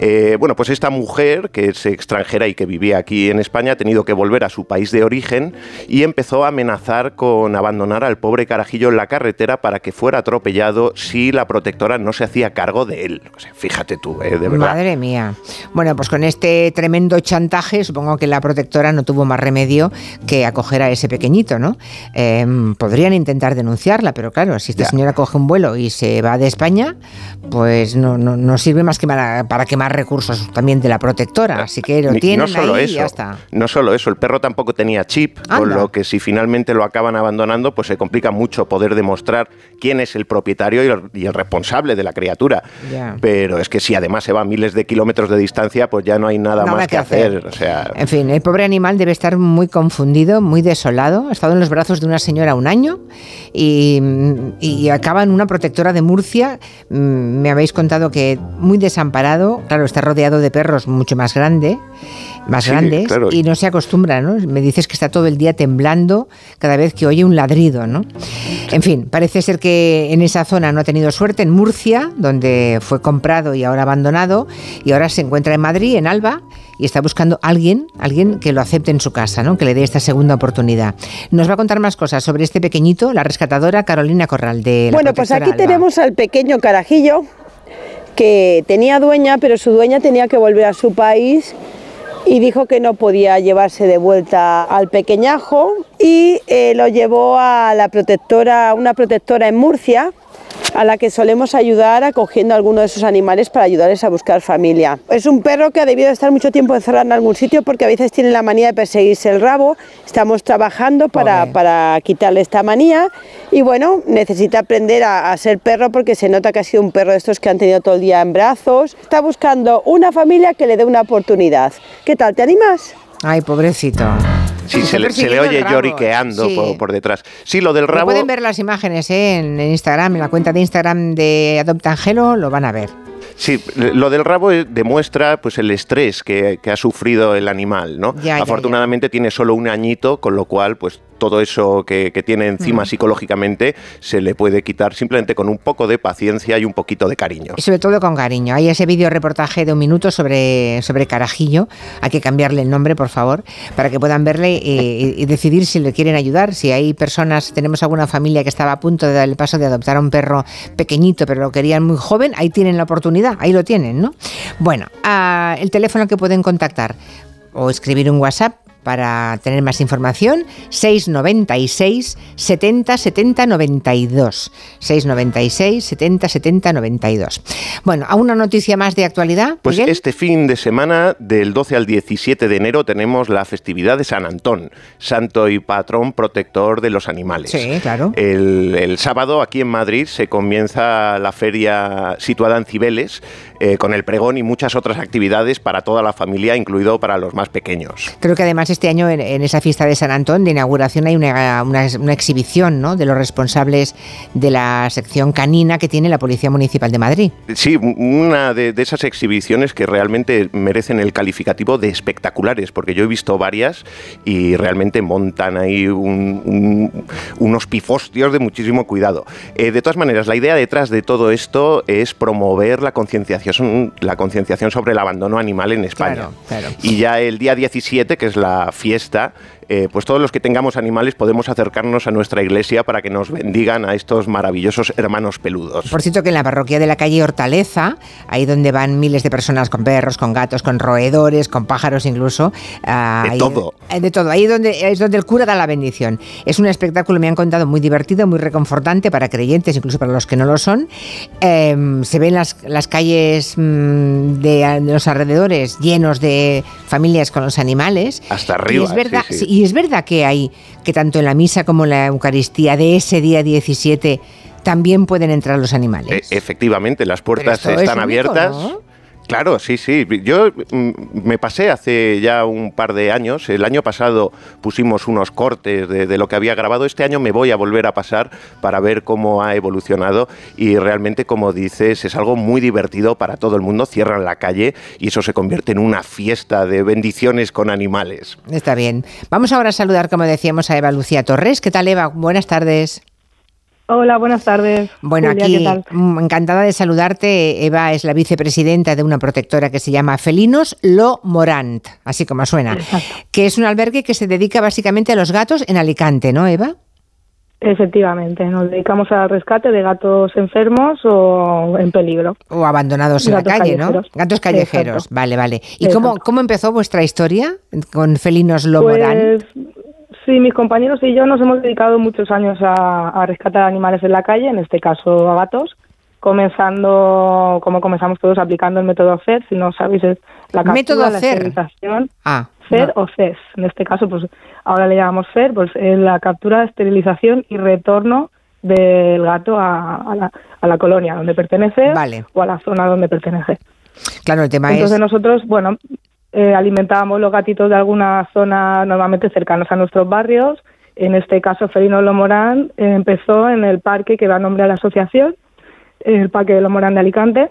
Eh, bueno, pues esta mujer, que es extranjera y que vivía aquí en España, ha tenido que volver a su país de origen y empezó a amenazar con abandonar al pobre carajillo en la carretera para que fuera atropellado si la protectora no se hacía cargo de él. O sea, fíjate tú, eh, de verdad. Madre mía. Bueno, pues con este tremendo chantaje, supongo que la protectora no tuvo más remedio que acoger a ese pequeñito, ¿no? Eh, podrían intentar denunciarla, pero claro, si esta Ya. señora coge un vuelo y se va de España, pues no, no, no sirve más que para, para quemar recursos también de la protectora. Así que lo tienen no solo ahí eso, y ya está. No solo eso, el perro tampoco tenía chip, con lo que si finalmente lo acaban abandonando, pues se complica mucho poder demostrar quién es el propietario y el, y el responsable de la criatura. Ya. Pero es que si además se va a miles de kilómetros de distancia, pues ya no hay nada Nada más que hacer. hacer. O sea, En fin, el pobre animal debe estar muy confundido, muy desolado. Ha estado en los brazos de una señora un año y, y acaba en una protectora de Murcia. Mm, Me habéis contado que muy desamparado. Claro, está rodeado de perros mucho más grande, más Sí, grandes claro. y no se acostumbra, ¿no? Me dices que está todo el día temblando cada vez que oye un ladrido, ¿no? En fin, parece ser que en esa zona no ha tenido suerte, en Murcia, donde fue comprado y ahora abandonado, y ahora se encuentra en Madrid, en Alba, y está buscando alguien, alguien que lo acepte en su casa, ¿no? Que le dé esta segunda oportunidad. Nos va a contar más cosas sobre este pequeñito, la rescatadora Carolina Corral de la Bueno, pues aquí Alba. tenemos al pequeño carajillo que tenía dueña, pero su dueña tenía que volver a su país y dijo que no podía llevarse de vuelta al pequeñajo y eh, lo llevó a la protectora, una protectora en Murcia a la que solemos ayudar acogiendo a alguno de esos animales para ayudarles a buscar familia. Es un perro que ha debido estar mucho tiempo encerrado en algún sitio porque a veces tiene la manía de perseguirse el rabo. Estamos trabajando para, para quitarle esta manía y bueno, necesita aprender a, a ser perro porque se nota que ha sido un perro de estos que han tenido todo el día en brazos. Está buscando una familia que le dé una oportunidad. ¿Qué tal? ¿Te animas? Ay, pobrecito. Sí, se le, se oye lloriqueando sí. por, por detrás. Sí, lo del Lo rabo... pueden ver las imágenes ¿eh? en, en Instagram, en la cuenta de Instagram de Adopta Angelo, lo van a ver. Sí, lo del rabo eh, demuestra pues el estrés que, que ha sufrido el animal, ¿no? Ya, ya, Afortunadamente tiene solo un añito, con lo cual pues todo eso que, que tiene encima Mm. psicológicamente se le puede quitar simplemente con un poco de paciencia y un poquito de cariño. Y sobre todo con cariño. Hay ese vídeo reportaje de un minuto sobre, sobre Carajillo. Hay que cambiarle el nombre, por favor, para que puedan verle y, y decidir si le quieren ayudar. Si hay personas, tenemos alguna familia que estaba a punto de dar el paso de adoptar a un perro pequeñito, pero lo querían muy joven, ahí tienen la oportunidad, ahí lo tienen, ¿no? Bueno, ah, el teléfono que pueden contactar o escribir un WhatsApp para tener más información, 696 70 70 92. 696 70 70 92. Bueno, ¿a una noticia más de actualidad? Pues Miguel? este fin de semana, del 12 al 17 de enero, tenemos la festividad de San Antón, santo y patrón protector de los animales. Sí, claro. El, el sábado, aquí en Madrid, se comienza la feria situada en Cibeles, eh, con el pregón y muchas otras actividades para toda la familia, incluido para los más pequeños. Creo que además este año en, en esa fiesta de San Antón de inauguración hay una, una- una exhibición ¿no? de los responsables de la sección canina que tiene la Policía Municipal de Madrid. Sí, una de, de esas exhibiciones que realmente merecen el calificativo de espectaculares, porque yo he visto varias y realmente montan ahí un- un- unos pifostios de muchísimo cuidado. Eh, de todas maneras, la idea detrás de todo esto es promover la concienciación, la concienciación sobre el abandono animal en España. Claro, claro. Y ya el día 17, que es la fiesta, eh, pues todos los que tengamos animales podemos acercarnos a nuestra iglesia para que nos bendigan a estos maravillosos hermanos peludos. Por cierto que en la parroquia de la calle Hortaleza, ahí donde van miles de personas con perros, con gatos, con roedores, con pájaros incluso. ah, De ahí- todo. eh, de todo. Ahí donde, es donde el cura da la bendición. Es un espectáculo, me han contado, muy divertido, muy reconfortante para creyentes, incluso para los que no lo son. Eh, se ven las, las calles mm, de, de los alrededores llenos de familias con los animales. Hasta arriba. Y es verdad, sí, sí. sí, y es verdad que hay que tanto en la misa como en la Eucaristía de ese día 17 también pueden entrar los animales. E- efectivamente, las puertas es están único, abiertas. ¿no? Claro, sí, sí. Yo mm, me pasé hace ya un par de años. El año pasado pusimos unos cortes de, de lo que había grabado. Este año me voy a volver a pasar para ver cómo ha evolucionado. Y realmente, como dices, es algo muy divertido para todo el mundo. Cierran la calle y eso se convierte en una fiesta de bendiciones con animales. Está bien. Vamos ahora a saludar, como decíamos, a Eva Lucía Torres. ¿Qué tal, Eva? Buenas tardes. Hola, buenas tardes. Bueno, Julia, aquí ¿qué tal? encantada de saludarte. Eva es la vicepresidenta de una protectora que se llama Felinos Lo Morant, así como suena, que es un albergue que se dedica básicamente a los gatos en Alicante, ¿no, Eva? Efectivamente, nos dedicamos al rescate de gatos enfermos o en peligro. O abandonados en Gatos la calle, ¿no? Gatos callejeros, Exacto. vale, vale. ¿Y cómo, cómo empezó vuestra historia con Felinos Lo Morant? Sí, mis compañeros y yo nos hemos dedicado muchos años a, a rescatar animales en la calle, en este caso a gatos, comenzando, como comenzamos todos, aplicando el método FED, si no sabéis es la captura, Método la CER. esterilización, Ah, FED no. o CES. En este caso, pues ahora le llamamos FED, pues es la captura, esterilización y retorno del gato a, a la, a la colonia donde pertenece o a la zona donde pertenece. Claro, el tema Entonces es... nosotros, bueno, eh, alimentábamos los gatitos de alguna zona normalmente cercanos a nuestros barrios. En este caso, Felino Lomorán eh, empezó en el parque que da nombre a la asociación, el Parque de Lomorán de Alicante,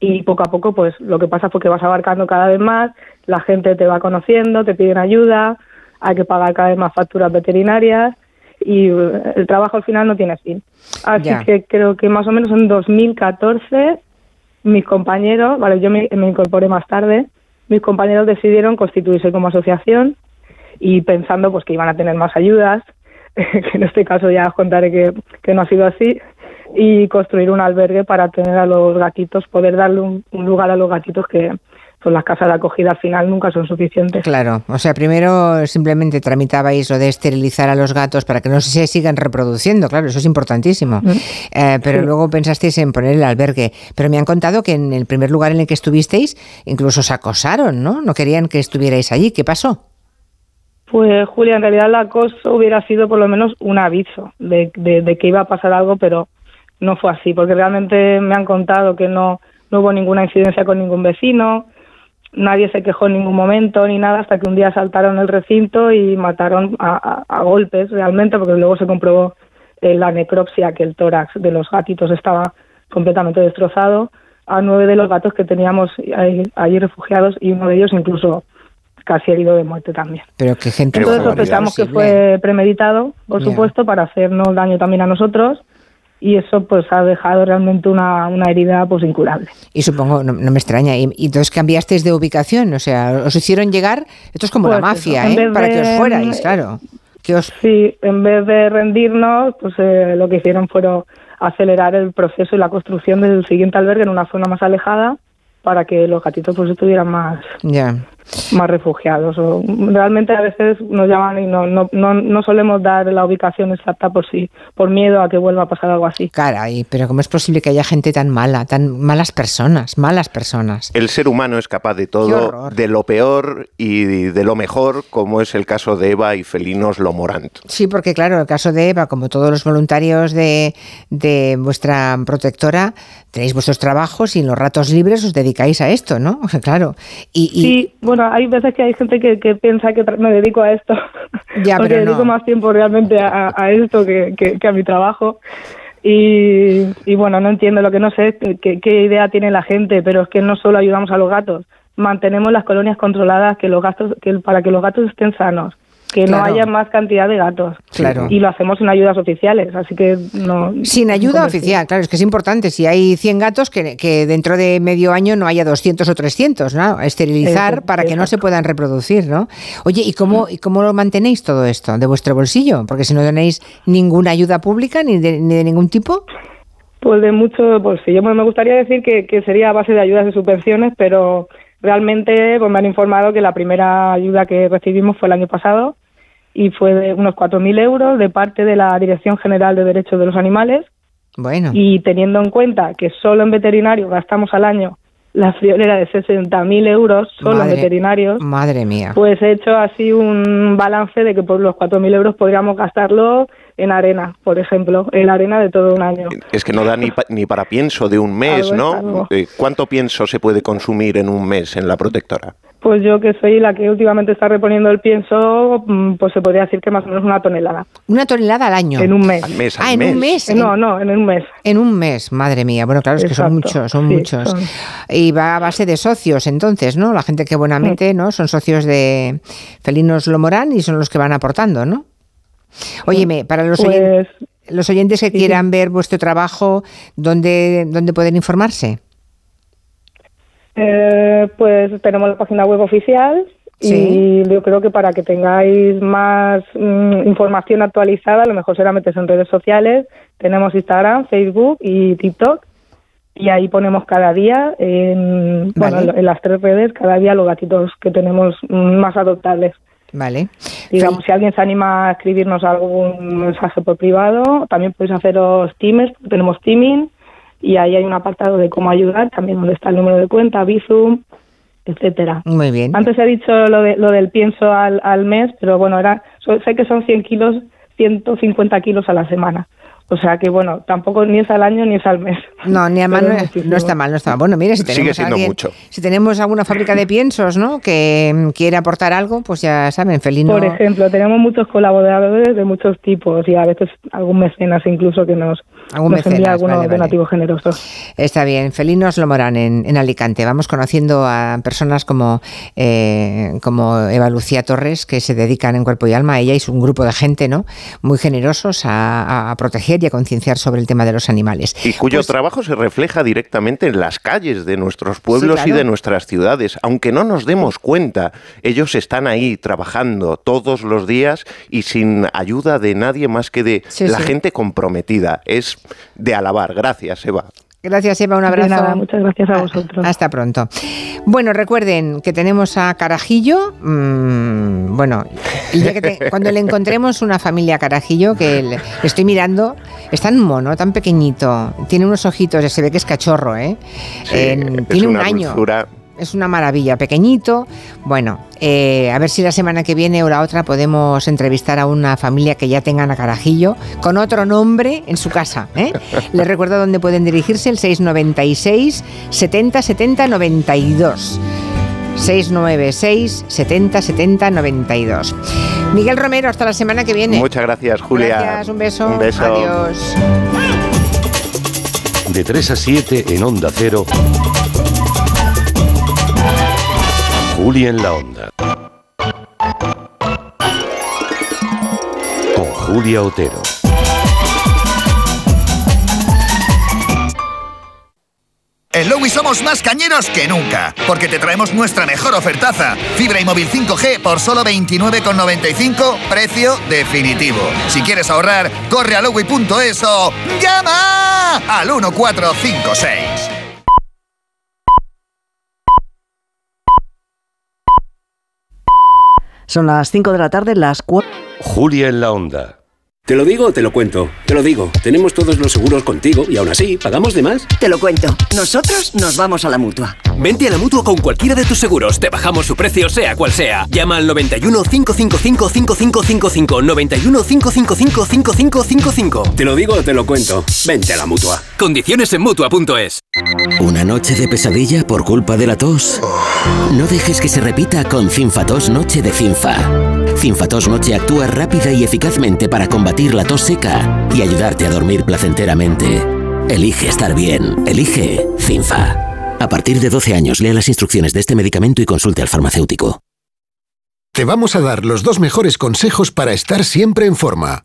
y poco a poco, pues lo que pasa fue que vas abarcando cada vez más, la gente te va conociendo, te piden ayuda, hay que pagar cada vez más facturas veterinarias y eh, el trabajo al final no tiene fin. Así que creo que más o menos en 2014 mis compañeros, vale, yo me, me incorporé más tarde, mis compañeros decidieron constituirse como asociación y pensando pues que iban a tener más ayudas, (laughs) que en este caso ya os contaré que, que no ha sido así, y construir un albergue para tener a los gatitos, poder darle un, un lugar a los gatitos que pues las casas de acogida al final nunca son suficientes. Claro, o sea, primero simplemente tramitabais lo de esterilizar a los gatos para que no se sigan reproduciendo, claro, eso es importantísimo. Eh, pero Sí. luego pensasteis en poner el albergue. Pero me han contado que en el primer lugar en el que estuvisteis, incluso os acosaron, ¿no? No querían que estuvierais allí. ¿Qué pasó? Pues Julia, en realidad la cosa hubiera sido por lo menos un aviso de, de- de que iba a pasar algo, pero no fue así, porque realmente me han contado que no, no hubo ninguna incidencia con ningún vecino, nadie se quejó en ningún momento ni nada, hasta que un día saltaron el recinto y mataron a, a- a golpes realmente, porque luego se comprobó eh, la necropsia, que el tórax de los gatitos estaba completamente destrozado, a nueve de los gatos que teníamos allí refugiados y uno de ellos incluso casi herido de muerte también. Pero que gente... Entonces sospechamos que fue premeditado, por supuesto, para hacernos daño también a nosotros y eso pues ha dejado realmente una, una herida pues incurable. Y supongo, no, no me extraña, y, y entonces cambiasteis de ubicación, o sea, os hicieron llegar, esto es como la Pues mafia, eso, ¿eh? Para que os fuerais, claro. Que os... Sí, en vez de rendirnos, pues eh, lo que hicieron fueron acelerar el proceso y la construcción del siguiente albergue en una zona más alejada para que los gatitos pues estuvieran más Ya. Más refugiados. O, realmente a veces nos llaman y no, no, no, no solemos dar la ubicación exacta por si, por miedo a que vuelva a pasar algo así. Caray, pero ¿cómo es posible que haya gente tan mala, tan malas personas, malas personas? El ser humano es capaz de todo, de lo peor y de lo mejor, como es el caso de Eva y Felinos Lomorant. Sí, porque claro, el caso de Eva, como todos los voluntarios de, de vuestra protectora, tenéis vuestros trabajos y en los ratos libres os dedicáis a esto, ¿no? (laughs) Claro. Y, y- Sí, bueno, hay veces que hay gente que, que piensa que me dedico a esto, (laughs) Ya, (laughs) porque pero no. dedico más tiempo realmente a, a esto que, que- que a mi trabajo. Y, y bueno, no entiendo lo que no sé, que- qué idea tiene la gente, pero es que no solo ayudamos a los gatos, mantenemos las colonias controladas que los gatos, que, para que los gatos estén sanos, que no haya más cantidad de gatos. Claro. Y lo hacemos sin ayudas oficiales, así que no. sin ayuda oficial, claro, es que es importante. Si hay 100 gatos, que, que dentro de medio año no haya 200 o 300, ¿no? Esterilizar para que no se puedan reproducir, ¿no? Oye, ¿y cómo, ¿y cómo lo mantenéis todo esto? ¿De vuestro bolsillo? Porque si no tenéis ninguna ayuda pública ni de, ni de ningún tipo. Pues de mucho, yo me me gustaría decir que, que sería a base de ayudas y subvenciones, pero realmente pues me han informado que la primera ayuda que recibimos fue el año pasado y fue de unos 4.000 euros de parte de la Dirección General de Derechos de los Animales Bueno, y teniendo en cuenta que solo en veterinario gastamos al año la friolera de 60.000 euros solo Madre- en veterinarios, madre mía. pues he hecho así un balance de que por los 4.000 euros podríamos gastarlo en arena, por ejemplo, en la arena de todo un año. Es que no da ni, pa- ni para pienso de un mes, Algo ¿no? Eh, ¿Cuánto pienso se puede consumir en un mes en la protectora? Pues yo que soy la que últimamente está reponiendo el pienso, mm, pues se podría decir que más o menos una tonelada. una tonelada al año. En un mes. Al mes, Ah, en mes. un mes. No, no, en un mes. En un mes, madre mía. Bueno, claro, es que son muchos, son sí, muchos. son- Y va a base de socios, entonces, ¿no? La gente que buenamente, ¿no? Son socios de Felinos Lomorán y son los que van aportando, ¿no? Óyeme, para los, Pues, oyen- los oyentes que sí, quieran ver vuestro trabajo, ¿dónde, ¿dónde pueden informarse? Eh, pues tenemos la página web oficial Sí. y yo creo que para que tengáis más mm, información actualizada, lo mejor será meterse en redes sociales. Tenemos Instagram, Facebook y TikTok y ahí ponemos cada día, en, bueno, Vale. en, en las tres redes, cada día los gatitos que tenemos más adoptables. Vale. Digamos, si alguien se anima a escribirnos algún mensaje por privado, también podéis haceros teams, tenemos teaming y ahí hay un apartado de cómo ayudar, también donde está el número de cuenta, Bizum, etcétera. Muy bien. Antes he dicho lo, de, lo del pienso al, al mes, pero bueno, era sé que son 100 kilos, 150 kilos a la semana. O sea que bueno, tampoco ni es al año ni es al mes. No, ni a mano, es no está mal, no está mal. Bueno, mire, si Sigue tenemos siendo alguien- mucho. si tenemos alguna fábrica de piensos, ¿no? Que mm, quiere aportar algo, pues ya saben, Felino. Por ejemplo, tenemos muchos colaboradores de muchos tipos y a veces algún mecenas incluso que nos, Algún nos mecenas, envía algunos vale, vale. donativos generosos. Está bien, Felinos Lomorán en, en Alicante. Vamos conociendo a personas como, eh, como Eva Lucía Torres, que se dedican en cuerpo y alma, ella y un grupo de gente, ¿no? Muy generosos a, a proteger y a concienciar sobre el tema de los animales. Y cuyo Pues- trabajo se refleja directamente en las calles de nuestros pueblos Sí, y de nuestras ciudades. Aunque no nos demos cuenta, ellos están ahí trabajando todos los días y sin ayuda de nadie más que de Sí, la sí. gente comprometida. Es de alabar. Gracias, Eva. Gracias, Eva, un De abrazo. nada, muchas gracias a vosotros. Hasta pronto. Bueno, recuerden que tenemos a Carajillo. mm, bueno, que te- cuando le encontremos una familia Carajillo, que le, estoy mirando, es tan mono, tan pequeñito, tiene unos ojitos, se ve que es cachorro, ¿eh? Sí, En- es tiene un año. dulzura. Es una maravilla, pequeñito. Bueno, eh, a ver si la semana que viene o la otra podemos entrevistar a una familia que ya tengan a Carajillo con otro nombre en su casa. ¿eh? (laughs) Les recuerdo dónde pueden dirigirse, el 696 70 70 92. 696 70 70 92. Miguel Romero, hasta la semana que viene. Muchas gracias, Julia. Gracias, un beso. Un beso. Adiós. De 3 a 7 en Onda Cero. Juli en la Onda. Con Julia Otero. En Lowy somos más cañeros que nunca, porque te traemos nuestra mejor ofertaza. Fibra y móvil 5G por solo 29,95, precio definitivo. Si quieres ahorrar, corre a lowy.es o llama al 1456. Son las 5 de la tarde, las 4. Julia en la onda. Te lo digo o te lo cuento. Te lo digo. Tenemos todos los seguros contigo y aún así, ¿pagamos de más? Te lo cuento. Nosotros nos vamos a la mutua. Vente a la mutua con cualquiera de tus seguros. Te bajamos su precio, sea cual sea. Llama al 91 555 5555. 91 555 5555. Te lo digo o te lo cuento. Vente a la mutua. Condiciones en mutua.es. ¿Una noche de pesadilla por culpa de la tos? No dejes que se repita con Cinfatos Noche de Cinfa. Cinfatos Noche actúa rápida y eficazmente para combatir la tos seca y ayudarte a dormir placenteramente. Elige estar bien. Elige Cinfa. A partir de 12 años, lea las instrucciones de este medicamento y consulte al farmacéutico. Te vamos a dar los dos mejores consejos para estar siempre en forma.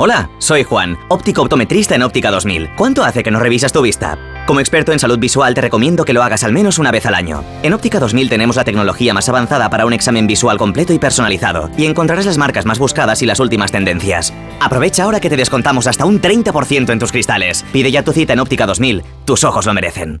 Hola, soy Juan, óptico optometrista en Óptica 2000. ¿Cuánto hace que no revisas tu vista? Como experto en salud visual te recomiendo que lo hagas al menos una vez al año. En Óptica 2000 tenemos la tecnología más avanzada para un examen visual completo y personalizado, y encontrarás las marcas más buscadas y las últimas tendencias. Aprovecha ahora que te descontamos hasta un 30% en tus cristales. Pide ya tu cita en Óptica 2000, tus ojos lo merecen.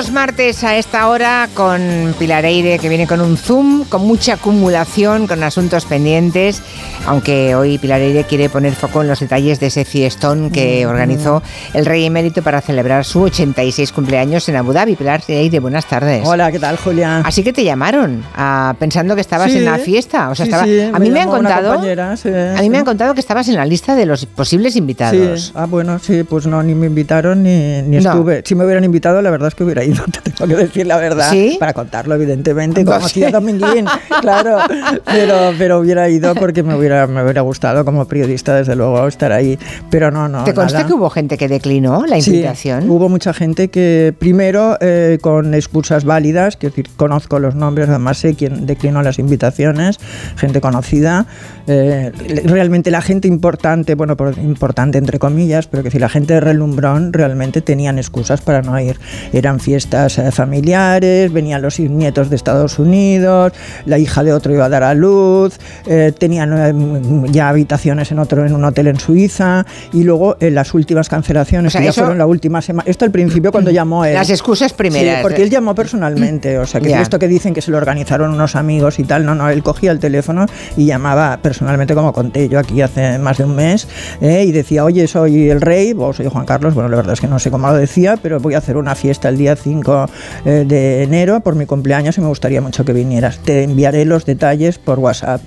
Los martes a esta hora con Pilar Eire, que viene con un Zoom, con mucha acumulación, con asuntos pendientes, aunque hoy Pilar Eire quiere poner foco en los detalles de ese fiestón que organizó el Rey Emérito para celebrar su 86 cumpleaños en Abu Dhabi. Pilar Eire, buenas tardes. Hola, ¿qué tal, Julia? Así que te llamaron ah, pensando que estabas Sí, en la fiesta. O sea, sí, estaba- sí, a mí me han llamó una contado, a mí me han contado que estabas en la lista de los posibles invitados. Sí, ah, bueno, sí, pues no, ni me invitaron ni, ni No. estuve. Si me hubieran invitado, la verdad es que hubiera ido, (laughs) te tengo que decir la verdad. ¿Sí? Para contarlo, evidentemente, No como hacía Dominguín, (laughs) claro. Pero, pero hubiera ido porque me hubiera, me hubiera gustado como periodista, desde luego, estar ahí. Pero no, no. ¿Te consta nada. que hubo gente que declinó la Sí, invitación? hubo mucha gente que primero eh, con excusas válidas, que decir, conozco los nombres, además sé quién declinó las invitaciones, gente conocida, eh, realmente la gente importante, bueno, por- importante entre comillas, pero que decir, la gente de relumbrón realmente tenían excusas para no ir. Eran fiestas eh, familiares, venían los nietos de Estados Unidos, la hija de otro iba a dar a luz, eh, tenían eh, ya habitaciones en otro en un hotel en Suiza y luego en las últimas cancelaciones O sea, que ya fueron la última semana. Esto al principio cuando llamó él. Las excusas primeras. Sí, porque él llamó personalmente, o sea, que Ya. esto que dicen que se lo organizaron unos amigos y tal, no, no, él cogía el teléfono y llamaba personalmente, como conté yo aquí hace más de un mes, eh, y decía, oye, soy el rey, o soy Juan Carlos, bueno, la verdad es que no sé cómo lo decía, pero voy a hacer una fiesta el día 5 eh, de enero por mi cumpleaños y me gustaría mucho que vinieras. Te enviaré los detalles por WhatsApp.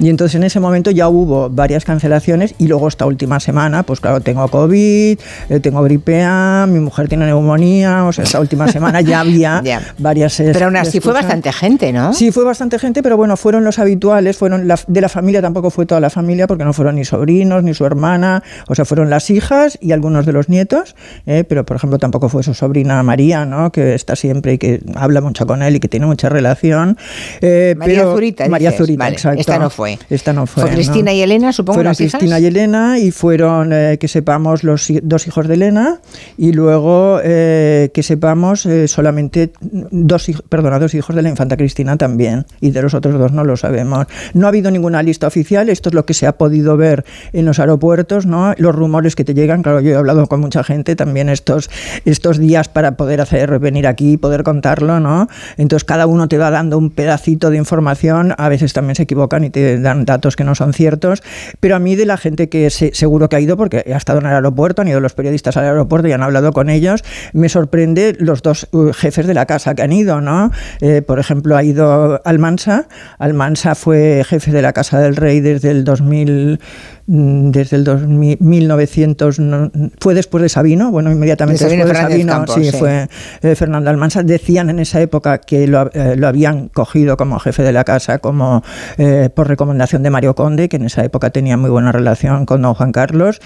Y entonces en ese momento ya hubo varias cancelaciones y luego esta última semana, pues claro, tengo COVID, eh, tengo gripe A, mi mujer tiene neumonía, o sea, esta última semana ya había (laughs) Ya. varias... Pero aún así fue bastante gente, ¿no? Sí, fue bastante gente, pero bueno, fueron los habituales, fueron la- de la familia, tampoco fue toda la familia, porque no fueron ni sobrinos, ni su hermana, o sea, fueron las hijas y algunos de los nietos, eh, pero por ejemplo tampoco fue su sobrina María, ¿no? ¿No? Que está siempre y que habla mucho con él y que tiene mucha relación. Eh, María pero- Zurita, María dices. Zurita, Vale, exacto. esta no fue. Esta no fue. Fue Cristina ¿no? y Elena, supongo, Fueron las hijas. Cristina y Elena y fueron, eh, que sepamos, los dos hijos de Elena y luego eh, que sepamos eh, solamente dos, perdona, dos hijos de la infanta Cristina también y de los otros dos no lo sabemos. No ha habido ninguna lista oficial, esto es lo que se ha podido ver en los aeropuertos, ¿no? los rumores que te llegan, claro, yo he hablado con mucha gente también estos, estos días para poder hacer venir aquí y poder contarlo, ¿no? Entonces cada uno te va dando un pedacito de información, a veces también se equivocan y te dan datos que no son ciertos, pero a mí de la gente que se- seguro que ha ido, porque ha estado en el aeropuerto, han ido los periodistas al aeropuerto y han hablado con ellos, me sorprende los dos uh, jefes de la casa que han ido, ¿no? Eh, por ejemplo, ha ido Almansa, Almansa fue jefe de la Casa del Rey desde el 2000 mm, desde el 2000, 1900 no, fue después de Sabino bueno inmediatamente De Sabino después de Fernández Sabino Campos, sí, sí. fue eh, Fernando Almansa decían en esa época que lo, eh, lo habían cogido como jefe de la casa como eh, por recomendación de Mario Conde que en esa época tenía muy buena relación con don Juan Carlos.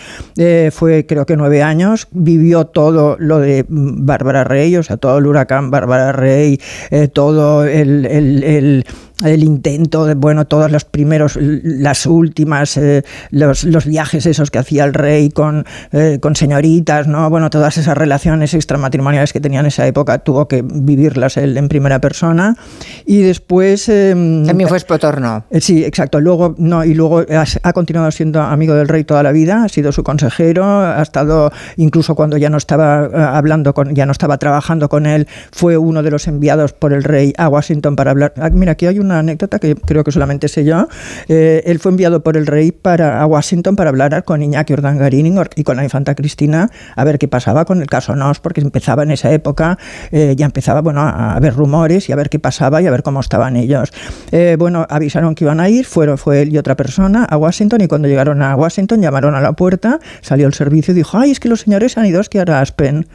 Fue creo que nueve años. Vivió todo lo de mm, Bárbara Rey o sea todo el huracán Bárbara Rey todo el- el- el intento de, bueno, todos los primeros, las últimas, eh, los, los viajes esos que hacía el rey con, eh, con señoritas, ¿no? Bueno, todas esas relaciones extramatrimoniales que tenía en esa época, tuvo que vivirlas él en primera persona. Y después... eh, También fue espotorno. eh, Sí, exacto. Luego, no, y luego ha, continuado siendo amigo del rey toda la vida, ha sido su consejero, ha estado, incluso cuando ya no estaba eh, hablando con, ya no estaba trabajando con él, fue uno de los enviados por el rey a Washington para hablar. Ah, mira, aquí hay una anécdota que creo que solamente sé yo. Eh, él fue enviado por el rey para, a Washington para hablar con Iñaki Urdangarín y con la infanta Cristina a ver qué pasaba con el caso Nos, porque empezaba en esa época, eh, ya empezaba bueno, a haber rumores y a ver qué pasaba y a ver cómo estaban ellos. Eh, bueno, avisaron que iban a ir, fueron, fue él y otra persona a Washington y cuando llegaron a Washington llamaron a la puerta, salió el servicio y dijo, ay, es que los señores han ido a Aspen.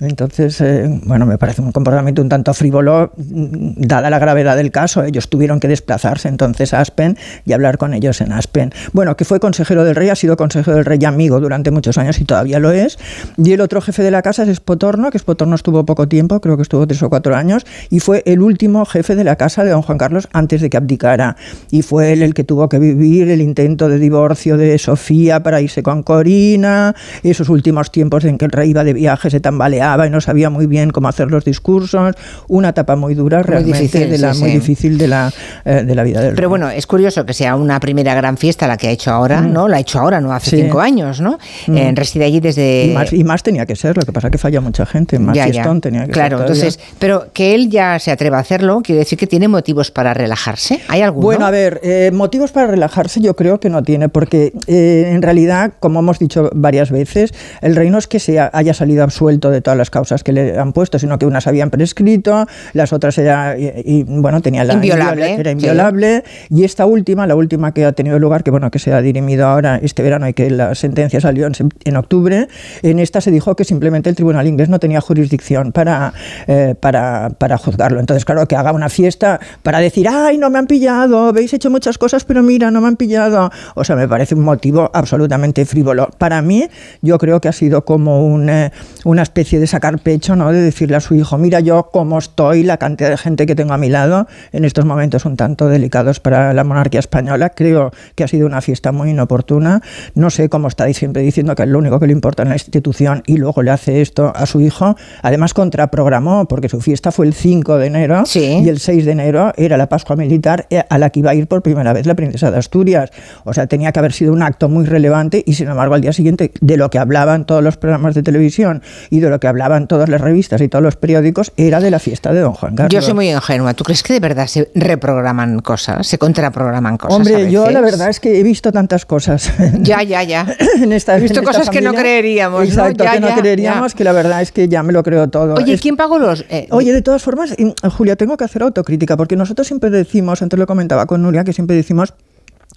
Entonces, eh, bueno, me parece un comportamiento un tanto frívolo, mm, dada la gravedad del caso. Ellos tuvieron que desplazarse entonces a Aspen y hablar con ellos en Aspen. Bueno, que fue consejero del rey, ha sido consejero del rey y amigo durante muchos años y todavía lo es. Y el otro jefe de la casa es Espotorno, que Espotorno estuvo poco tiempo, creo que estuvo tres o cuatro años, y fue el último jefe de la casa de don Juan Carlos antes de que abdicara. Y fue él el que tuvo que vivir el intento de divorcio de Sofía para irse con Corina, esos últimos tiempos en que el rey iba de viaje, se tambaleaba y no sabía muy bien cómo hacer los discursos, una etapa muy dura realmente difícil, de la, sí, muy sí. difícil de la, eh, de la vida del Pero bueno, es curioso que sea una primera gran fiesta la que ha hecho ahora, Mm. ¿no? La ha hecho ahora, no hace Sí. cinco años, ¿no? Mm. Eh, reside allí desde... Y más, y más tenía que ser, lo que pasa que falla mucha gente, más Ya, ya. fiestón tenía que Claro, ser. todavía. entonces, pero que él ya se atreva a hacerlo, quiere decir que tiene motivos para relajarse. ¿Hay alguno? Bueno, a ver, eh, motivos para relajarse yo creo que no tiene, porque eh, en realidad, como hemos dicho varias veces, el rey no es que se ha- haya salido absuelto de todas las causas que le han puesto, sino que unas habían prescrito, las otras era, y, y, bueno, tenía la Inviolable, inviola- era sí. inviolable, y esta última, la última que ha tenido lugar, que bueno, que se ha dirimido ahora este verano y que la sentencia salió en, en octubre, en esta se dijo que simplemente el tribunal inglés no tenía jurisdicción para, eh, para, para juzgarlo. Entonces, claro, que haga una fiesta para decir, ay, no me han pillado, habéis hecho muchas cosas, pero mira, no me han pillado. O sea, me parece un motivo absolutamente frívolo. Para mí, yo creo que ha sido como un, eh, una especie de sacar pecho, ¿no? De decirle a su hijo, mira yo cómo estoy, la cantidad de gente que tengo a mi lado, en estos momentos un tanto delicados para la monarquía española. Creo que ha sido una fiesta muy inoportuna. No sé cómo estáis siempre diciendo que es lo único que le importa en la institución y luego le hace esto a su hijo. Además, contraprogramó, porque su fiesta fue el 5 de enero y el 6 de enero era la Pascua Militar eh, a la que iba a ir por primera vez la princesa de Asturias. O sea, tenía que haber sido un acto muy relevante y, sin embargo, al día siguiente, de lo que hablaban todos los programas de televisión y de lo que hablaban todas las revistas y todos los periódicos, era de la fiesta de don Juan Carlos. Yo soy muy ingenua. ¿Tú crees que de verdad se reprograman cosas, se contraprograman cosas? a Hombre, yo la verdad es que he visto tantas cosas. (laughs) Ya, ya, ya. en esta, He visto en esta cosas que no creeríamos, ¿no? Exacto, Ya, que no creeríamos, ya. que la verdad es que ya me lo creo todo. Oye, Es- ¿quién pagó los...? eh, Oye, de todas formas, Julia, tengo que hacer autocrítica, porque nosotros siempre decimos, antes lo comentaba con Nuria, que siempre decimos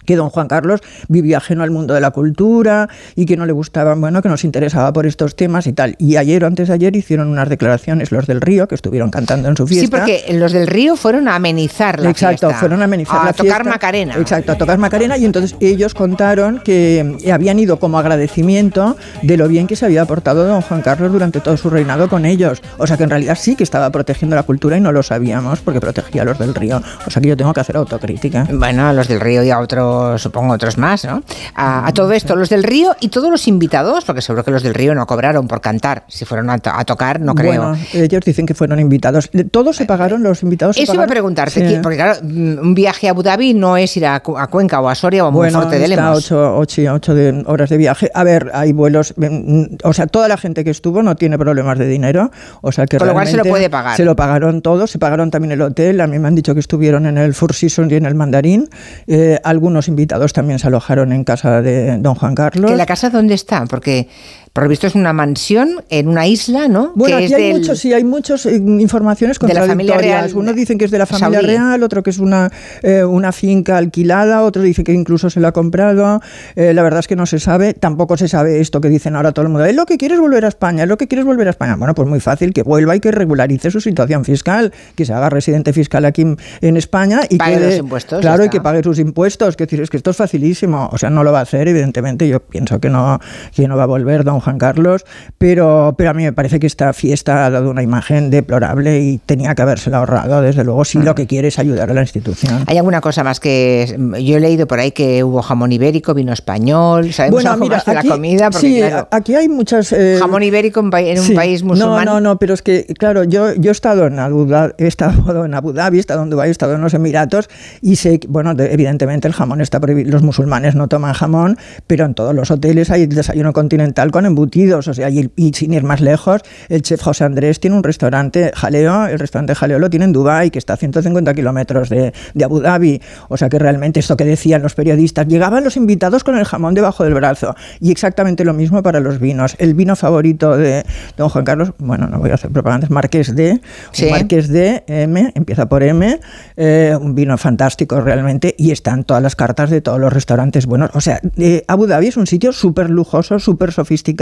que don Juan Carlos vivía ajeno al mundo de la cultura y que no le gustaba, bueno, que nos interesaba por estos temas y tal. Y ayer o antes de ayer hicieron unas declaraciones los del Río, que estuvieron cantando en su fiesta. Sí, porque los del Río fueron a amenizar la Exacto, fiesta. fueron a amenizar a la tocar fiesta. Macarena. Exacto, a tocar Macarena y entonces ellos contaron que eh, habían ido como agradecimiento de lo bien que se había portado don Juan Carlos durante todo su reinado con ellos. O sea que en realidad sí que estaba protegiendo la cultura y no lo sabíamos porque protegía a los del Río. O sea que yo tengo que hacer autocrítica. Bueno, a los del Río y a otros, supongo otros más, ¿no? A, a todo esto, los del Río y todos los invitados, porque seguro que los del Río no cobraron por cantar. Si fueron a, to- a tocar, no creo. Bueno, ellos dicen que fueron invitados. Todos se pagaron, los invitados se Eso iba a preguntarte, Sí. ¿quién- porque claro, mm, un viaje a Abu Dhabi no es ir a, Cu- a Cuenca o a Soria o a Bueno, Monforte de Lemos. ocho, ocho, ocho de horas de viaje. A ver, hay vuelos, mm, o sea, toda la gente que estuvo no tiene problemas de dinero, o sea que Con lo cual se lo puede pagar. Se lo pagaron todos, se pagaron también el hotel. A mí me han dicho que estuvieron en el Four Seasons y en el Mandarín. Eh, algunos invitados también se alojaron en casa de Don Juan Carlos. ¿Que la casa dónde está? Porque por lo visto es una mansión en una isla, ¿no? Bueno, que aquí es hay del- muchos, sí, hay muchas informaciones De la familia contradictorias. real Unos dicen que es de la familia real, otro que es una, eh, una finca alquilada, otros dicen que incluso se la ha comprado. Eh, la verdad es que no se sabe. Tampoco se sabe esto que dicen ahora todo el mundo. Es lo que quieres volver a España, es lo que quieres volver a España. Bueno, pues muy fácil, que vuelva y que regularice su situación fiscal, que se haga residente fiscal aquí en- en España y Pague que los impuestos, Claro, y que pague sus impuestos. Que decir, es que esto es facilísimo. O sea, no lo va a hacer, evidentemente. Yo pienso que no, que no va a volver don Juan Carlos, pero, pero a mí me parece que esta fiesta ha dado una imagen deplorable y tenía que habérsela ahorrado, desde luego, si lo que quiere es ayudar a la institución. ¿Hay alguna cosa más que mm, yo he leído por ahí que hubo jamón ibérico, vino español? ¿Sabemos algo más de aquí- la comida? Porque sí, claro, aquí hay muchas... eh, jamón ibérico en, un país musulmán. No, no, no, pero es que, claro, yo, yo he estado en Abu Dhabi, he estado en Abu Dhabi, he estado en Dubái, he estado en los Emiratos y sé, que, bueno, de- evidentemente el jamón está prohibido, los musulmanes no toman jamón, pero en todos los hoteles hay desayuno continental con embutidos, o sea, y, y sin ir más lejos, el chef José Andrés tiene un restaurante Jaleo, el restaurante Jaleo lo tiene en Dubái, que está a 150 kilómetros de, de Abu Dhabi, o sea que realmente esto que decían los periodistas, llegaban los invitados con el jamón debajo del brazo, y exactamente lo mismo para los vinos. El vino favorito de don Juan Carlos, bueno, no voy a hacer propaganda, es Marqués de, Sí. Marqués de M, empieza por M, eh, un vino fantástico realmente, y están todas las cartas de todos los restaurantes buenos. O sea, eh, Abu Dhabi es un sitio súper lujoso, súper sofisticado,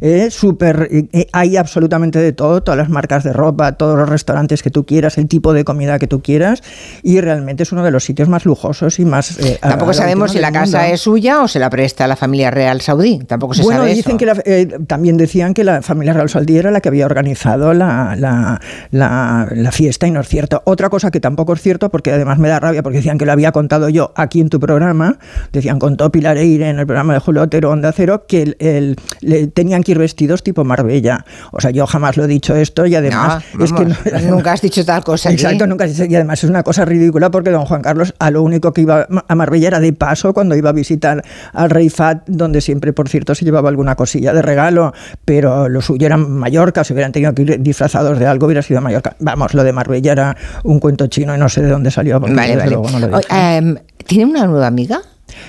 eh, súper, eh, hay absolutamente de todo, todas las marcas de ropa, todos los restaurantes que tú quieras, el tipo de comida que tú quieras, y realmente es uno de los sitios más lujosos y más... eh, Tampoco sabemos si la del casa mundo. es suya o se la presta a la familia real saudí. Tampoco se bueno, sabe dicen eso. que la- eh, también decían que la familia Real Saudí era la que había organizado la, la- la- la fiesta y no es cierto. Otra cosa que tampoco es cierto, porque además me da rabia, porque decían que lo había contado yo aquí en tu programa, decían contó Pilar Eire en el programa de Julio Otero Onda Cero, que el- el- le- tenían que ir vestidos tipo Marbella. O sea, yo jamás lo he dicho esto y además No, es que no- nunca has dicho tal cosa. aquí. Exacto, nunca se- y además es una cosa ridícula porque don Juan Carlos a lo único que iba a Marbella era de paso cuando iba a visitar al rey Fat, donde siempre, por cierto, se llevaba alguna cosilla de regalo, pero lo suyo era Mallorca, si hubieran tenido que ir disfrazados de algo hubiera sido Mallorca. Vamos, lo de Marbella era un cuento chino y no sé de dónde salió. Vale, vale. luego no lo O- dije. em, ¿Tiene una nueva amiga?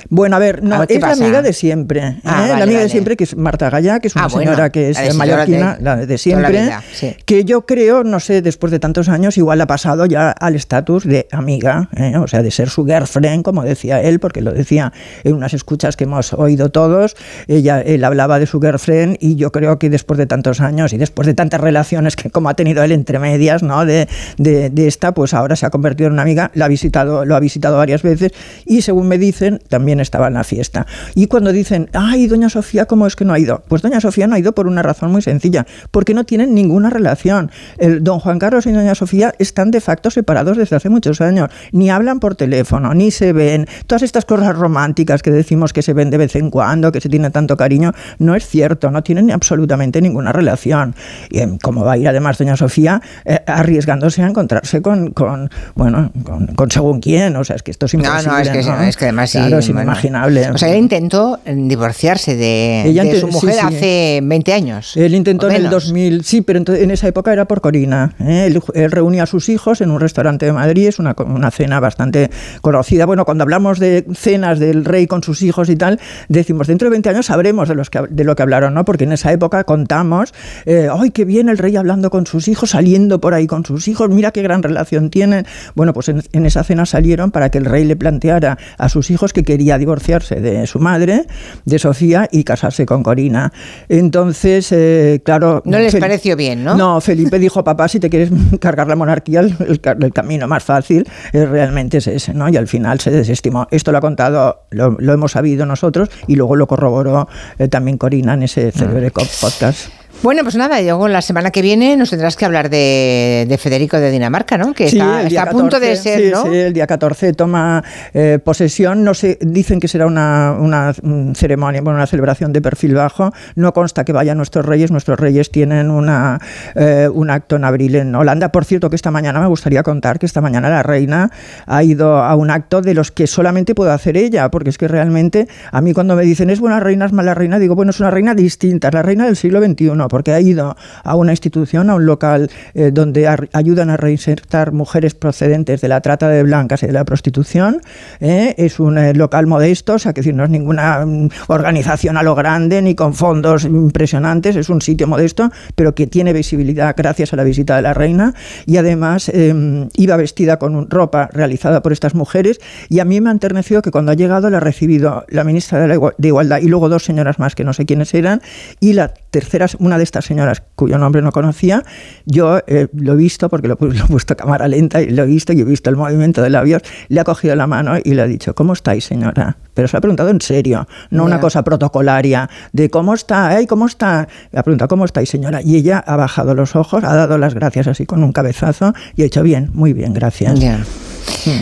Bueno, a ver, no, A ver, ¿qué es la amiga de siempre. ¿eh? Ah, la vale, amiga de siempre, que es Marta Gallá, que es una Ah, bueno, señora que es la mallorquina, de la de la siempre, vida, sí. que yo creo, no sé, después de tantos años, igual ha pasado ya al estatus de amiga, ¿eh? o sea, de ser su girlfriend, como decía él, porque lo decía en unas escuchas que hemos oído todos, ella, él hablaba de su girlfriend y yo creo que después de tantos años y después de tantas relaciones que como ha tenido él entre medias, ¿no? De, de, de esta, pues ahora se ha convertido en una amiga, la ha visitado, lo ha visitado varias veces y según me dicen, también estaba en la fiesta. Y cuando dicen, ay, doña Sofía, ¿cómo es que no ha ido? Pues doña Sofía no ha ido por una razón muy sencilla, porque no tienen ninguna relación. El don Juan Carlos y doña Sofía están de facto separados desde hace muchos años. Ni hablan por teléfono, ni se ven. Todas estas cosas románticas que decimos que se ven de vez en cuando, que se tiene tanto cariño, no es cierto, no tienen absolutamente ninguna relación. Y em, cómo va a ir además doña Sofía eh, arriesgándose a encontrarse con, con bueno, con, con según quién. O sea, es que esto es imposible. no, es que, ¿no? es que además Claro, es inimaginable. O sea, él intentó eh, divorciarse de, Ella de su mujer sí. hace 20 años. Él intentó en el menos. 2000, sí, pero en esa época era por Corina. ¿eh? Él, él reunía a sus hijos en un restaurante de Madrid, es una, una cena bastante conocida. Bueno, cuando hablamos de cenas del rey con sus hijos y tal, decimos, dentro de 20 años sabremos de, los que, de lo que hablaron, ¿no? Porque en esa época contamos, eh, ¡ay, qué bien el rey hablando con sus hijos, saliendo por ahí con sus hijos, mira qué gran relación tienen! Bueno, pues en, en esa cena salieron para que el rey le planteara a sus hijos que quería divorciarse de su madre, de Sofía, y casarse con Corina. Entonces, eh, claro... No les Fel- pareció bien, ¿no? No, Felipe dijo, papá, si te quieres (laughs) cargar la monarquía, el, el el camino más fácil eh, realmente es ese, ¿no? Y al final se desestimó. Esto lo ha contado, lo, lo hemos sabido nosotros, y luego lo corroboró eh, también Corina en ese célebre co- podcast. Bueno, pues nada, luego la semana que viene nos tendrás que hablar de, de Federico de Dinamarca, ¿no? Que Sí, está, a punto de 14, ser, sí, ¿no? sí, el día 14 toma eh, posesión. No sé, dicen que será una, una, mm, ceremonia, bueno, una celebración de perfil bajo. No consta que vayan nuestros reyes. Nuestros reyes tienen una, eh, un acto en abril en Holanda. Por cierto, que esta mañana me gustaría contar que esta mañana la reina ha ido a un acto de los que solamente puede hacer ella, porque es que realmente a mí cuando me dicen es buena reina, es mala reina, digo, bueno, es una reina distinta, es la reina del siglo XXI, porque ha ido a una institución, a un local eh, donde ar- ayudan a reinsertar mujeres procedentes de la trata de blancas y de la prostitución. eh, Es un eh, local modesto, o sea, que decir, no es ninguna mm, organización a lo grande ni con fondos impresionantes, es un sitio modesto, pero que tiene visibilidad gracias a la visita de la reina y además eh, iba vestida con ropa realizada por estas mujeres y a mí me ha enternecido que cuando ha llegado la ha recibido la ministra de, la de Igualdad y luego dos señoras más que no sé quiénes eran y la tercera, una de estas señoras cuyo nombre no conocía, yo eh, lo he visto porque lo, lo he puesto a cámara lenta y lo he visto y he visto el movimiento de labios, le ha cogido la mano y le ha dicho, ¿cómo estáis señora? Pero se lo ha preguntado en serio, no una cosa protocolaria de ¿cómo está? Ay, ¿Cómo está? Le ha preguntado, ¿cómo estáis señora? Y ella ha bajado los ojos, ha dado las gracias así con un cabezazo y ha dicho, bien, muy bien, gracias. Ya.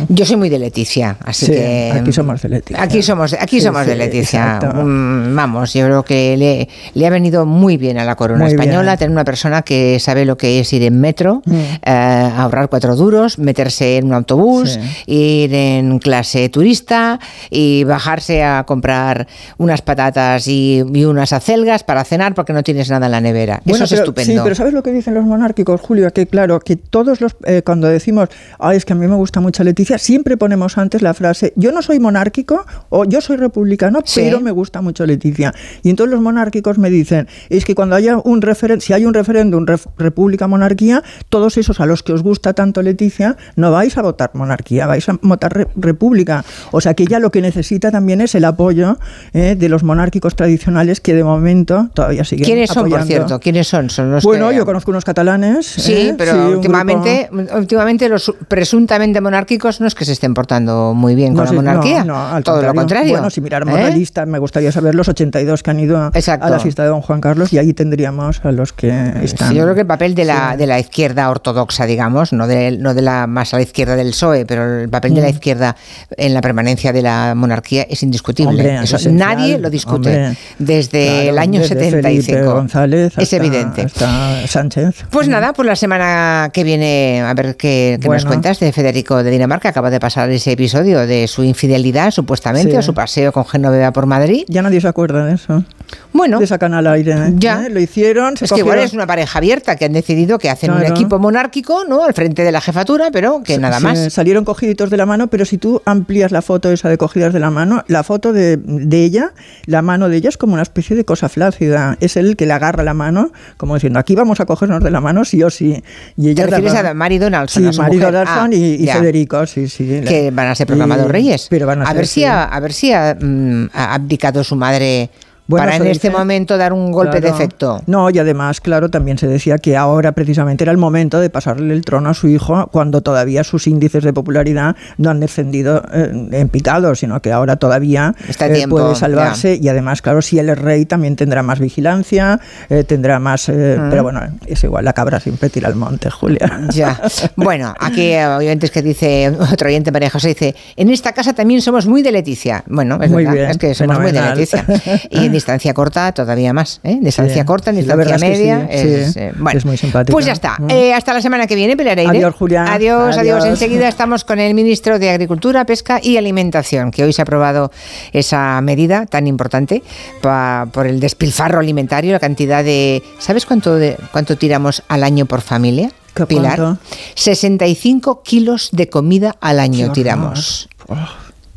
Yo soy muy de Leticia, así Sí, que aquí somos de Leticia. Aquí somos, aquí Sí, somos de Leticia. exacto. Mm, Vamos, yo creo que le, le ha venido muy bien a la corona Muy española bien. tener una persona que sabe lo que es ir en metro, Mm. eh, ahorrar cuatro duros, meterse en un autobús, ir en clase turista y bajarse a comprar unas patatas y, y unas acelgas para cenar porque no tienes nada en la nevera. Bueno, Eso es pero- estupendo. Sí, pero ¿sabes lo que dicen los monárquicos, Julio? Que claro, que todos los, eh, cuando decimos, Ay, es que a mí me gusta mucho Leticia, siempre ponemos antes la frase, yo no soy monárquico o yo soy republicano, Sí. pero me gusta mucho Leticia. Y entonces los monárquicos me dicen, es que cuando haya un referéndum, si hay un referéndum ref- república-monarquía, todos esos a los que os gusta tanto Leticia, no vais a votar monarquía, vais a votar re- república. O sea que ella lo que necesita también es el apoyo eh, de los monárquicos tradicionales que de momento todavía siguen ¿Quiénes son, por apoyando. cierto? ¿Quiénes son? Son los Bueno, que- yo conozco unos catalanes. Sí, ¿eh? pero un últimamente, últimamente los presuntamente monárquicos no es que se estén portando muy bien con la monarquía. no, no, al todo lo contrario. Bueno, si miráramos ¿Eh? la lista, me gustaría saber los 82 que han ido a la fiesta de Don Juan Carlos y ahí tendríamos a los que están. Sí, yo creo que el papel de la, de la izquierda ortodoxa, digamos, no de, no de la más a la izquierda del PSOE, pero el papel de la Mm. izquierda en la permanencia de la monarquía es indiscutible. Hombre, Eso es nadie lo discute. hombre. desde Claro, el año desde 75. Felipe González es evidente. hasta Sánchez. Pues nada, pues la semana que viene, a ver qué, qué nos cuentas de Federico de Dinamarca. Acaba de pasar ese episodio de su infidelidad, supuestamente, Sí. o su paseo con Genoveva por Madrid. Ya nadie se acuerda de eso. Bueno. De sacan al aire. ¿eh? Ya. Lo hicieron. se Es que igual es una pareja abierta que han decidido que hacen un equipo monárquico, ¿no? Al frente de la jefatura, pero que nada Se- más. Salieron cogiditos de la mano, pero si tú amplías la foto esa de cogidas de la mano, la foto de, de ella, la mano de ella es como una especie de cosa flácida. Es él el que le agarra la mano, como diciendo, aquí vamos a cogernos de la mano sí o sí. Y ella ¿Te refieres agarra- a Mary Donaldson? Sí, a su Mary mujer? Donaldson Ah, y. Federico, sí, sí. Que van a ser proclamados Y- reyes. Pero van a, a, ser, ver si sí. ha, a ver si ha, mm, ha abdicado su madre Bueno, para en este momento dar un golpe de efecto. No, y además, claro, también se decía que ahora precisamente era el momento de pasarle el trono a su hijo cuando todavía sus índices de popularidad no han descendido eh, en picado, sino que ahora todavía Está eh, tiempo, puede salvarse y además, claro, si él es rey también tendrá más vigilancia, eh, tendrá más... Mm. Pero bueno, es igual, la cabra siempre tira al monte, (laughs) Julia. Ya. Bueno, aquí oyentes que dice, otro oyente María José dice, en esta casa también somos muy de Leticia. Bueno, es Muy verdad, bien, es que somos muy de. Leticia. Y (laughs) distancia corta todavía más, ¿eh? Distancia Sí, corta, sí, distancia verdad es que media. es, eh, bueno, es muy simpática. Pues ya está. Mm. Eh, hasta la semana que viene, Peleareire. Adiós, Julia. Adiós, adiós, Adiós. Enseguida estamos con el ministro de Agricultura, Pesca y Alimentación, que hoy se ha aprobado esa medida tan importante pa- por el despilfarro alimentario, la cantidad de... ¿Sabes cuánto, de, cuánto tiramos al año por familia? ¿Qué Pilar, cuánto? 65 kilos de comida al año Qué tiramos.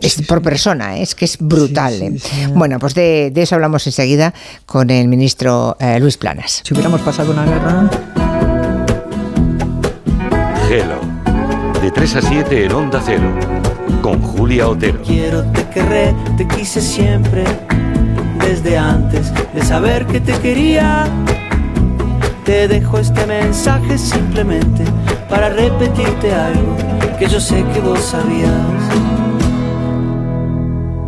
Es por persona, ¿eh? es que es brutal. Sí, ¿eh? sí, sí. Bueno, pues de, de eso hablamos enseguida con el ministro eh, Luis Planas. Si hubiéramos pasado una guerra... Gelo. De 3 a 7 en Onda Cero. con Julia Otero. Quiero, te querré, te quise siempre, desde antes de saber que te quería. Te dejo este mensaje simplemente para repetirte algo que yo sé que vos sabías.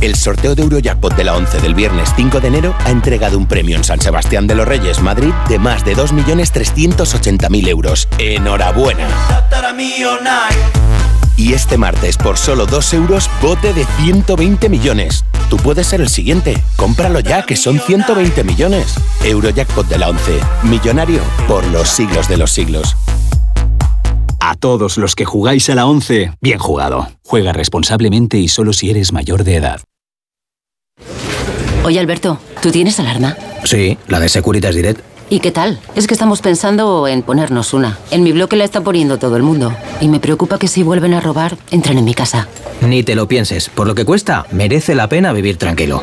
El sorteo de Eurojackpot de la 11 del viernes 5 de enero ha entregado un premio en San Sebastián de los Reyes, Madrid, de más de 2.380.000 euros. ¡Enhorabuena! Y este martes, por solo 2 euros, bote de 120 millones. Tú puedes ser el siguiente. Cómpralo ya, que son 120 millones. Eurojackpot de la 11. Millonario por los siglos de los siglos. A todos los que jugáis a la 11, bien jugado. Juega responsablemente y solo si eres mayor de edad. Oye Alberto, ¿tú tienes alarma? Sí, la de Securitas Direct. ¿Y qué tal? Es que estamos pensando en ponernos una. En mi bloque la está poniendo todo el mundo. Y me preocupa que si vuelven a robar, entren en mi casa. Ni te lo pienses. Por lo que cuesta, merece la pena vivir tranquilo.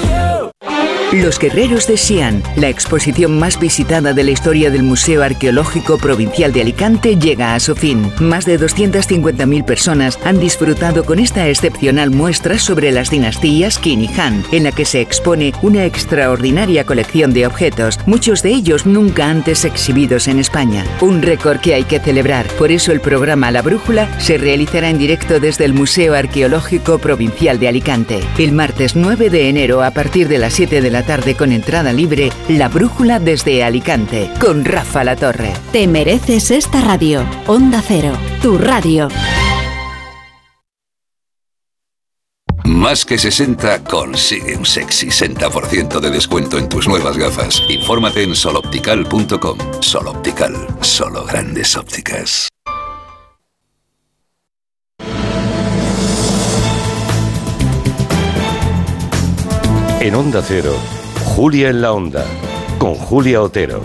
Los Guerreros de Xi'an, la exposición más visitada de la historia del Museo Arqueológico Provincial de Alicante, llega a su fin. Más de 250.000 personas han disfrutado con esta excepcional muestra sobre las dinastías Qin y Han, en la que se expone una extraordinaria colección de objetos, muchos de ellos nunca antes exhibidos en España. Un récord que hay que celebrar. Por eso el programa La Brújula se realizará en directo desde el Museo Arqueológico Provincial de Alicante. El martes 9 de enero a partir de las 7 de la tarde con entrada libre, La Brújula desde Alicante, con Rafa La Torre. Te mereces esta radio. Onda Cero, tu radio. Más que 60 consigue un sexy 60% de descuento en tus nuevas gafas. Infórmate en soloptical.com. Soloptical, solo grandes ópticas. En Onda Cero, Julia en la Onda, con Julia Otero.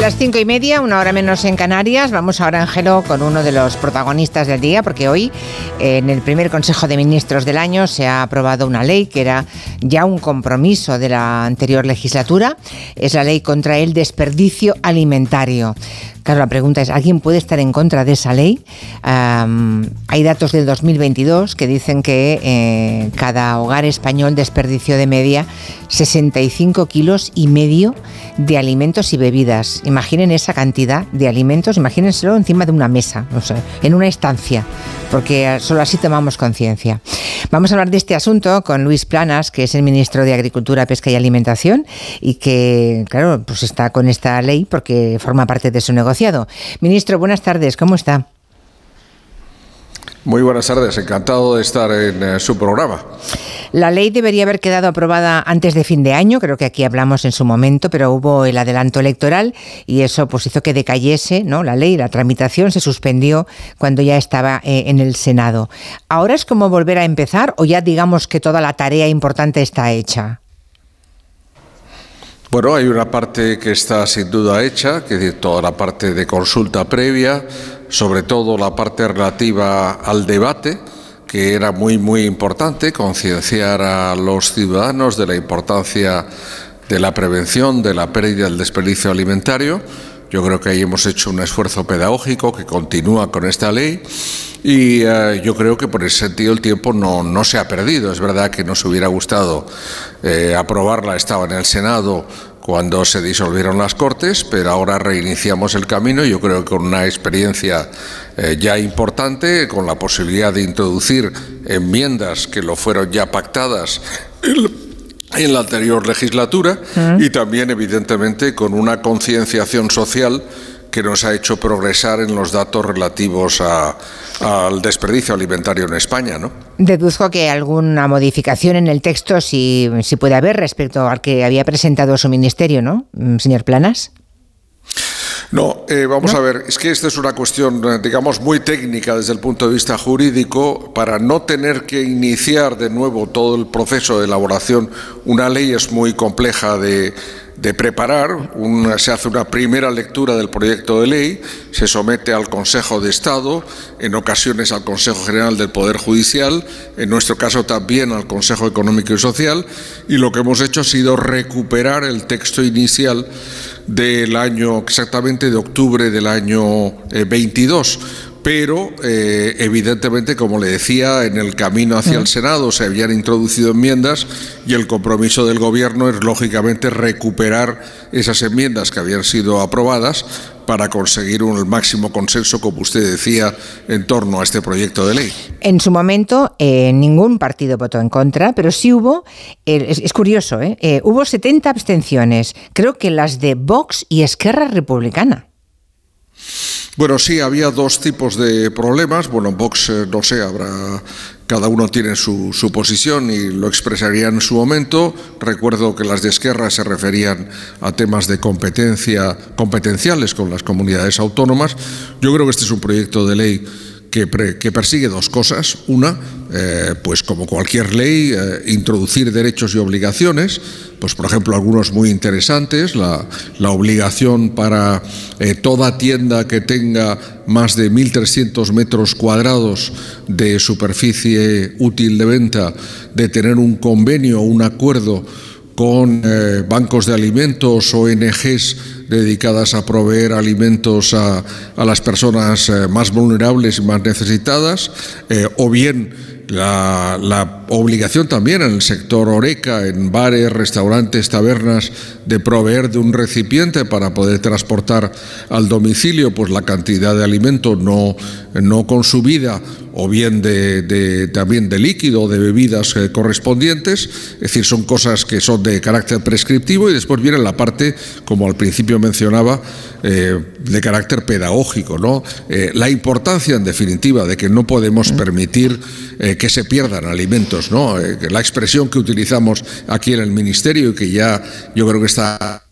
Las cinco y media, una hora menos en Canarias. Vamos ahora, Ángelo, con uno de los protagonistas del día, porque hoy, en el primer Consejo de Ministros del año, se ha aprobado una ley que era ya un compromiso de la anterior legislatura. Es la ley contra el desperdicio alimentario. Claro, la pregunta es, ¿alguien puede estar en contra de esa ley? Hay datos del 2022 que dicen que eh, cada hogar español desperdició de media 65 kilos y medio de alimentos y bebidas. Imaginen esa cantidad de alimentos, imagínenselo encima de una mesa, o sea, en una estancia, porque solo así tomamos conciencia. Vamos a hablar de este asunto con Luis Planas, que es el ministro de Agricultura, Pesca y Alimentación, y que, claro, pues está con esta ley porque forma parte de su negocio. Ministro, buenas tardes, ¿cómo está? Muy buenas tardes, encantado de estar en eh, su programa. La ley debería haber quedado aprobada antes de fin de año, creo que aquí hablamos en su momento, pero hubo el adelanto electoral y eso pues hizo que decayese, ¿no? La ley, la tramitación se suspendió cuando ya estaba eh, en el Senado. ¿Ahora es como volver a empezar o ya digamos que toda la tarea importante está hecha? Bueno, hay una parte que está sin duda hecha, que es toda la parte de consulta previa, sobre todo la parte relativa al debate, que era muy, muy importante, concienciar a los ciudadanos de la importancia de la prevención de la pérdida del desperdicio alimentario. Yo creo que ahí hemos hecho un esfuerzo pedagógico que continúa con esta ley y eh, yo creo que por ese sentido el tiempo no, no, se ha perdido. Es verdad que nos hubiera gustado eh, aprobarla, estaba en el Senado cuando se disolvieron las Cortes, pero ahora reiniciamos el camino, yo creo que con una experiencia eh, ya importante, con la posibilidad de introducir enmiendas que lo fueron ya pactadas en la anterior legislatura Mm. y también, evidentemente, con una concienciación social que nos ha hecho progresar en los datos relativos a- al desperdicio alimentario en España, ¿no? Deduzco que alguna modificación en el texto sí, sí puede haber respecto al que había presentado su ministerio, ¿no, Mm, señor Planas? No, eh, vamos a ver, es que esta es una cuestión, eh, digamos, muy técnica desde el punto de vista jurídico. Para no tener que iniciar de nuevo todo el proceso de elaboración, una ley es muy compleja de, de preparar. Una- se hace una primera lectura del proyecto de ley, se somete al Consejo de Estado, en ocasiones al Consejo General del Poder Judicial, en nuestro caso también al Consejo Económico y Social, y lo que hemos hecho ha sido recuperar el texto inicial del año, exactamente de octubre del año eh, 22. Pero, eh, evidentemente, como le decía, en el camino hacia el Senado se habían introducido enmiendas y el compromiso del Gobierno es, lógicamente, recuperar esas enmiendas que habían sido aprobadas para conseguir un, máximo consenso, como usted decía, en torno a este proyecto de ley. En su momento, eh, ningún partido votó en contra, pero sí hubo, eh, es, es curioso, hubo 70 abstenciones, creo que las de Vox y Esquerra Republicana. Bueno, sí, había dos tipos de problemas. Bueno, en Vox, eh, no sé, habrá. Cada uno tiene su, su posición y lo expresaría en su momento. Recuerdo que las de Esquerra se referían a temas de competencia, competenciales con las comunidades autónomas. Yo creo que este es un proyecto de ley que, pre- que persigue dos cosas. Una, eh, pues como cualquier ley, eh, introducir derechos y obligaciones. Pues, por ejemplo, algunos muy interesantes, la, obligación para eh, toda tienda que tenga más de 1.300 metros cuadrados de superficie útil de venta, de tener un convenio, un acuerdo con bancos de alimentos, ONGs dedicadas a proveer alimentos a, las personas eh, más vulnerables y más necesitadas, eh, o bien la, la obligación también en el sector Oreca, en bares, restaurantes, tabernas, de proveer de un recipiente para poder transportar al domicilio pues la cantidad de alimento no, no consumida o bien de, de- también de líquido o de bebidas eh, correspondientes. Es decir, son cosas que son de carácter prescriptivo y después viene la parte, como al principio mencionaba, eh, de carácter pedagógico. ¿no? Eh, la importancia, en definitiva, de que no podemos permitir eh, que se pierdan alimentos. ¿no? Eh, la expresión que utilizamos aquí en el Ministerio y que ya yo creo que está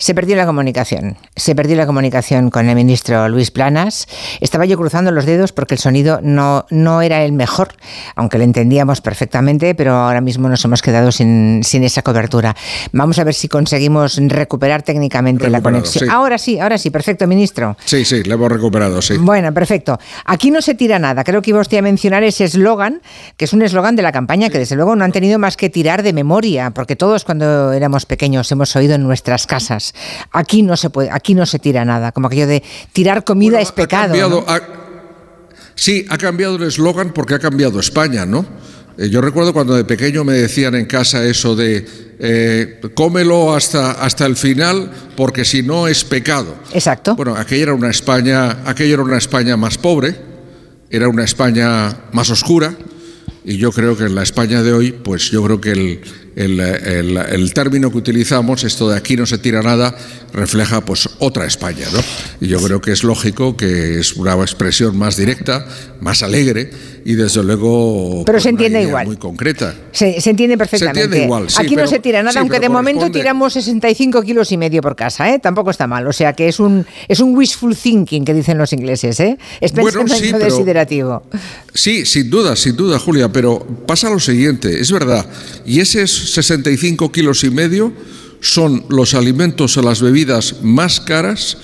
Se perdió la comunicación. Se perdió la comunicación con el ministro Luis Planas. Estaba yo cruzando los dedos porque el sonido no, no era el mejor, aunque lo entendíamos perfectamente, pero ahora mismo nos hemos quedado sin, sin esa cobertura. Vamos a ver si conseguimos recuperar técnicamente la conexión. sí. Ahora sí, ahora sí, perfecto, ministro. Sí, sí, la hemos recuperado, sí. Bueno, perfecto. Aquí no se tira nada. Creo que iba usted a mencionar ese eslogan, que es un eslogan de la campaña que desde luego no han tenido más que tirar de memoria, porque todos cuando éramos pequeños hemos oído en nuestras casas. Aquí no se puede, aquí no se tira nada, como aquello de tirar comida es pecado. cambiado, ¿no? ha- sí, ha cambiado el eslogan porque ha cambiado España, ¿no? Eh, yo recuerdo cuando de pequeño me decían en casa eso de eh, cómelo hasta, hasta el final porque si no es pecado. Exacto. Bueno, aquella era una España, aquella era una España más pobre, era una España más oscura. Y yo creo que en la España de hoy, pues yo creo que el, el- término que utilizamos, esto de aquí no se tira nada, refleja pues otra España, ¿no? Y yo creo que es lógico que es una expresión más directa, más alegre y desde luego Pero con se entiende igual. muy concreta. Se, se entiende perfectamente. entiende igual, sí, Aquí no se tira nada, sí, aunque de momento tiramos 65 kilos y medio por casa, ¿eh? Tampoco está mal. O sea que es un, es un wishful thinking que dicen los ingleses, ¿eh? Es Bueno, pensamiento sí, pero- desiderativo. Sí, sin duda, sin duda, Julia, pero pasa lo siguiente, es verdad, y esos 65 kilos y medio son los alimentos o las bebidas más caras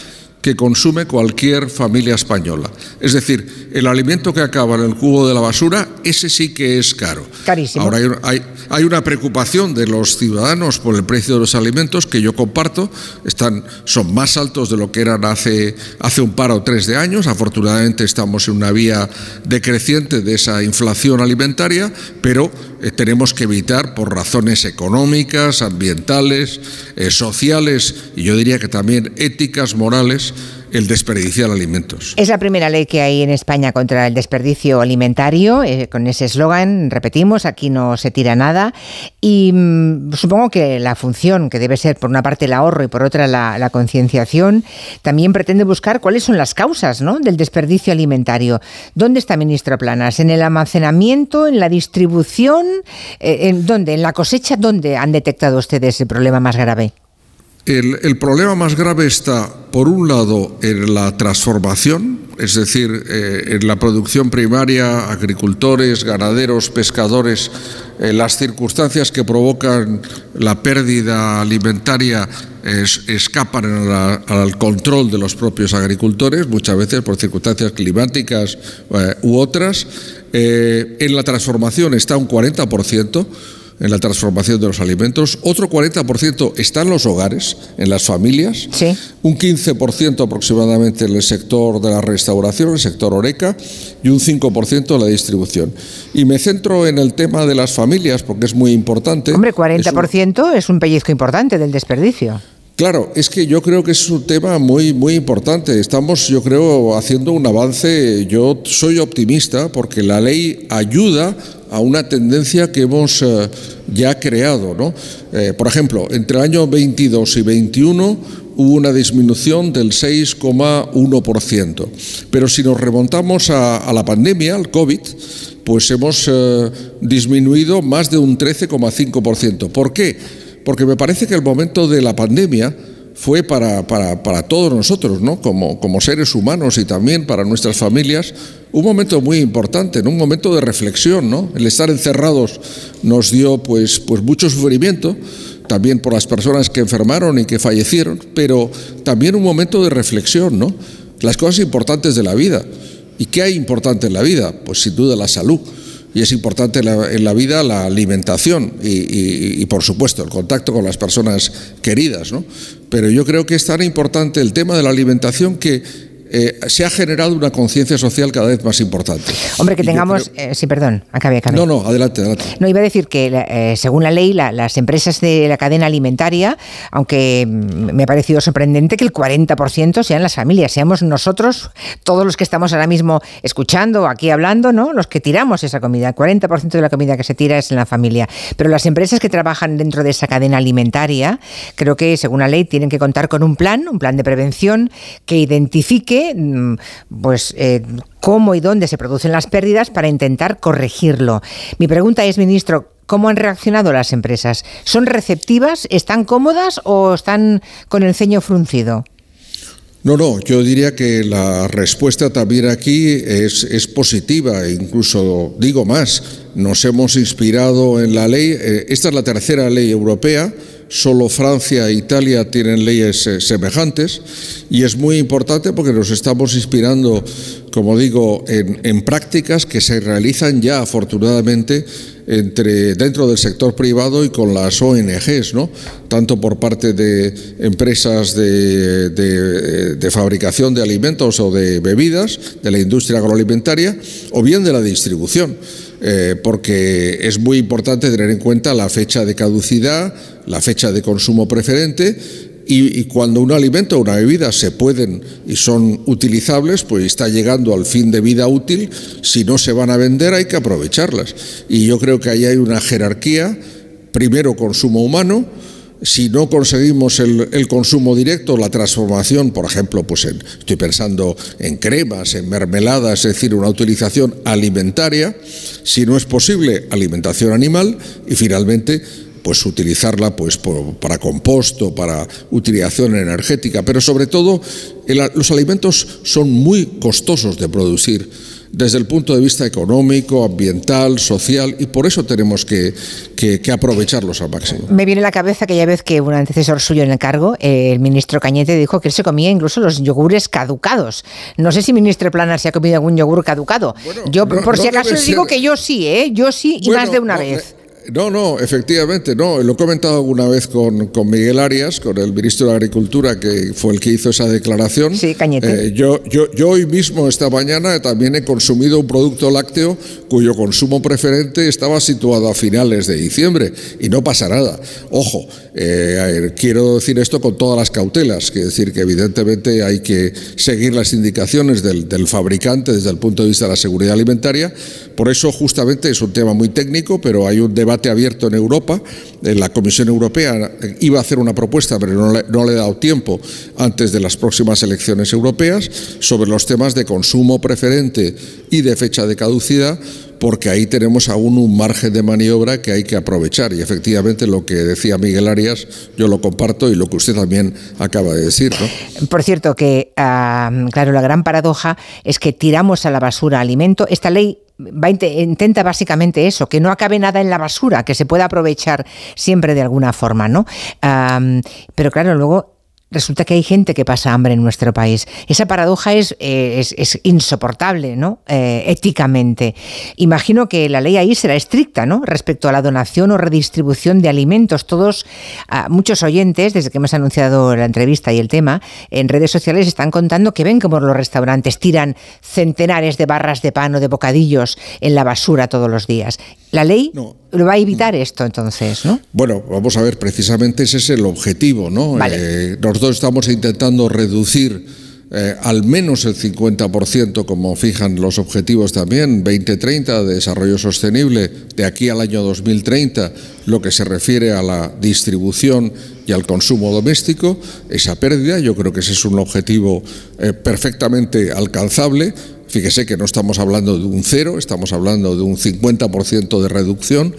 que consume cualquier familia española. Es decir, el alimento que acaba en el cubo de la basura, ese sí que es caro. Carísimo. Ahora hay, hay- hay una preocupación de los ciudadanos por el precio de los alimentos que yo comparto. Están, son más altos de lo que eran hace, hace un par o tres de años. Afortunadamente estamos en una vía decreciente de esa inflación alimentaria, pero eh, tenemos que evitar por razones económicas, ambientales, eh, sociales y yo diría que también éticas, morales, el desperdiciar alimentos. Es la primera ley que hay en España contra el desperdicio alimentario, eh, con ese eslogan, repetimos, aquí no se tira nada. Y mm, supongo que la función, que debe ser por una parte el ahorro y por otra la, concienciación, también pretende buscar cuáles son las causas ¿no? del desperdicio alimentario. ¿Dónde está, ministro Planas? ¿En el almacenamiento, en la distribución? Eh, ¿En dónde? ¿En la cosecha? ¿Dónde han detectado ustedes el problema más grave? El, problema más grave está, por un lado, en la transformación, es decir, eh, en la producción primaria, agricultores, ganaderos, pescadores, eh, las circunstancias que provocan la pérdida alimentaria es, escapan al control de los propios agricultores, muchas veces por circunstancias climáticas eh, u otras. en la transformación está un 40% en la transformación de los alimentos, otro 40% está en los hogares, en las familias, sí. un 15% aproximadamente en el sector de la restauración, el sector Oreca, y un 5% en la distribución. Y me centro en el tema de las familias porque es muy importante. Hombre, 40% es un, es un pellizco importante del desperdicio. Claro, es que yo creo que es un tema muy, muy importante. Estamos, yo creo, haciendo un avance. Yo soy optimista porque la ley ayuda a una tendencia que hemos eh, ya creado. ¿no? Eh, por ejemplo, entre el año 22 y 21 hubo una disminución del 6,1%. Pero si nos remontamos a, la pandemia, al COVID, pues hemos eh, disminuido más de un 13,5%. ¿Por qué? Porque me parece que el momento de la pandemia fue para, para, para todos nosotros, ¿no? como, como seres humanos y también para nuestras familias, un momento muy importante, ¿no? un momento de reflexión. ¿no? El estar encerrados nos dio pues, pues mucho sufrimiento, también por las personas que enfermaron y que fallecieron, pero también un momento de reflexión, ¿no? las cosas importantes de la vida. ¿Y qué hay importante en la vida? Pues sin duda la salud y es importante en la, vida la alimentación y, y, y, por supuesto, el contacto con las personas queridas. ¿no? Pero yo creo que es tan importante el tema de la alimentación que eh, se ha generado una conciencia social cada vez más importante. Hombre, que tengamos... Creo... Eh, sí, perdón, acabe, acabe. No, no, adelante, adelante. No, iba a decir que eh, según la ley, la, las empresas de la cadena alimentaria, aunque me ha parecido sorprendente que el 40% sean las familias, seamos nosotros, todos los que estamos ahora mismo escuchando, aquí hablando, ¿no? Los que tiramos esa comida. El 40% de la comida que se tira es en la familia. Pero las empresas que trabajan dentro de esa cadena alimentaria, creo que según la ley tienen que contar con un plan, un plan de prevención que identifique pues eh, cómo y dónde se producen las pérdidas para intentar corregirlo. Mi pregunta es, ministro, ¿cómo han reaccionado las empresas? ¿Son receptivas? ¿Están cómodas o están con el ceño fruncido? No, no, yo diría que la respuesta también aquí es, positiva, incluso digo más, nos hemos inspirado en la ley, eh, esta es la tercera ley europea, solo Francia e Italia tienen leyes eh, semejantes y es muy importante porque nos estamos inspirando, como digo, en, en prácticas que se realizan ya afortunadamente entre, dentro del sector privado y con las ONGs, ¿no? tanto por parte de empresas de, de, de, fabricación de alimentos o de bebidas, de la industria agroalimentaria, o bien de la distribución, eh, porque es muy importante tener en cuenta la fecha de caducidad, la fecha de consumo preferente y, y, cuando un alimento o una bebida se pueden y son utilizables, pues está llegando al fin de vida útil, si no se van a vender hay que aprovecharlas. Y yo creo que ahí hay una jerarquía, primero consumo humano, si no conseguimos el, consumo directo, la transformación, por ejemplo, pues en, estoy pensando en cremas, en mermeladas, es decir, una utilización alimentaria, si no es posible, alimentación animal y finalmente pues utilizarla pues para composto, para utilización energética, pero sobre todo los alimentos son muy costosos de producir desde el punto de vista económico, ambiental, social, y por eso tenemos que, que, que, aprovecharlos al máximo. Me viene a la cabeza aquella vez que un antecesor suyo en el cargo, el ministro Cañete, dijo que él se comía incluso los yogures caducados. No sé si ministro Plana se ha comido algún yogur caducado. Bueno, yo, por no, si acaso, digo que yo sí, ¿eh? Yo sí, y bueno, más de una vez. No, no, efectivamente, no. Lo he comentado alguna vez con, con, Miguel Arias, con el ministro de Agricultura, que fue el que hizo esa declaración. Sí, Cañete. Eh, yo, yo, yo hoy mismo, esta mañana, también he consumido un producto lácteo cuyo consumo preferente estaba situado a finales de diciembre y no pasa nada. Ojo, eh, quiero decir esto con todas las cautelas, quiero decir que evidentemente hay que seguir las indicaciones del, del fabricante desde el punto de vista de la seguridad alimentaria. Por eso, justamente, es un tema muy técnico, pero hay un debate abierto en Europa. La Comisión Europea iba a hacer una propuesta, pero no le, no he dado tiempo antes de las próximas elecciones europeas, sobre los temas de consumo preferente y de fecha de caducidad porque ahí tenemos aún un margen de maniobra que hay que aprovechar. Y efectivamente lo que decía Miguel Arias, yo lo comparto y lo que usted también acaba de decir. Por cierto, que, uh, claro, la gran paradoja es que tiramos a la basura alimento. Esta ley Va, intenta básicamente eso, que no acabe nada en la basura, que se pueda aprovechar siempre de alguna forma, ¿no? Pero claro, luego resulta que hay gente que pasa hambre en nuestro país. Esa paradoja es, eh, insoportable, ¿no? Eh, éticamente. Imagino que la ley ahí será estricta, ¿no? Respecto a la donación o redistribución de alimentos. Todos, uh, muchos oyentes, desde que hemos anunciado la entrevista y el tema, en redes sociales están contando que ven como los restaurantes tiran centenares de barras de pan o de bocadillos en la basura todos los días. La ley no. lo va a evitar esto entonces, ¿no? Bueno, vamos a ver, precisamente ese es el objetivo, ¿no? Vale. Eh, nosotros estamos intentando reducir eh, al menos el 50%, como fijan los objetivos también, 2030 de desarrollo sostenible, de aquí al año 2030, lo que se refiere a la distribución y al consumo doméstico, esa pérdida, yo creo que ese es un objetivo eh, perfectamente alcanzable. Fíjese que no estamos hablando de un cero, estamos hablando de un 50% de reducción,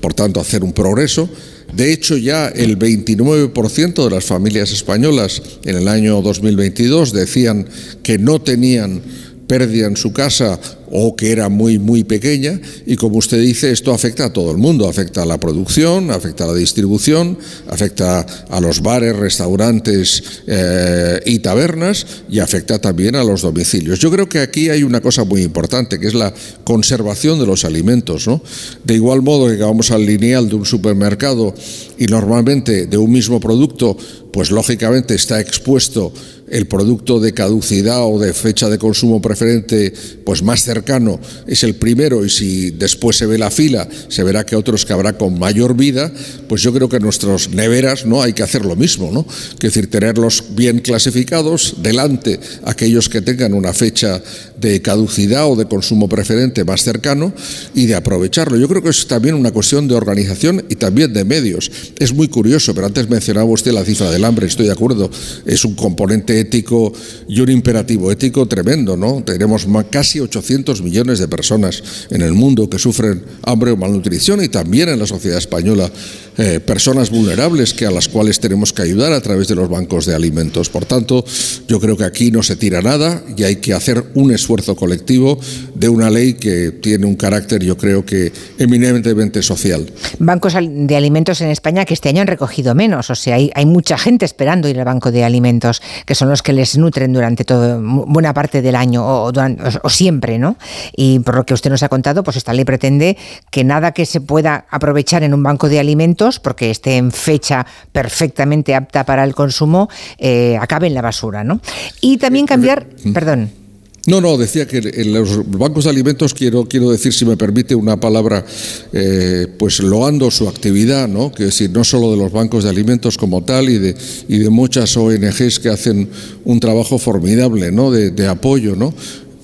por tanto hacer un progreso. De hecho, ya el 29% de las familias españolas en el año 2022 decían que no tenían pérdida en su casa o que era muy, muy pequeña. Y como usted dice, esto afecta a todo el mundo. Afecta a la producción, afecta a la distribución, afecta a los bares, restaurantes eh, y tabernas y afecta también a los domicilios. Yo creo que aquí hay una cosa muy importante, que es la conservación de los alimentos. ¿no? De igual modo que vamos al lineal de un supermercado y normalmente de un mismo producto, pues lógicamente está expuesto el producto de caducidad o de fecha de consumo preferente pues más cercano es el primero y si después se ve la fila se verá que otros que habrá con mayor vida pues yo creo que nuestras neveras no hay que hacer lo mismo no es decir tenerlos bien clasificados delante aquellos que tengan una fecha de caducidad o de consumo preferente más cercano y de aprovecharlo. Yo creo que es también una cuestión de organización y también de medios. Es muy curioso pero antes mencionaba usted la cifra del hambre estoy de acuerdo es un componente ético y un imperativo ético tremendo, ¿no? Tenemos casi 800 millones de personas en el mundo que sufren hambre o malnutrición y también en la sociedad española eh, personas vulnerables que a las cuales tenemos que ayudar a través de los bancos de alimentos. Por tanto, yo creo que aquí no se tira nada y hay que hacer un esfuerzo colectivo de una ley que tiene un carácter, yo creo que eminentemente social. Bancos de alimentos en España que este año han recogido menos, o sea, hay, hay mucha gente esperando ir al banco de alimentos, que son los que les nutren durante todo, buena parte del año o, durante, o, o siempre, ¿no? Y por lo que usted nos ha contado, pues esta ley pretende que nada que se pueda aprovechar en un banco de alimentos porque esté en fecha perfectamente apta para el consumo, eh, acabe en la basura, ¿no? Y también cambiar, perdón. No, no, decía que en los bancos de alimentos quiero, quiero decir, si me permite una palabra, eh, pues loando su actividad, ¿no? Que decir, no solo de los bancos de alimentos como tal y de, y de muchas ONGs que hacen un trabajo formidable, ¿no? De, de apoyo, ¿no?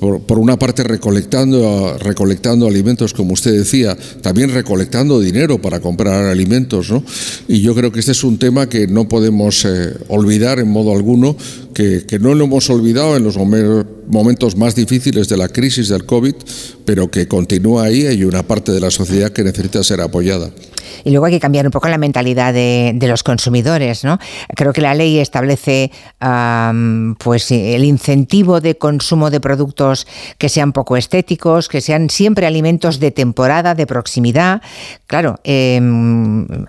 Por, por, una parte recolectando, recolectando alimentos, como usted decía, también recolectando dinero para comprar alimentos, ¿no? Y yo creo que este es un tema que no podemos eh, olvidar en modo alguno, que, que, no lo hemos olvidado en los momentos más difíciles de la crisis del COVID, pero que continúa ahí y una parte de la sociedad que necesita ser apoyada. Y luego hay que cambiar un poco la mentalidad de, de los consumidores, ¿no? Creo que la ley establece um, pues el incentivo de consumo de productos que sean poco estéticos, que sean siempre alimentos de temporada, de proximidad. Claro, eh,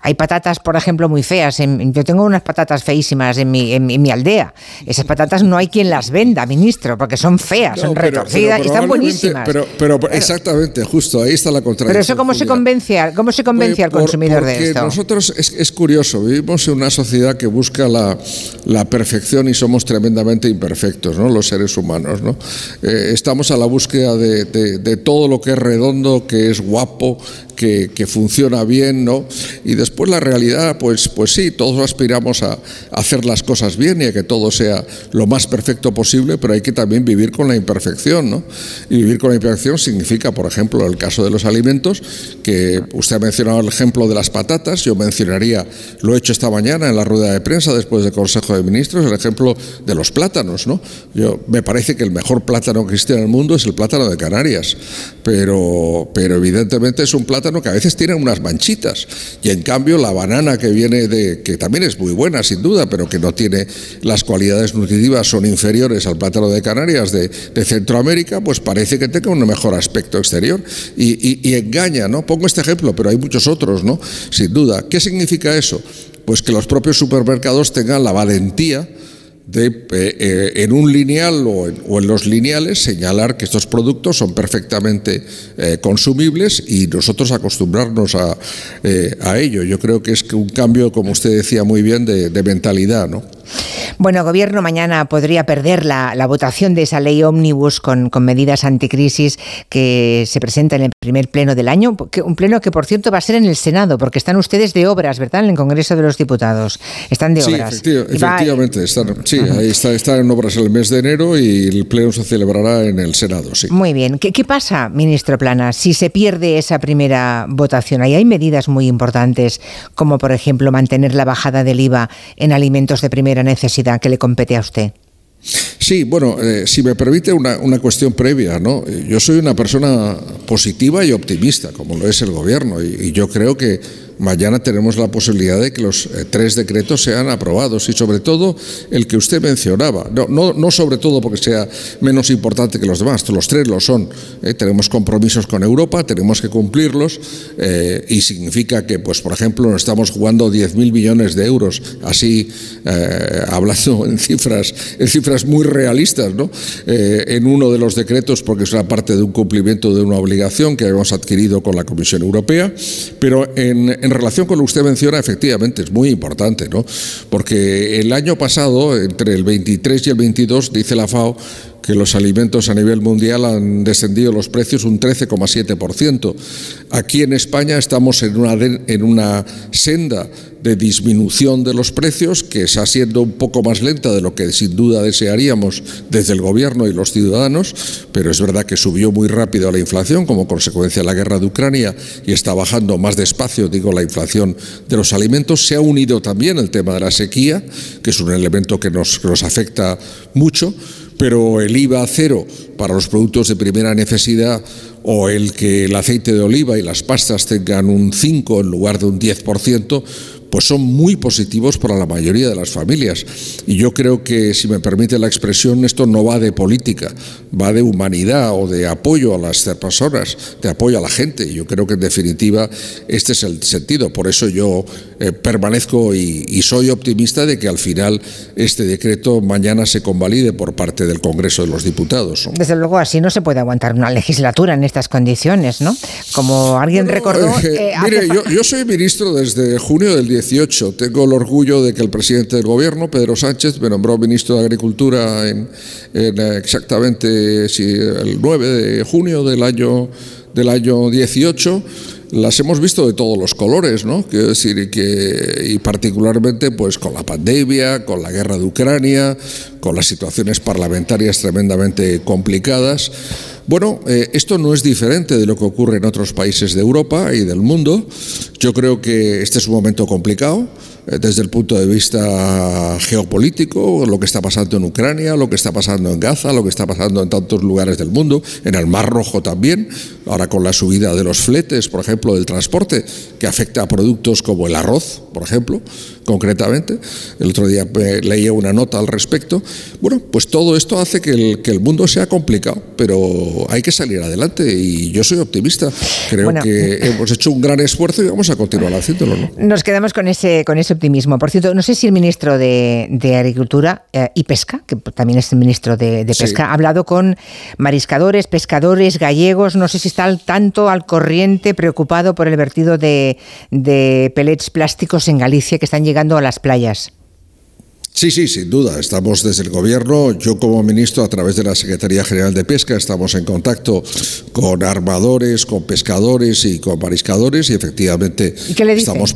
hay patatas, por ejemplo, muy feas. Yo tengo unas patatas feísimas en mi, en, en mi aldea. Es esas patatas no hay quien las venda, ministro, porque son feas, son pero- retorcidas pero y están buenísimas. Pero, pero exactamente, justo, ahí está la contradicción. Pero eso cómo se convence, cómo se convence al Por- consumidor de esto. Nosotros es, es curioso, vivimos en una sociedad que busca la, la perfección y somos tremendamente imperfectos, ¿no? Los seres humanos, ¿no? Eh, estamos a la búsqueda de, de- de todo lo que es redondo, que es guapo, que, que funciona bien, ¿no? Y después la realidad, pues, pues sí, todos aspiramos a, hacer las cosas bien y a que todo sea lo más perfecto posible, pero hay que también vivir con la imperfección, ¿no? Y vivir con la imperfección significa, por ejemplo, el caso de los alimentos, que usted ha mencionado el ejemplo de las patatas, yo mencionaría, lo he hecho esta mañana en la rueda de prensa después del Consejo de Ministros, el ejemplo de los plátanos, ¿no? Yo, me parece que el mejor plátano que existe en el mundo es el plátano de Canarias, pero, pero evidentemente es un plátano que a veces tiene unas manchitas, y en cambio la banana que viene de, que también es muy buena sin duda, pero que no tiene las cualidades nutritivas, son inferiores al plátano de Canarias de, Centroamérica, pues parece que tenga un mejor aspecto exterior y, y- y engaña, ¿no? Pongo este ejemplo, pero hay muchos otros, ¿no? Sin duda. ¿Qué significa eso? Pues que los propios supermercados tengan la valentía de eh, en un lineal o en, o en los lineales señalar que estos productos son perfectamente eh, consumibles y nosotros acostumbrarnos a, eh, a ello. Yo creo que es que un cambio, como usted decía muy bien, de, de mentalidad, ¿no? Bueno, Gobierno mañana podría perder la, la votación de esa ley ómnibus con, con medidas anticrisis que se presenta en el primer pleno del año, que- un pleno que por cierto va a ser en el Senado, porque están ustedes de obras, ¿verdad? En el Congreso de los Diputados. Están de Sí, obras. va- efectivamente. Están, sí, ahí está, están en obras el mes de enero y el pleno se celebrará en el Senado, sí. Muy bien. ¿Qué, qué pasa, ministro Plana, si se pierde esa primera votación? Ahí hay medidas muy importantes, como por ejemplo mantener la bajada del IVA en alimentos de primera necesidad que le compete a usted. Sí, bueno, eh, si me permite una, una cuestión previa, ¿no? Eh, Yo soy una persona positiva y optimista, como lo es el gobierno, y, y yo creo que mañana tenemos la posibilidad de que los eh, tres decretos sean aprobados y sobre todo el que usted mencionaba, no, no, no sobre todo porque sea menos importante que los demás, los tres lo son. ¿eh? Tenemos compromisos con Europa, tenemos que cumplirlos eh, y significa que, pues, por ejemplo, nos estamos jugando 10.000 millones de euros, así hablando (laughs) en cifras, en cifras muy realistas, ¿no? En uno de los decretos, porque es una parte de un cumplimiento de una obligación que hemos adquirido con la Comisión Europea, pero en, en relación con lo que usted menciona, efectivamente es muy importante, ¿no? Porque el año pasado, entre el 23 y el 22, dice la FAO, que los alimentos a nivel mundial han descendido los precios un 13,7%. Aquí en España estamos en una, en una senda de disminución de los precios que está siendo un poco más lenta de lo que sin duda desearíamos desde el gobierno y los ciudadanos, pero es verdad que subió muy rápido la inflación como consecuencia de la guerra de Ucrania y está bajando más despacio, digo, la inflación de los alimentos. Se ha unido también el tema de la sequía, que es un elemento que nos, que nos afecta mucho pero el IVA cero para los productos de primera necesidad o el que el aceite de oliva y las pastas tengan un 5 en lugar de un 10%, pues son muy positivos para la mayoría de las familias. Y yo creo que, si me permite la expresión, esto no va de política, va de humanidad o de apoyo a las personas, de apoyo a la gente. Yo creo que, en definitiva, este es el sentido. Por eso yo eh, permanezco y, y soy optimista de que al final este decreto mañana se convalide por parte del Congreso de los Diputados. ¿no? Desde luego, así no se puede aguantar una legislatura en estas condiciones, ¿no? Como alguien recordó. Eh, eh, mire, yo, yo soy ministro desde junio del 18. Tengo el orgullo de que el presidente del gobierno, Pedro Sánchez, me nombró ministro de Agricultura en, en, exactamente sí, el 9 de junio del año, del año 18. Las hemos visto de todos los colores, ¿no? Quiero decir, que, y particularmente pues con la pandemia, con la guerra de Ucrania, con las situaciones parlamentarias tremendamente complicadas. Bueno, eh, esto no es diferente de lo que ocurre en otros países de Europa y del mundo. Yo creo que este es un momento complicado desde el punto de vista geopolítico, lo que está pasando en Ucrania, lo que está pasando en Gaza, lo que está pasando en tantos lugares del mundo, en el Mar Rojo también, ahora con la subida de los fletes, por ejemplo, del transporte, que afecta a productos como el arroz, por ejemplo, concretamente. El otro día eh, leía una nota al respecto. Bueno, pues todo esto hace que el, que el mundo sea complicado, pero hay que salir adelante y yo soy optimista. Creo Bueno. que hemos hecho un gran esfuerzo y vamos a continuar haciéndolo. ¿no? Nos quedamos con ese, con ese optimismo. Por cierto, no sé si el ministro de, de Agricultura eh, y Pesca, que también es el ministro de, de Sí. Pesca, ha hablado con mariscadores, pescadores, gallegos. No sé si está al tanto, al corriente, preocupado por el vertido de, de pellets plásticos en Galicia que están llegando a las playas. Sí, sí, sin duda. Estamos desde el Gobierno, yo como ministro, a través de la Secretaría General de Pesca, estamos en contacto con armadores, con pescadores y con mariscadores y efectivamente ¿Y qué le estamos...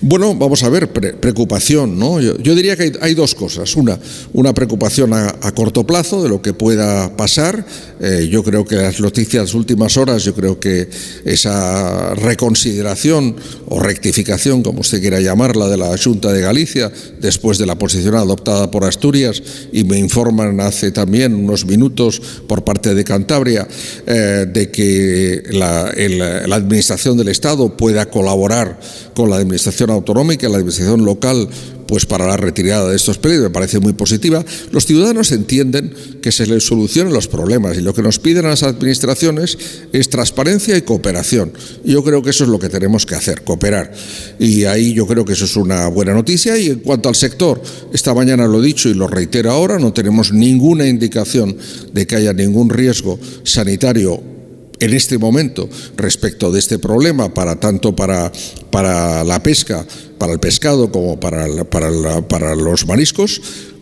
Bueno, vamos a ver, pre- preocupación, ¿no? Yo, yo diría que hay, hay dos cosas. Una, una preocupación a, a corto plazo de lo que pueda pasar. Eh, yo creo que las noticias de las últimas horas, yo creo que esa reconsideración o rectificación, como usted quiera llamarla, de la Junta de Galicia, después de la posición adoptada por Asturias, y me informan hace también unos minutos por parte de Cantabria, eh, de que la, la Administración del Estado pueda colaborar con la Administración autonómica, la Administración local, pues para la retirada de estos pedidos me parece muy positiva. Los ciudadanos entienden que se les solucionen los problemas y lo que nos piden a las administraciones es transparencia y cooperación. Y yo creo que eso es lo que tenemos que hacer, cooperar. Y ahí yo creo que eso es una buena noticia. Y en cuanto al sector, esta mañana lo he dicho y lo reitero ahora, no tenemos ninguna indicación de que haya ningún riesgo sanitario en este momento respecto de este problema, para tanto para, para la pesca, para el pescado como para, para, para los mariscos.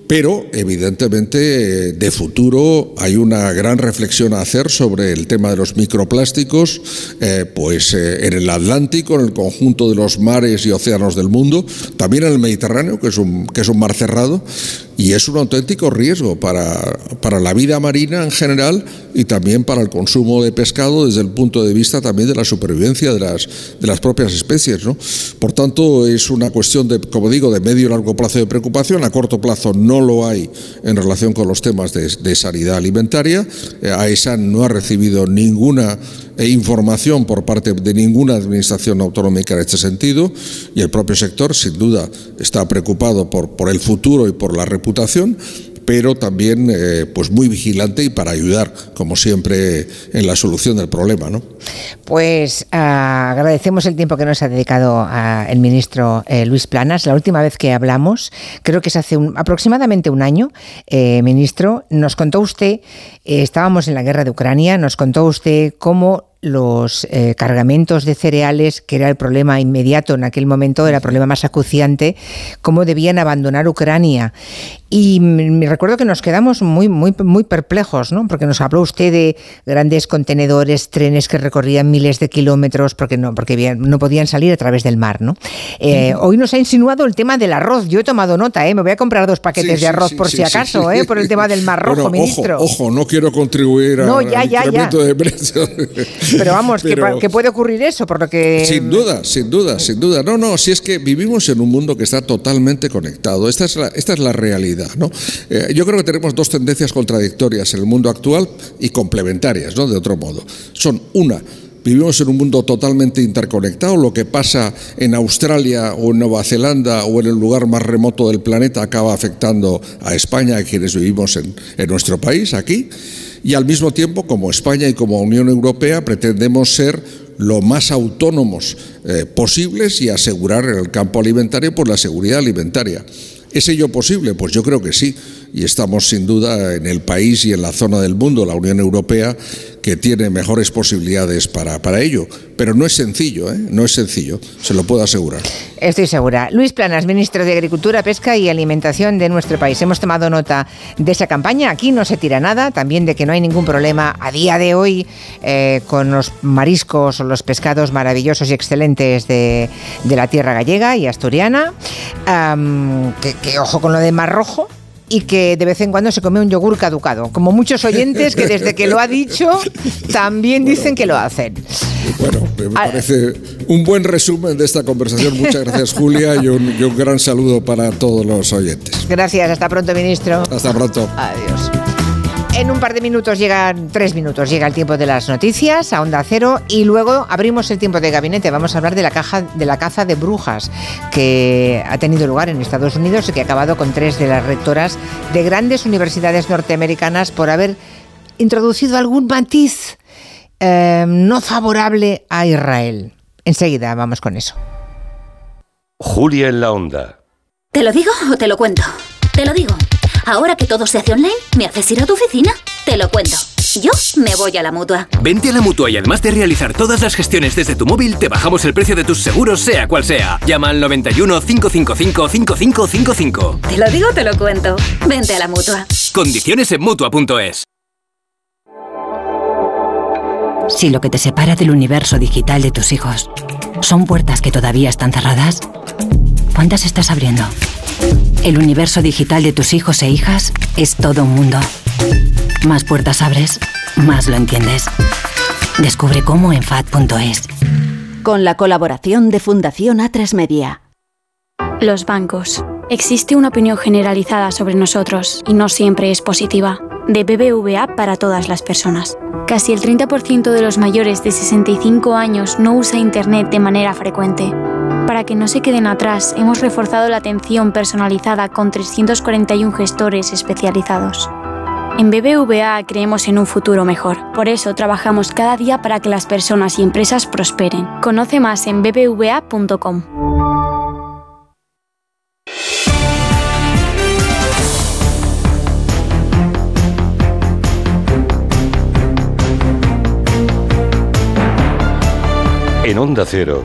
Pero, evidentemente, eh, de futuro hay una gran reflexión a hacer sobre el tema de los microplásticos, eh, pues eh, en el Atlántico, en el conjunto de los mares y océanos del mundo, también en el Mediterráneo, que es un, que es un mar cerrado, y es un auténtico riesgo para, para la vida marina en general y también para el consumo de pescado desde el punto de vista también de la supervivencia de las, de las propias especies. ¿no? Por tanto, es una cuestión de, como digo, de medio y largo plazo de preocupación. A corto plazo no lo hay en relación con los temas de, de sanidad alimentaria. Eh, AESAN no ha recibido ninguna eh, información por parte de ninguna administración autonómica en este sentido y el propio sector sin duda está preocupado por, por el futuro y por la reputación pero también eh, pues muy vigilante y para ayudar como siempre en la solución del problema ¿no? Pues ah, agradecemos el tiempo que nos ha dedicado ah, el ministro eh, Luis Planas. La última vez que hablamos, creo que es hace aproximadamente un año, eh, ministro, nos contó usted, estábamos en la guerra de Ucrania, nos contó usted cómo los eh, cargamentos de cereales, que era el problema inmediato en aquel momento, era el problema más acuciante, cómo debían abandonar Ucrania. Y me recuerdo que nos quedamos muy, muy, muy perplejos, ¿no? Porque nos habló usted de grandes contenedores, trenes que recorrían miles de kilómetros, porque no, porque no podían salir a través del mar, ¿no? Eh, Hoy nos ha insinuado el tema del arroz. Yo he tomado nota, ¿eh? Me voy a comprar dos paquetes Sí, de arroz sí, por si acaso. ¿eh? Por el tema del mar rojo, Bueno, ministro. Ojo, ojo, no quiero contribuir a- No, ya, de precios. Pero vamos, que Pero- pa- que, puede ocurrir eso, por lo que... Sin duda, sin duda, sin duda. No, no, si es que vivimos en un mundo que está totalmente conectado. Esta es la, esta es la realidad, ¿no? Eh, yo creo que tenemos dos tendencias contradictorias en el mundo actual y complementarias, ¿no? De otro modo. Son una, Vivimos en un mundo totalmente interconectado. Lo que pasa en Australia o en Nueva Zelanda o en el lugar más remoto del planeta acaba afectando a España, a quienes vivimos en, nuestro país, aquí. Y al mismo tiempo, como España y como Unión Europea, pretendemos ser lo más autónomos eh, posibles y asegurar en el campo alimentario pues, la seguridad alimentaria. ¿Es ello posible? Pues yo creo que sí. Y estamos sin duda en el país y en la zona del mundo, la Unión Europea, que tiene mejores posibilidades para, para ello. Pero no es sencillo, ¿eh? no es sencillo, se lo puedo asegurar. Estoy segura. Luis Planas, ministro de Agricultura, Pesca y Alimentación de nuestro país. Hemos tomado nota de esa campaña. Aquí no se tira nada, también de que no hay ningún problema a día de hoy eh, con los mariscos o los pescados maravillosos y excelentes de, de la tierra gallega y asturiana. Que, que ojo con lo de Mar Rojo. Y que de vez en cuando se come un yogur caducado. Como muchos oyentes que desde que lo ha dicho también dicen que lo hacen. Bueno, me Ah. parece un buen resumen de esta conversación. Muchas gracias, Julia, y un, y un gran saludo para todos los oyentes. Gracias, hasta pronto, ministro. Hasta pronto. Adiós. En un par de minutos llegan, tres minutos, llega el tiempo de las noticias a Onda Cero y luego abrimos el tiempo de gabinete. Vamos a hablar de la, caja, de la caza de brujas que ha tenido lugar en Estados Unidos y que ha acabado con tres de las rectoras de grandes universidades norteamericanas por haber introducido algún matiz eh, no favorable a Israel. Enseguida vamos con eso. Julia en la Onda. ¿Te lo digo o te lo cuento? Te lo digo. Ahora que todo se hace online, ¿me haces ir a tu oficina? Te lo cuento. Yo me voy a la mutua. Vente a la mutua y además de realizar todas las gestiones desde tu móvil, te bajamos el precio de tus seguros, sea cual sea. Llama al 91 555 5555. Te lo digo o te lo cuento. Vente a la mutua. Condiciones en mutua.es. Si lo que te separa del universo digital de tus hijos son puertas que todavía están cerradas, ¿cuántas estás abriendo? El universo digital de tus hijos e hijas es todo un mundo. Más puertas abres, más lo entiendes. Descubre cómo en FAD.es. Con la colaboración de Fundación A3 Media. Los bancos. Existe una opinión generalizada sobre nosotros y no siempre es positiva. De BBVA para todas las personas. Casi el 30% de los mayores de 65 años no usa Internet de manera frecuente. Para que no se queden atrás, hemos reforzado la atención personalizada con 341 gestores especializados. En BBVA creemos en un futuro mejor. Por eso trabajamos cada día para que las personas y empresas prosperen. Conoce más en bbva.com. En Onda Cero,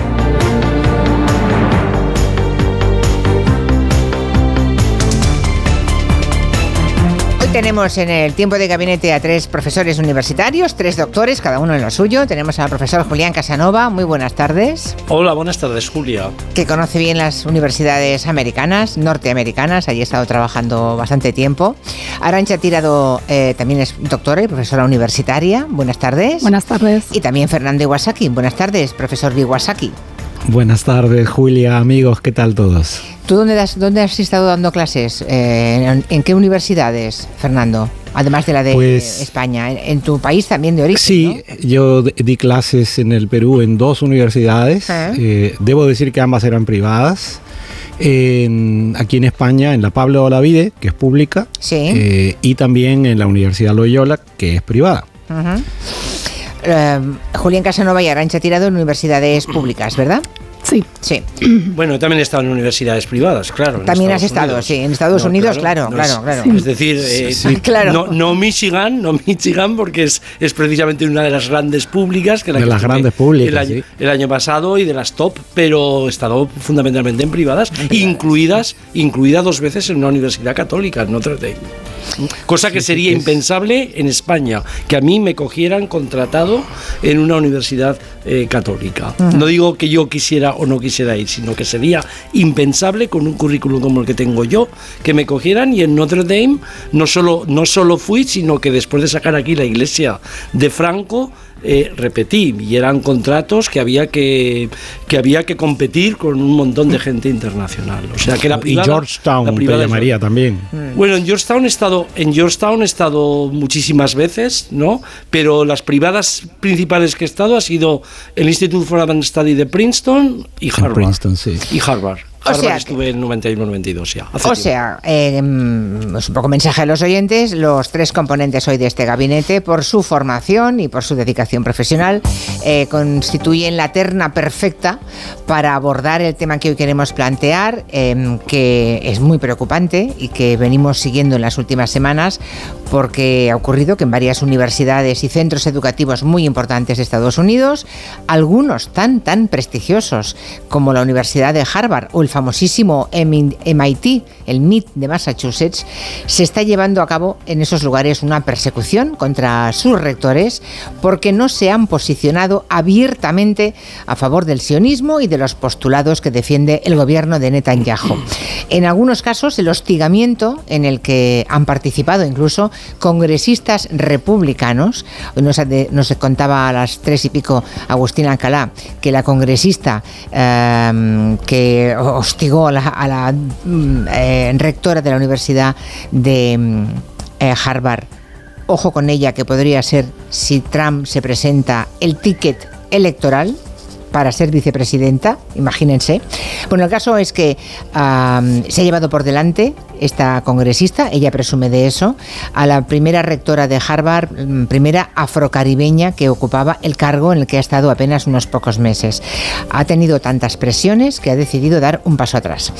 Tenemos en el tiempo de gabinete a tres profesores universitarios, tres doctores, cada uno en lo suyo. Tenemos al profesor Julián Casanova, muy buenas tardes. Hola, buenas tardes, Julia. Que conoce bien las universidades americanas, norteamericanas, allí ha estado trabajando bastante tiempo. Arancha Tirado eh, también es doctora y profesora universitaria, buenas tardes. Buenas tardes. Y también Fernando Iwasaki, buenas tardes, profesor de Iwasaki. Buenas tardes, Julia, amigos, ¿qué tal todos? ¿Tú dónde has, dónde has estado dando clases? Eh, en, en qué universidades, Fernando? Además de la de Pues- España, en, en tu país también de origen. Sí, yo di clases en el Perú en dos universidades. Ah. Eh, debo decir que ambas eran privadas. En- aquí en España, en la Pablo Olavide, que es pública, Sí. eh, y también en la Universidad Loyola, que es privada. Eh, Julián Casanova y Arancha Tirado en universidades públicas, ¿verdad? Sí. Sí. (clears throat) Bueno, también he estado en universidades privadas, claro. También has estado, Unidos. sí, en Estados Unidos, claro, no claro, es- claro. (laughs) Es decir, eh, Sí, claro. no, no Michigan, no Michigan, porque es, es precisamente una de las grandes públicas. Que la De que las grandes públicas, El año, sí. el año pasado y de las top, pero he estado fundamentalmente en privadas, incluidas, incluida dos veces en una universidad católica, en Notre Dame. Cosa que sería impensable en España, que a mí me cogieran contratado en una universidad eh, católica. No digo que yo quisiera o no quisiera ir, sino que sería impensable con un currículum como el que tengo yo, que me cogieran y en Notre Dame no solo, no solo fui, sino que después de sacar aquí la iglesia de Franco, eh, repetí y eran contratos que había que, que había que competir con un montón de gente internacional. O sea que la y privada, Georgetown la te privada es- llamaría también. bueno, en Georgetown he estado, en Georgetown he estado muchísimas veces, ¿no? Pero las privadas principales que he estado ha sido el Institute for Advanced Study de Princeton y En Harvard. Princeton, sí. Y Harvard. O sea estuve en 91-92 ya. hace O tiempo. sea, eh, mm, es un poco mensaje a los oyentes, los tres componentes hoy de este gabinete, por su formación y por su dedicación profesional, eh, constituyen la terna perfecta para abordar el tema que hoy queremos plantear, eh, que es muy preocupante y que venimos siguiendo en las últimas semanas, porque ha ocurrido que en varias universidades y centros educativos muy importantes de Estados Unidos, algunos tan, tan prestigiosos como la Universidad de Harvard o el famosísimo MIT, el MIT de Massachusetts, se está llevando a cabo en esos lugares una persecución contra sus rectores porque no se han posicionado abiertamente a favor del sionismo y de los postulados que defiende el gobierno de Netanyahu. En algunos casos, el hostigamiento en el que han participado incluso congresistas republicanos, nos, nos contaba a las tres y pico Agustín Alcalá que la congresista eh, que hostigó a la, mm, eh, rectora de la Universidad de mm, eh, Harvard. Ojo con ella, que podría ser, si Trump se presenta, el ticket electoral para ser vicepresidenta, imagínense. Bueno, el caso es que se ha llevado por delante esta congresista, ella presume de eso, a la primera rectora de Harvard, mm, primera afrocaribeña que ocupaba el cargo en el que ha estado apenas unos pocos meses. Ha tenido tantas presiones que ha decidido dar un paso atrás.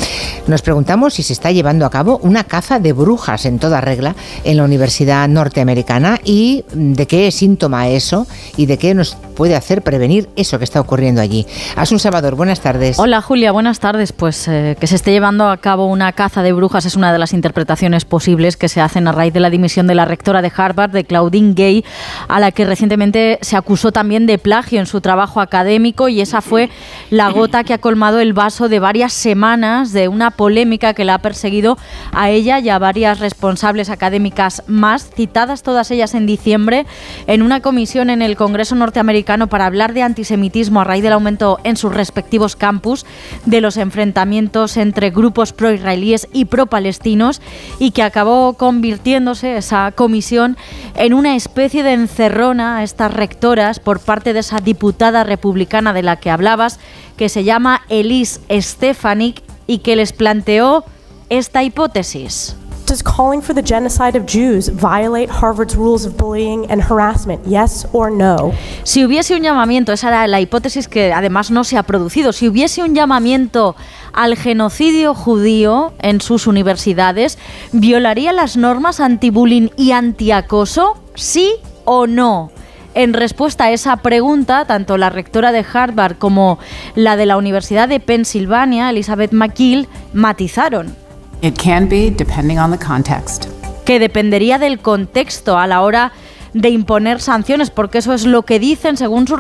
Nos preguntamos si se está llevando a cabo una caza de brujas en toda regla en la Universidad Norteamericana y de qué síntoma eso y de qué nos puede hacer prevenir eso que está ocurriendo allí. Asun Salvador, buenas tardes. Hola Julia, buenas tardes. Pues eh, que se esté llevando a cabo una caza de brujas es una de las interpretaciones posibles que se hacen a raíz de la dimisión de la rectora de Harvard, de Claudine Gay, a la que recientemente se acusó también de plagio en su trabajo académico y esa fue la gota que ha colmado el vaso de varias semanas de una polémica que la ha perseguido a ella y a varias responsables académicas más, citadas todas ellas en diciembre en una comisión en el Congreso norteamericano para hablar de antisemitismo a raíz del aumento en sus respectivos campus de los enfrentamientos entre grupos pro-israelíes y pro-palestinos y que acabó convirtiéndose esa comisión en una especie de encerrona a estas rectoras por parte de esa diputada republicana de la que hablabas, que se llama Elise Stefanik y que les planteó esta hipótesis. Calling for the genocide of Jews violate Harvard's rules of bullying and harassment? Yes or no? Si hubiese un llamamiento, esa era la hipótesis que además no se ha producido, si hubiese un llamamiento al genocidio judío en sus universidades, ¿violaría las normas anti-bullying y anti-acoso? ¿Sí o no? En respuesta a esa pregunta, tanto la rectora de Harvard como la de la Universidad de Pensilvania, Elizabeth McKill, matizaron. It can be, depending on the context. Que dependería del contexto a la hora de imponer sanciones, porque eso es lo que dicen, según sus,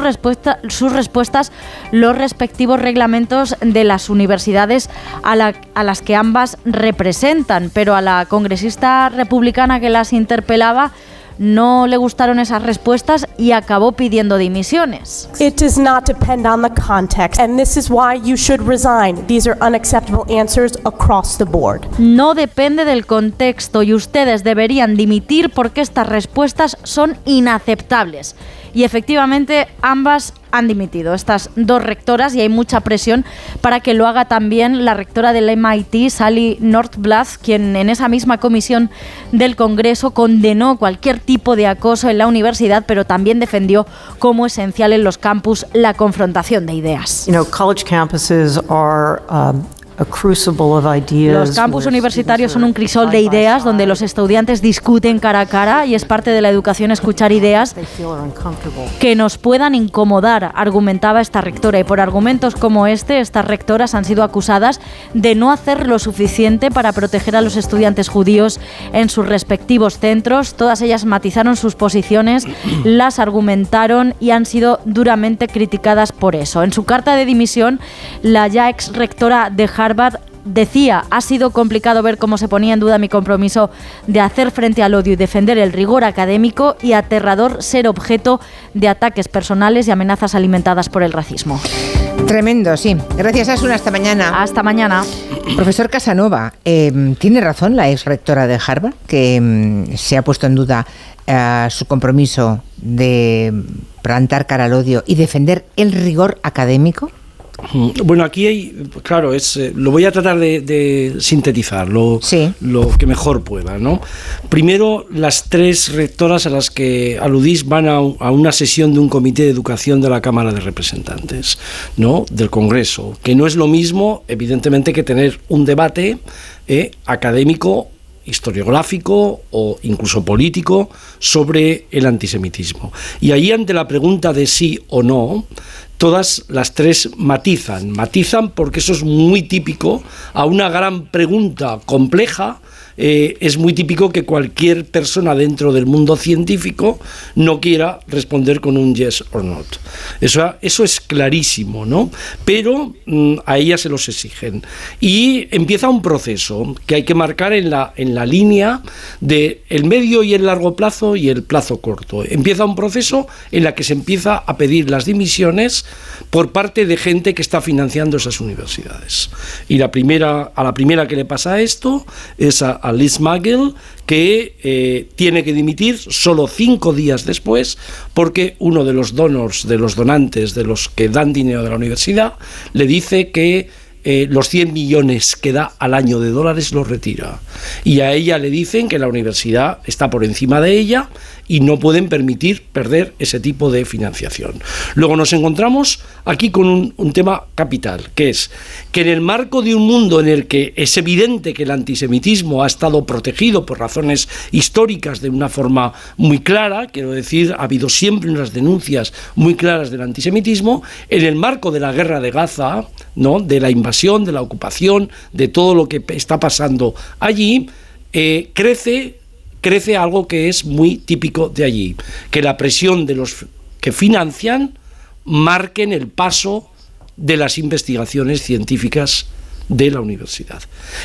sus respuestas, los respectivos reglamentos de las universidades a, a, las que ambas representan. Pero a la congresista republicana que las interpelaba no le gustaron esas respuestas y acabó pidiendo dimisiones. It does not depend on the context and this is why you should resign. These are unacceptable answers across the board. No depende del contexto y ustedes deberían dimitir porque estas respuestas son inaceptables y efectivamente ambas han dimitido, estas dos rectoras, y hay mucha presión para que lo haga también la rectora del MIT, Sally Northblath, quien en esa misma comisión del Congreso condenó cualquier tipo de acoso en la universidad, pero también defendió como esencial en los campus la confrontación de ideas. Los campus universitarios son un crisol de ideas donde los estudiantes discuten cara a cara y es parte de la educación escuchar ideas que nos puedan incomodar, argumentaba esta rectora. Y por argumentos como este, estas rectoras han sido acusadas de no hacer lo suficiente para proteger a los estudiantes judíos en sus respectivos centros. Todas ellas matizaron sus posiciones, (clears throat) las argumentaron y han sido duramente criticadas por eso. En su carta de dimisión, la ya ex rectora de Harvard decía, ha sido complicado ver cómo se ponía en duda mi compromiso de hacer frente al odio y defender el rigor académico y aterrador ser objeto de ataques personales y amenazas alimentadas por el racismo. Tremendo, sí. Gracias, Asun. Hasta mañana. Hasta mañana. Profesor Casanova, em, ¿tiene razón la ex rectora de Harvard que em, se ha puesto en duda eh, su compromiso de plantar cara al odio y defender el rigor académico? Bueno, aquí hay, claro, es, eh, lo voy a tratar de, sintetizar lo, lo, que mejor pueda. ¿no? Primero, las tres rectoras a las que aludís van a, una sesión de un comité de educación de la Cámara de Representantes, ¿no? del Congreso, que no es lo mismo, evidentemente, que tener un debate eh, académico historiográfico o incluso político sobre el antisemitismo. Y ahí ante la pregunta de sí o no, todas las tres matizan. Matizan porque eso es muy típico a una gran pregunta compleja eh, es muy típico que cualquier persona dentro del mundo científico no quiera responder con un yes or not. Eso, eso es clarísimo, ¿no? Pero mm, a ella se los exigen. Y empieza un proceso que hay que marcar en la, en la línea de el medio y el largo plazo y el plazo corto. Empieza un proceso en la que se empieza a pedir las dimisiones por parte de gente que está financiando esas universidades. Y la primera, a la primera que le pasa esto es a, a Liz Magel, que eh, tiene que dimitir solo cinco días después porque uno de los donors, de los donantes, de los que dan dinero de la universidad, le dice que eh, los 100 millones que da al año de dólares los retira. Y a ella le dicen que la universidad está por encima de ella y no pueden permitir perder ese tipo de financiación. Luego nos encontramos aquí con un, tema capital, que es que en el marco de un mundo en el que es evidente que el antisemitismo ha estado protegido por razones históricas de una forma muy clara, quiero decir, ha habido siempre unas denuncias muy claras del antisemitismo, en el marco de la guerra de Gaza, ¿no? de la invasión, de la ocupación, de todo lo que está pasando allí, eh, crece, crece algo que es muy típico de allí, que la presión de los que financian marquen el paso de las investigaciones científicas de la universidad,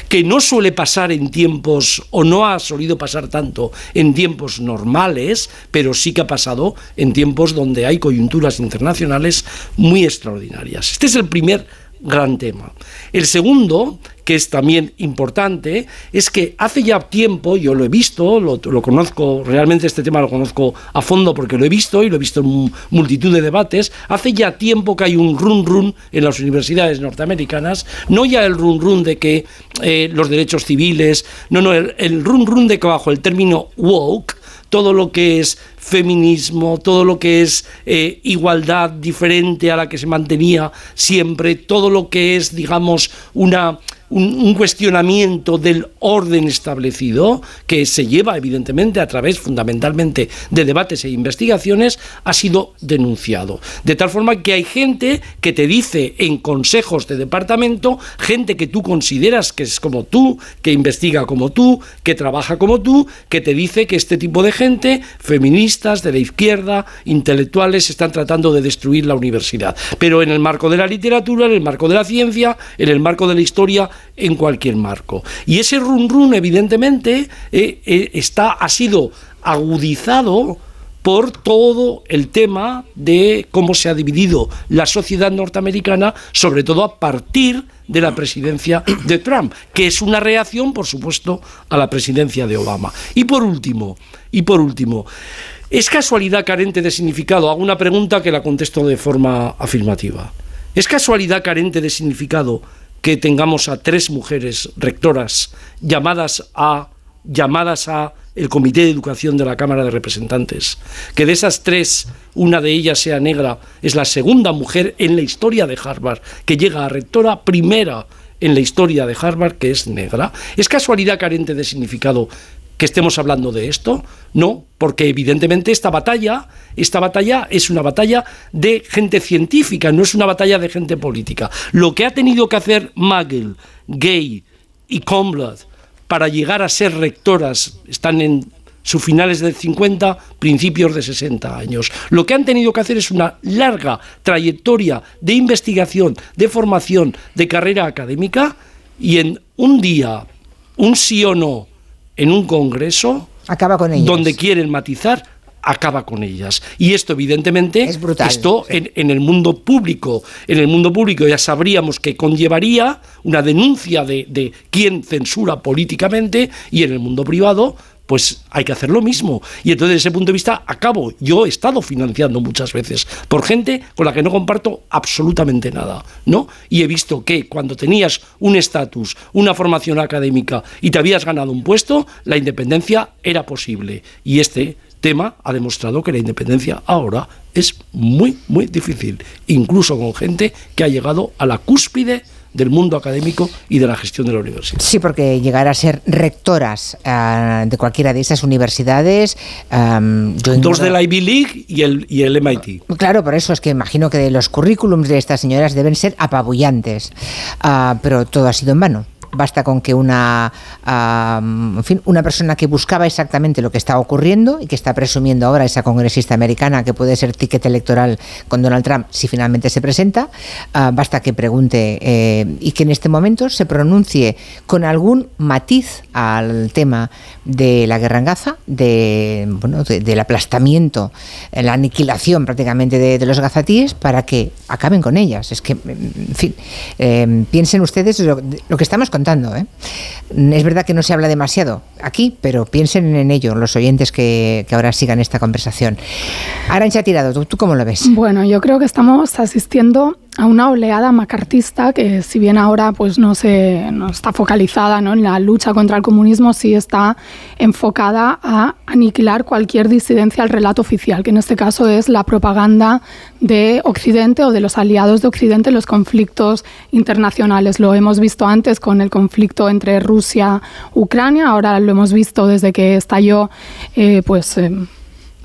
que no suele pasar en tiempos, o no ha solido pasar tanto en tiempos normales, pero sí que ha pasado en tiempos donde hay coyunturas internacionales muy extraordinarias. Este es el primer gran tema. El segundo, que es también importante, es que hace ya tiempo, yo lo he visto, lo, conozco, realmente este tema lo conozco a fondo porque lo he visto y lo he visto en multitud de debates, hace ya tiempo que hay un run run en las universidades norteamericanas, no ya el run run de que eh, los derechos civiles, no, no, el, el run run de que bajo el término woke, todo lo que es feminismo, todo lo que es eh, igualdad diferente a la que se mantenía siempre, todo lo que es, digamos, una un, cuestionamiento del orden establecido, que se lleva evidentemente a través fundamentalmente de debates e investigaciones, ha sido denunciado. De tal forma que hay gente que te dice en consejos de departamento, gente que tú consideras que es como tú, que investiga como tú, que trabaja como tú, que te dice que este tipo de gente, feministas, de la izquierda, intelectuales, están tratando de destruir la universidad. Pero en el marco de la literatura, en el marco de la ciencia, en el marco de la historia, en cualquier marco. Y ese run run, evidentemente, eh, eh, está, ha sido agudizado por todo el tema de cómo se ha dividido la sociedad norteamericana, sobre todo a partir de la presidencia de Trump, que es una reacción, por supuesto, a la presidencia de Obama. Y por último, y por último, ¿es casualidad carente de significado? Hago una pregunta que la contesto de forma afirmativa. ¿Es casualidad carente de significado que tengamos a tres mujeres rectoras llamadas a llamadas a el Comité de Educación de la Cámara de Representantes, que de esas tres, una de ellas sea negra, es la segunda mujer en la historia de Harvard que llega a rectora primera en la historia de Harvard que es negra. ¿Es casualidad carente de significado que estemos hablando de esto? No, porque evidentemente esta batalla, esta batalla es una batalla de gente científica, no es una batalla de gente política. Lo que ha tenido que hacer Magel, Gay y Comblad para llegar a ser rectoras, están en sus finales del 50, principios de 60 años. Lo que han tenido que hacer es una larga trayectoria de investigación, de formación, de carrera académica y en un día, un sí o no, en un congreso, acaba con ellas. donde quieren matizar, acaba con ellas. Y esto, evidentemente, es brutal, esto sí. en, en, el mundo público, en el mundo público ya sabríamos que conllevaría una denuncia de, de quién censura políticamente y en el mundo privado pues hay que hacer lo mismo. Y entonces, desde ese punto de vista, acabo. Yo he estado financiando muchas veces por gente con la que no comparto absolutamente nada, ¿no? Y he visto que cuando tenías un estatus, una formación académica y te habías ganado un puesto, la independencia era posible. Y este tema ha demostrado que la independencia ahora es muy, muy difícil, incluso con gente que ha llegado a la cúspide del mundo académico y de la gestión de la universidad. Sí, porque llegar a ser rectoras uh, de cualquiera de esas universidades. Um, yo Dos de la Ivy League y el, y el MIT. Claro, por eso es que imagino que los currículums de estas señoras deben ser apabullantes, uh, pero todo ha sido en vano. Basta con que una, en fin, una persona que buscaba exactamente lo que está ocurriendo y que está presumiendo ahora esa congresista americana que puede ser ticket electoral con Donald Trump si finalmente se presenta, ah, basta que pregunte eh, y que en este momento se pronuncie con algún matiz al tema de la guerra en Gaza, de, bueno, de- del aplastamiento, eh, la aniquilación prácticamente de, los gazatíes para que acaben con ellas. Es que, en fin, eh, piensen ustedes lo, lo que estamos ¿eh? Es verdad que no se habla demasiado aquí, pero piensen en ello los oyentes que, que ahora sigan esta conversación. Arancha Tirado, ¿tú, tú cómo lo ves? Bueno, yo creo que estamos asistiendo a una oleada macartista que si bien ahora pues no se no está focalizada ¿no? en la lucha contra el comunismo, sí está enfocada a aniquilar cualquier disidencia al relato oficial, que en este caso es la propaganda de Occidente o de los aliados de Occidente en los conflictos internacionales. Lo hemos visto antes con el conflicto entre Rusia Ucrania, ahora lo hemos visto desde que estalló eh, pues mm,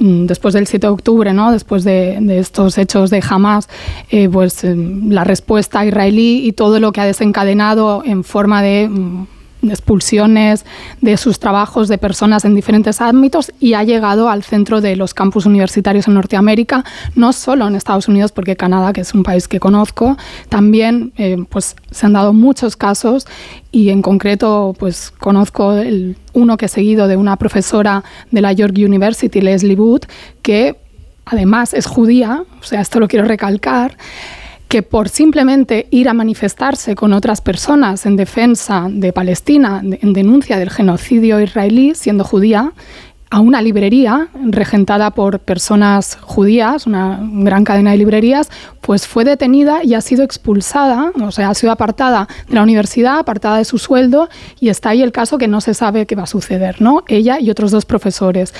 después del 7 de octubre, ¿no? después de, de estos hechos de Hamas, eh, pues eh, la respuesta israelí y todo lo que ha desencadenado en forma de mm, de expulsiones de sus trabajos de personas en diferentes ámbitos y ha llegado al centro de los campus universitarios en Norteamérica, no solo en Estados Unidos, porque Canadá, que es un país que conozco, también eh, pues, se han dado muchos casos y en concreto pues conozco el, uno que he seguido de una profesora de la York University, Leslie Wood, que además es judía, o sea, esto lo quiero recalcar, que por simplemente ir a manifestarse con otras personas en defensa de Palestina, en denuncia del genocidio israelí, siendo judía, a una librería regentada por personas judías, una gran cadena de librerías, pues fue detenida y ha sido expulsada, o sea, ha sido apartada de la universidad, apartada de su sueldo, y está ahí el caso que no se sabe qué va a suceder, ¿no? Ella y otros dos profesores.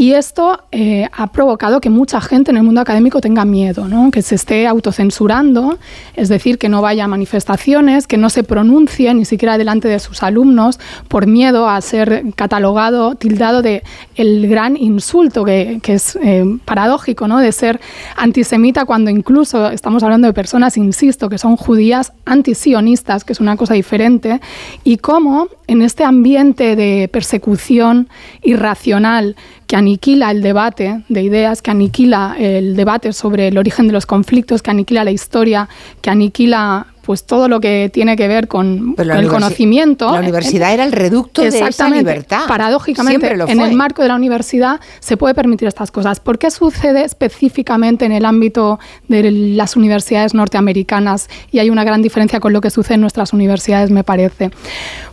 Y esto eh, ha provocado que mucha gente en el mundo académico tenga miedo, que se esté autocensurando, es decir, que no vaya a manifestaciones, que no se pronuncie ni siquiera delante de sus alumnos por miedo a ser catalogado, tildado de el gran insulto, que, que es eh, paradójico, ¿no? de ser antisemita cuando incluso estamos hablando de personas, insisto, que son judías antisionistas, que es una cosa diferente, y cómo en este ambiente de persecución irracional que aniquila el debate de ideas, que aniquila el debate sobre el origen de los conflictos, que aniquila la historia, que aniquila pues todo lo que tiene que ver con, el conocimiento. la universidad era el reducto de esa libertad. Paradójicamente, en el marco de la universidad se puede permitir estas cosas. ¿Por qué sucede específicamente en el ámbito de las universidades norteamericanas? Y hay una gran diferencia con lo que sucede en nuestras universidades, me parece.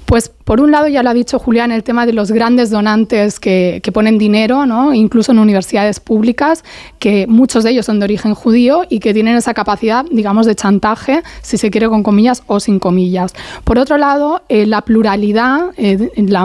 Pues por un lado, ya lo ha dicho Julián, el tema de los grandes donantes que, ponen dinero, ¿no? incluso en universidades públicas, que muchos de ellos son de origen judío y que tienen esa capacidad, digamos, de chantaje, si se quiere con comillas o sin comillas. Por otro lado, eh, la pluralidad, eh, el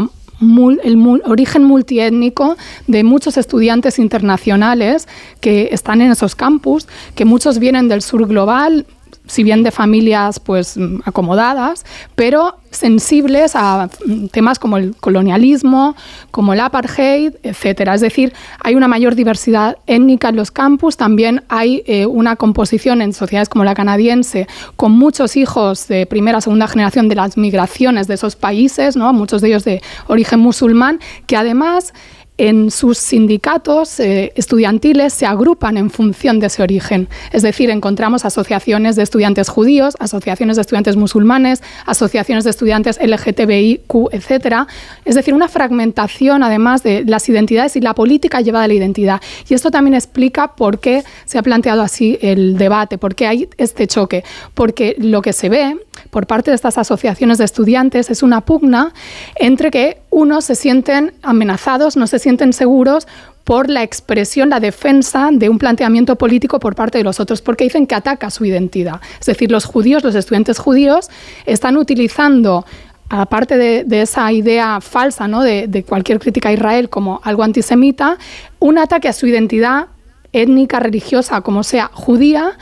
origen multiétnico de muchos estudiantes internacionales que están en esos campus, que muchos vienen del sur global, si bien de familias pues mm, acomodadas, pero sensibles a mm, temas como el colonialismo, como el apartheid, etcétera. Es decir, hay una mayor diversidad étnica en los campus, también hay eh, una composición en sociedades como la canadiense con muchos hijos de primera segunda generación de las migraciones de esos países, ¿no? muchos de ellos de origen musulmán, que además en sus sindicatos eh, estudiantiles se agrupan en función de ese origen. Es decir, encontramos asociaciones de estudiantes judíos, asociaciones de estudiantes musulmanes, asociaciones de estudiantes LGTBIQ, etcétera. Es decir, una fragmentación además de las identidades y la política llevada a la identidad. Y esto también explica por qué se ha planteado así el debate, por qué hay este choque. Porque lo que se ve por parte de estas asociaciones de estudiantes es una pugna entre que unos se sienten amenazados, no se sienten seguros por la expresión, la defensa de un planteamiento político por parte de los otros, porque dicen que ataca su identidad. Es decir, los judíos, los estudiantes judíos, están utilizando aparte de, de esa idea falsa ¿no? de, de cualquier crítica a Israel como algo antisemita, un ataque a su identidad étnica, religiosa, como sea, judía,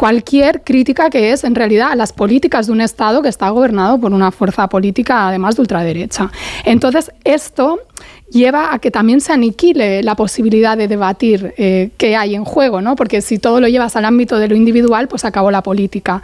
cualquier crítica que es en realidad a las políticas de un Estado que está gobernado por una fuerza política además de ultraderecha. Entonces, esto lleva a que también se aniquile la posibilidad de debatir eh, qué hay en juego, ¿no? Porque si todo lo llevas al ámbito de lo individual, pues acabó la política.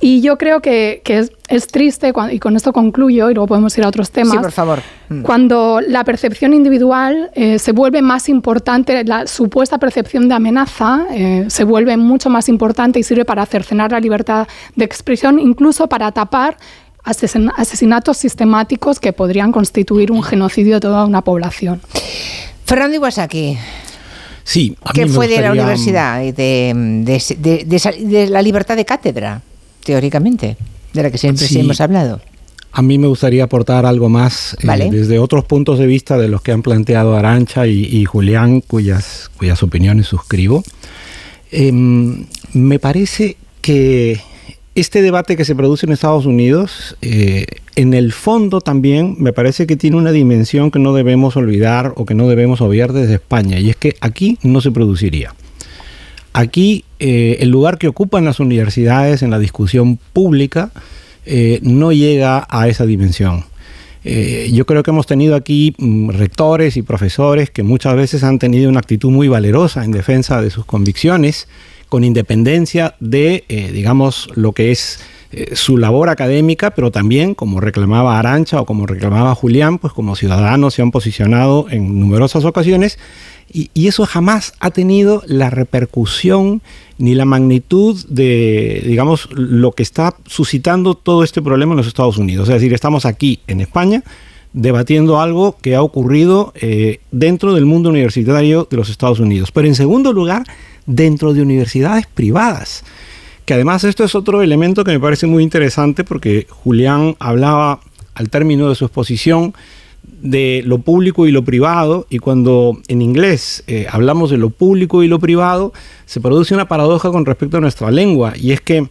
Y yo creo que, es, triste, y con esto concluyo, y luego podemos ir a otros temas. Sí, por favor. Mm. Cuando la percepción individual eh, se vuelve más importante, la supuesta percepción de amenaza eh, se vuelve mucho más importante y sirve para cercenar la libertad de expresión, incluso para tapar asesinatos sistemáticos que podrían constituir un genocidio de toda una población. Fernando Iwasaki. Sí, ¿Qué fue de la universidad y de, la libertad de cátedra, teóricamente, de la que siempre hemos hablado? A mí me gustaría aportar algo más eh, desde otros puntos de vista de los que han planteado Arancha y, Julián, cuyas, cuyas opiniones suscribo. Em, me parece que este debate que se produce en Estados Unidos, eh, en el fondo también me parece que tiene una dimensión que no debemos olvidar o que no debemos obviar desde España, y es que aquí no se produciría. Aquí eh, el lugar que ocupan las universidades en la discusión pública eh, no llega a esa dimensión. yo creo que hemos tenido aquí mm, rectores y profesores que muchas veces han tenido una actitud muy valerosa en defensa de sus convicciones, con independencia de, eh, digamos, lo que es eh, su labor académica, pero también, como reclamaba Arancha o como reclamaba Julián, pues como ciudadanos se han posicionado en numerosas ocasiones y, eso jamás ha tenido la repercusión ni la magnitud de, digamos, lo que está suscitando todo este problema en los Estados Unidos. Es decir, estamos aquí en España debatiendo algo que ha ocurrido eh, dentro del mundo universitario de los Estados Unidos. Pero en segundo lugar, dentro de universidades privadas. Que además esto es otro elemento que me parece muy interesante porque Julián hablaba al término de su exposición de lo público y lo privado y cuando en inglés eh, hablamos de lo público y lo privado se produce una paradoja con respecto a nuestra lengua y es que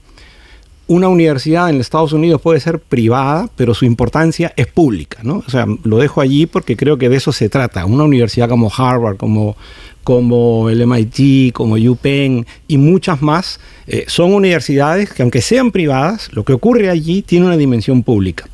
una universidad en Estados Unidos puede ser privada, pero su importancia es pública, ¿no? O sea, lo dejo allí porque creo que de eso se trata. Una universidad como Harvard, como como el MIT, como UPenn y muchas más, eh, son universidades que aunque sean privadas, lo que ocurre allí tiene una dimensión pública.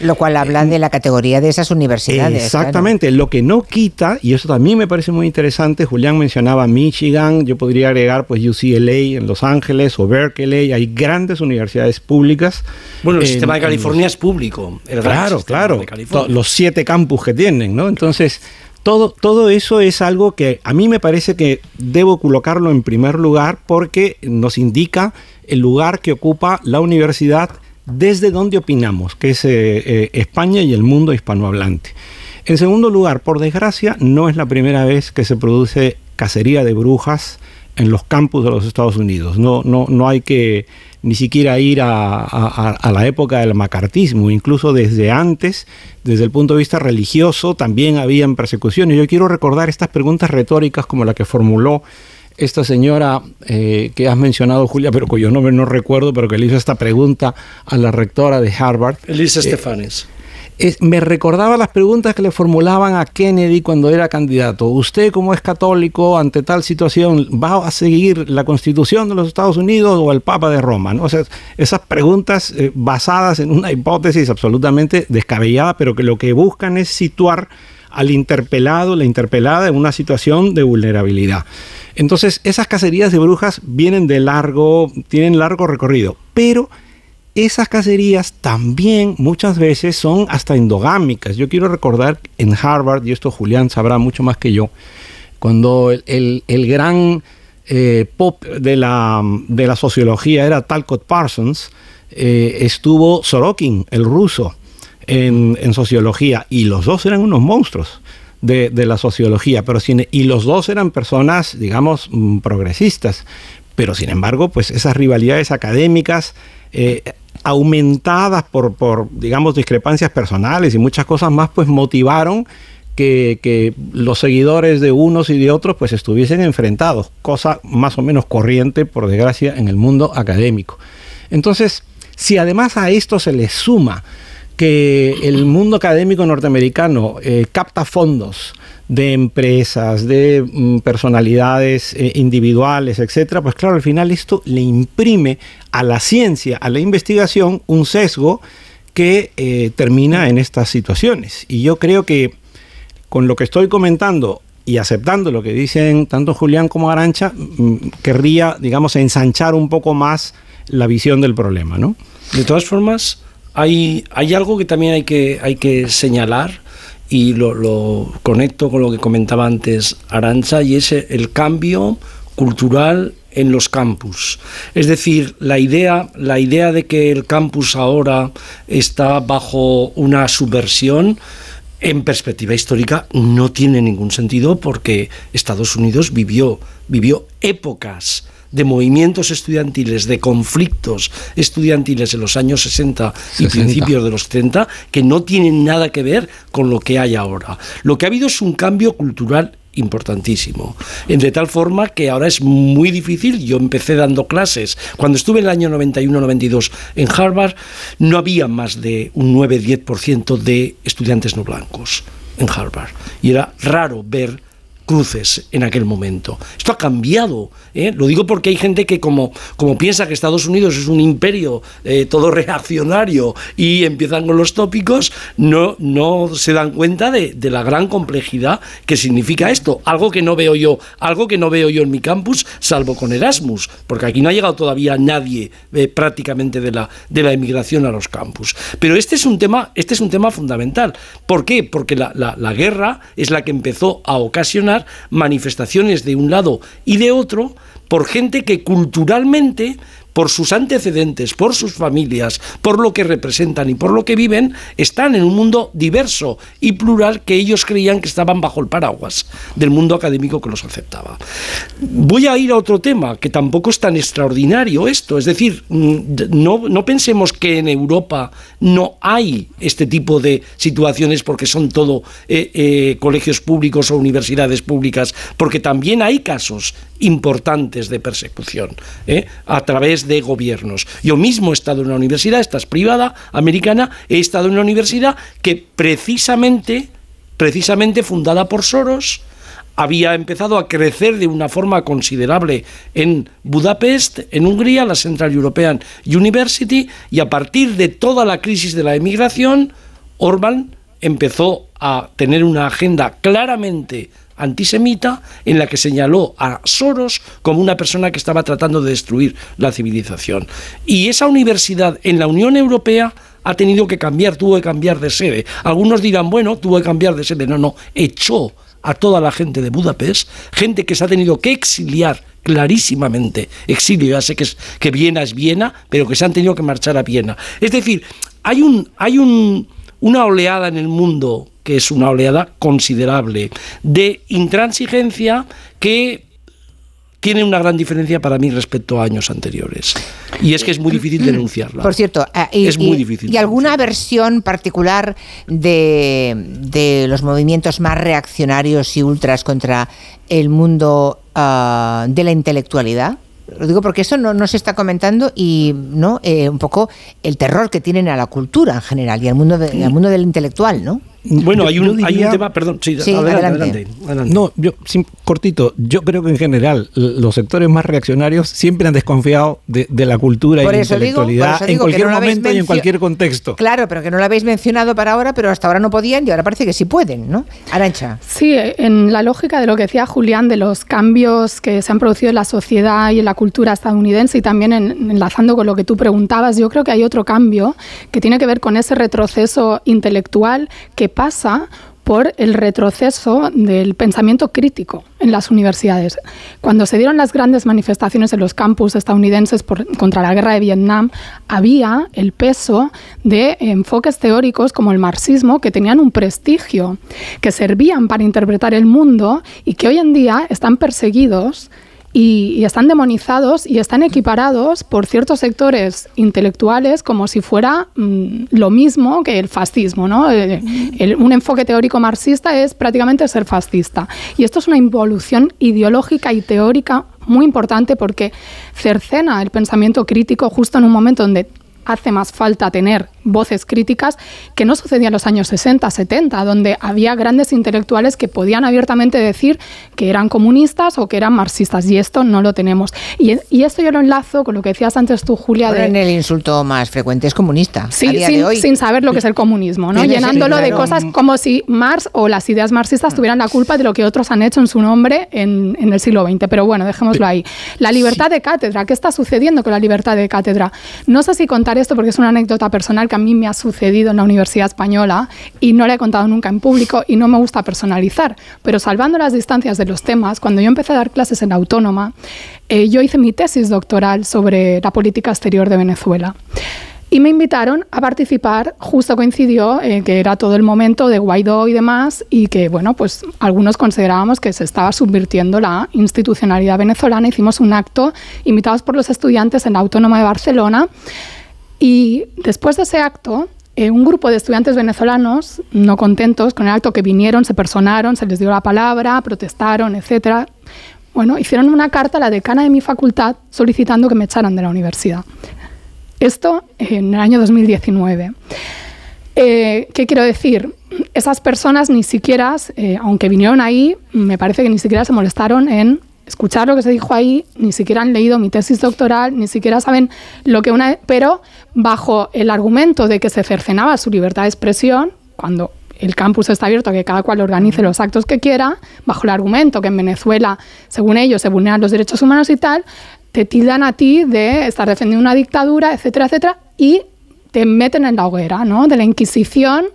Lo cual habla de la categoría de esas universidades. Exactamente, lo que no quita, y eso también me parece muy interesante, Julián mencionaba Michigan, yo podría agregar pues UCLA en Los Ángeles o Berkeley, hay grandes universidades públicas. Bueno, el sistema de California es público. claro, claro, los siete campus que tienen, ¿no? Entonces... Todo, todo, eso es algo que a mí me parece que debo colocarlo en primer lugar porque nos indica el lugar que ocupa la universidad desde donde opinamos, que es eh, eh, España y el mundo hispanohablante. En segundo lugar, por desgracia, no es la primera vez que se produce cacería de brujas en los campus de los Estados Unidos. No, no, no hay que ni siquiera ir a, la época del macartismo, incluso desde antes, desde el punto de vista religioso, también habían persecuciones. Yo quiero recordar estas preguntas retóricas como la que formuló esta señora eh, que has mencionado, Julia, pero cuyo nombre no recuerdo, pero que le hizo esta pregunta a la rectora de Harvard. Elisa eh, Stefanes me recordaba las preguntas que le formulaban a Kennedy cuando era candidato. Usted, como es católico, ante tal situación, ¿va a seguir la constitución de los Estados Unidos o el Papa de Roma? ¿no? O sea, esas preguntas eh, basadas en una hipótesis absolutamente descabellada, pero que lo que buscan es situar al interpelado, la interpelada, en una situación de vulnerabilidad. Entonces, esas cacerías de brujas vienen de largo, tienen largo recorrido, pero esas cacerías también muchas veces son hasta endogámicas. Yo quiero recordar en Harvard, y esto Julián sabrá mucho más que yo, cuando el, gran eh, pop de la, de la, sociología era Talcott Parsons, eh, estuvo Sorokin, el ruso, en, sociología, y los dos eran unos monstruos. De, la sociología, pero y los dos eran personas, digamos, mm, progresistas, pero sin embargo, pues esas rivalidades académicas eh, aumentadas por, por, digamos, discrepancias personales y muchas cosas más, pues motivaron que, los seguidores de unos y de otros pues estuviesen enfrentados, cosa más o menos corriente, por desgracia, en el mundo académico. Entonces, si además a esto se le suma que el mundo académico norteamericano eh, capta fondos de empresas, de mm, personalidades eh, individuales, etcétera, pues claro, al final esto le imprime a la ciencia, a la investigación, un sesgo que eh, termina en estas situaciones. Y yo creo que con lo que estoy comentando y aceptando lo que dicen tanto Julián como Arancha, mm, querría, digamos, ensanchar un poco más la visión del problema, ¿no? De todas formas, hay, algo que también hay que, hay que señalar y lo, lo conecto con lo que comentaba antes Arancha y es el cambio cultural en los campus. Es decir, la idea, la idea de que el campus ahora está bajo una subversión en perspectiva histórica no tiene ningún sentido porque Estados Unidos vivió, vivió épocas de movimientos estudiantiles, de conflictos estudiantiles en los años 60 y principios de los 70 que no tienen nada que ver con lo que hay ahora. Lo que ha habido es un cambio cultural importantísimo. De tal forma que ahora es muy difícil. Yo empecé dando clases. Cuando estuve en el año 91-92 en Harvard, no había más de un 9-10% de estudiantes no blancos en Harvard. Y era raro ver cruces en aquel momento. Esto ha cambiado. ¿eh? Lo digo porque hay gente que como, como piensa que Estados Unidos es un imperio eh, todo (laughs) reaccionario y empiezan con los tópicos, no, no se dan cuenta de, de, la gran complejidad que significa esto. Algo que no veo yo, algo que no veo yo en mi campus, salvo con Erasmus, porque aquí no ha llegado todavía nadie eh, prácticamente de la, de la emigración a los campus. Pero este es un tema, este es un tema fundamental. ¿Por qué? Porque la, la, la guerra es la que empezó a ocasionar manifestaciones de un lado y de otro por gente que culturalmente por sus antecedentes, por sus familias, por lo que representan y por lo que viven, están en un mundo diverso y plural que ellos creían que estaban bajo el paraguas del mundo académico que los aceptaba. Voy a ir a otro tema, que tampoco es tan extraordinario esto, es decir, mm, no, no pensemos que en Europa no hay este tipo de situaciones porque son todo eh, eh, colegios públicos o universidades públicas, porque también hay casos importantes de persecución ¿eh? a través de gobiernos. Yo mismo he estado en una universidad, esta es privada, americana, he estado en una universidad que precisamente, precisamente fundada por Soros, había empezado a crecer de una forma considerable en Budapest, en Hungría, la Central European University, y a partir de toda la crisis de la emigración, Orban empezó a tener una agenda claramente antisemita en la que señaló a Soros como una persona que estaba tratando de destruir la civilización. Y esa universidad en la Unión Europea ha tenido que cambiar, tuvo que cambiar de sede. Algunos dirán, bueno, tuvo que cambiar de sede. No, no, echó a toda la gente de Budapest, gente que se ha tenido que exiliar clarísimamente. Exilio, ya sé que, es, que Viena es Viena, pero que se han tenido que marchar a Viena. Es decir, hay, un, hay un, una oleada en el mundo que es una oleada considerable de intransigencia que tiene una gran diferencia para mí respecto a años anteriores. Y es que es muy difícil mm, denunciarla. Por cierto, eh, y, es muy difícil. ¿Y alguna versión particular de, los movimientos más reaccionarios y ultras contra el mundo ah, de la intelectualidad? Lo digo porque eso no, se está comentando y no eh, un poco el terror que tienen a la cultura en general y al mundo, al mundo del intelectual, ¿no? Bueno, hay, un, tema, perdón, sí, adelante, No, yo, cortito, yo creo que en general los sectores más reaccionarios siempre han desconfiado de, la cultura y la intelectualidad en cualquier momento y en cualquier contexto. Claro, pero que no lo habéis mencionado para ahora, pero hasta ahora no podían y ahora parece que sí pueden, ¿no? Arancha. Sí, en la lógica de lo que decía Julián, de los cambios que se han producido en la sociedad y en la cultura estadounidense y también enlazando con lo que tú preguntabas, yo creo que hay otro cambio que tiene que ver con ese retroceso intelectual que pasa por el retroceso del pensamiento crítico en las universidades. Cuando se dieron las grandes manifestaciones en los campus estadounidenses contra la guerra de Vietnam, había el peso de enfoques teóricos como el marxismo que tenían un prestigio, que servían para interpretar el mundo y que hoy en día están perseguidos y, están demonizados y están equiparados por ciertos sectores intelectuales como si fuera mm, lo mismo que el fascismo. ¿no? Eh, un enfoque teórico marxista es prácticamente ser fascista. Y esto es una involución ideológica y teórica muy importante porque cercena el pensamiento crítico justo en un momento donde hace más falta tener voces críticas que no sucedía en los años 60, 70, donde había grandes intelectuales que podían abiertamente decir que eran comunistas o que eran marxistas, y esto no lo tenemos. Y, esto yo lo enlazo con lo que decías antes tú, Julia. de, en el insulto más frecuente es comunista. Sí, sin, saber lo que es el comunismo, ¿no? llenándolo de cosas como si Marx o las ideas marxistas tuvieran la culpa de lo que otros han hecho en su nombre en, en el siglo XX. Pero bueno, dejémoslo ahí. La libertad de cátedra, ¿qué está sucediendo con la libertad de cátedra? No sé si contar esto porque es una anécdota personal que a mí me ha sucedido en la Universidad Española y no la he contado nunca en público y no me gusta personalizar. Pero salvando las distancias de los temas, cuando yo empecé a dar clases en la Autónoma, eh, yo hice mi tesis doctoral sobre la política exterior de Venezuela. Y me invitaron a participar, justo coincidió eh, que era todo el momento de Guaidó y demás, y que, bueno, pues algunos considerábamos que se estaba subvirtiendo la institucionalidad venezolana. Hicimos un acto invitados por los estudiantes en la Autónoma de Barcelona, y después de ese acto, eh, un grupo de estudiantes venezolanos, no contentos con el acto que vinieron, se personaron, se les dio la palabra, protestaron, etcétera. Bueno, hicieron una carta a la decana de mi facultad solicitando que me echaran de la universidad. Esto en el año 2019. Eh, ¿Qué quiero decir? Esas personas ni siquiera, eh, aunque vinieron ahí, me parece que ni siquiera se molestaron en escuchar lo que se dijo ahí, ni siquiera han leído mi tesis doctoral, ni siquiera saben lo que una... Pero bajo el argumento de que se cercenaba su libertad de expresión, cuando el campus está abierto a que cada cual organice los actos que quiera, bajo el argumento que en Venezuela, según ellos, se vulneran los derechos humanos y tal, te tildan a ti de estar defendiendo una dictadura, etcétera, etcétera, y te meten en la hoguera, ¿no? De la Inquisición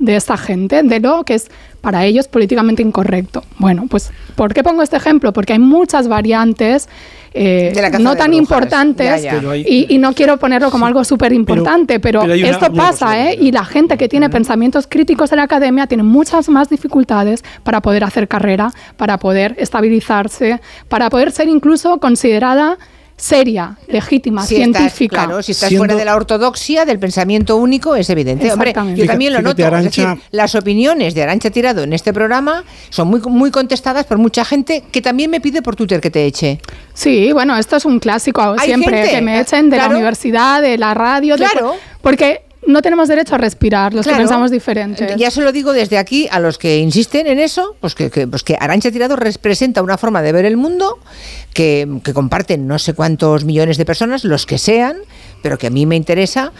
de esta gente, de lo que es para ellos políticamente incorrecto. Bueno, pues ¿por qué pongo este ejemplo? Porque hay muchas variantes eh, no tan importantes Y, no quiero ponerlo como algo súper importante, pero, esto pasa, ¿eh? Y la gente que tiene pensamientos críticos en la academia tiene muchas más dificultades para poder hacer carrera, para poder estabilizarse, para poder ser incluso considerada seria, legítima, científica. claro, si estás fuera de la ortodoxia, del pensamiento único, es evidente. Hombre, yo también lo noto. Es decir, las opiniones de Arancha Tirado en este programa son muy, muy contestadas por mucha gente que también me pide por Twitter que te eche. Sí, bueno, esto es un clásico siempre, que me echen de la universidad, de la radio. Claro. porque no tenemos derecho a respirar los que pensamos diferente. Ya se lo digo desde aquí a los que insisten en eso, pues que, pues que Arancha Tirado representa una forma de ver el mundo que, comparten no sé cuántos millones de personas, los que sean, pero que a mí me interesa,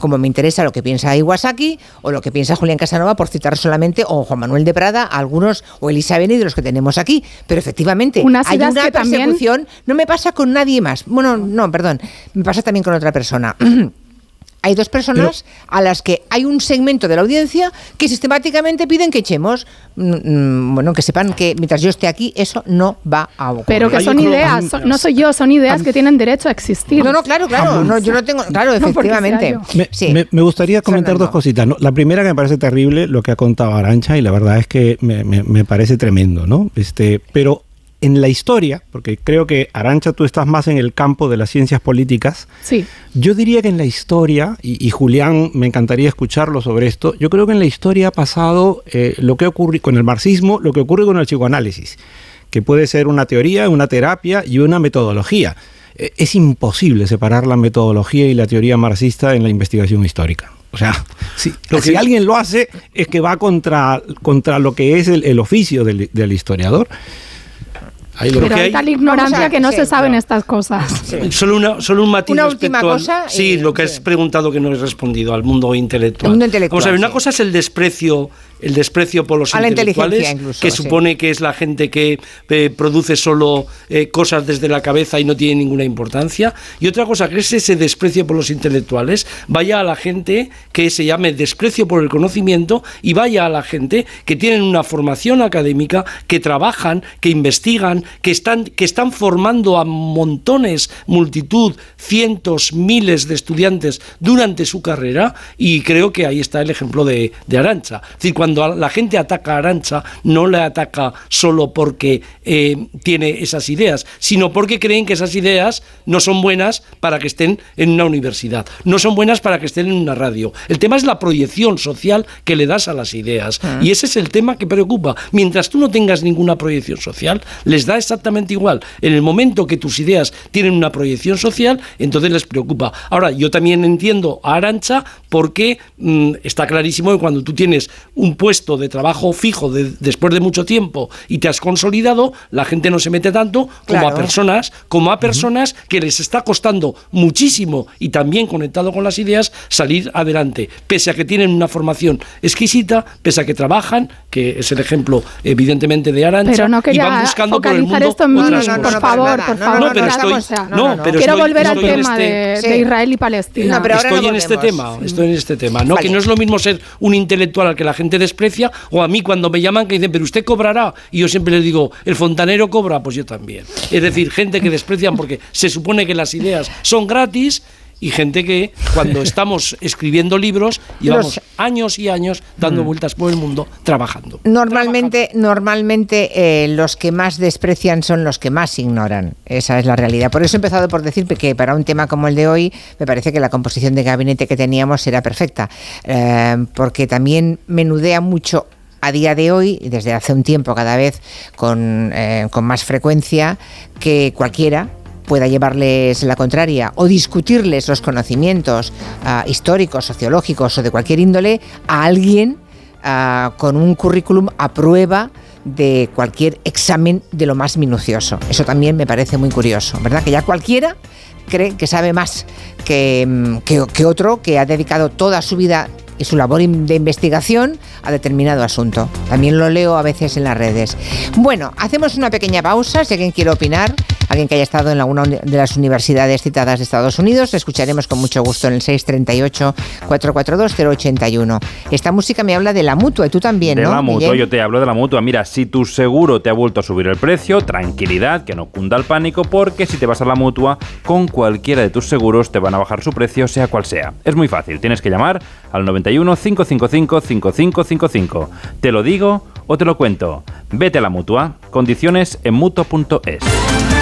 como me interesa lo que piensa Iwasaki o lo que piensa Julián Casanova, por citar solamente, o Juan Manuel de Prada, algunos, o Elisa Beni de los que tenemos aquí. Pero efectivamente, hay una persecución, no me pasa con nadie más. Bueno, no, perdón, me pasa también con otra persona. (clears throat) hay dos personas a las que hay un segmento de la audiencia que sistemáticamente piden que echemos. Mm, mm, bueno, que sepan que mientras yo esté aquí, eso no va a ocurrir. Pero que son ideas, no soy yo, son ideas que tienen derecho a existir. No, no, claro, claro. No, yo no tengo. Claro, efectivamente. Me, gustaría comentar dos cositas. La primera que me parece terrible lo que ha contado Arancha y la verdad es que me, me parece tremendo, ¿no? Este, pero en la historia, porque creo que Arancha tú estás más en el campo de las ciencias políticas, sí. yo diría que en la historia, y, Julián me encantaría escucharlo sobre esto, yo creo que en la historia ha pasado eh, lo que ocurre con el marxismo, lo que ocurre con el psicoanálisis, que puede ser una teoría, una terapia y una metodología. Eh, es imposible separar la metodología y la teoría marxista en la investigación histórica. O sea, si, si alguien lo hace es que va contra, contra lo que es el, oficio del, del historiador. Pero hay tal ignorancia que no se saben estas cosas. Solo, una, solo un matiz una última cosa. Sí, lo que has preguntado que no he respondido al mundo intelectual. mundo intelectual Vamos a ver, una cosa es el desprecio el desprecio por los intelectuales, que supone que es la gente que eh, produce solo eh, cosas desde la cabeza y no tiene ninguna importancia. Y otra cosa que es ese desprecio por los intelectuales, vaya a la gente que se llame desprecio por el conocimiento y vaya a la gente que tienen una formación académica, que trabajan, que investigan, que están, que están formando a montones, multitud, cientos, miles de estudiantes durante su carrera y creo que ahí está el ejemplo de, de Arancha. Es decir, cuando cuando la gente ataca a Arancha, no le ataca solo porque eh, tiene esas ideas, sino porque creen que esas ideas no son buenas para que estén en una universidad, no son buenas para que estén en una radio. El tema es la proyección social que le das a las ideas. Ah. Y ese es el tema que preocupa. Mientras tú no tengas ninguna proyección social, les da exactamente igual. En el momento que tus ideas tienen una proyección social, entonces les preocupa. Ahora, yo también entiendo a Arancha porque mm, está clarísimo que cuando tú tienes un puesto de trabajo fijo después de mucho tiempo y te has consolidado, la gente no se mete tanto como a personas, como a personas que les está costando muchísimo y también conectado con las ideas salir adelante, pese a que tienen una formación exquisita, pese a que trabajan, que es el ejemplo evidentemente de Arancha, pero no quería y van buscando por el mundo esto en mí, por favor, por favor. No, pero estoy, no, pero quiero volver al tema este, de, Israel y Palestina. pero estoy en este tema, estoy en este tema, no que no es lo mismo ser un intelectual al que la gente desprecia o a mí cuando me llaman que dicen, "Pero usted cobrará." Y yo siempre les digo, "El fontanero cobra", pues yo también. Es decir, gente que desprecian porque se supone que las ideas son gratis y gente que cuando (laughs) estamos escribiendo libros llevamos años y años dando mm. vueltas por el mundo trabajando. Normalmente, normalmente eh, los que más desprecian son los que más ignoran. Esa es la realidad. Por eso he empezado por decir que para un tema como el de hoy me parece que la composición de gabinete que teníamos era perfecta, eh, porque también menudea mucho a día de hoy, desde hace un tiempo cada vez con, eh, con más frecuencia, que cualquiera, pueda llevarles la contraria o discutirles los conocimientos ah, históricos, sociológicos o de cualquier índole a alguien ah, con un currículum a prueba de cualquier examen de lo más minucioso. Eso también me parece muy curioso, ¿verdad? Que ya cualquiera cree que sabe más que, mm, que otro que ha dedicado toda su vida y su labor de investigación a determinado asunto. También lo leo a veces en las redes. Bueno, hacemos una pequeña pausa. Si alguien quiere opinar, alguien que haya estado en alguna de las universidades citadas de Estados Unidos, escucharemos con mucho gusto en el 638-442-081. Esta música me habla de la mutua y tú también, ¿no? De la mutua, yo te hablo de la mutua. Mira, si tu seguro te ha vuelto a subir el precio, tranquilidad, que no cunda el pánico, porque si te vas a la mutua, con cualquiera de tus seguros te van a bajar su precio, sea cual sea. Es muy fácil, tienes que llamar al 91 555 5555. Te lo digo o te lo cuento. Vete a la mutua. Condiciones en mutuo.es.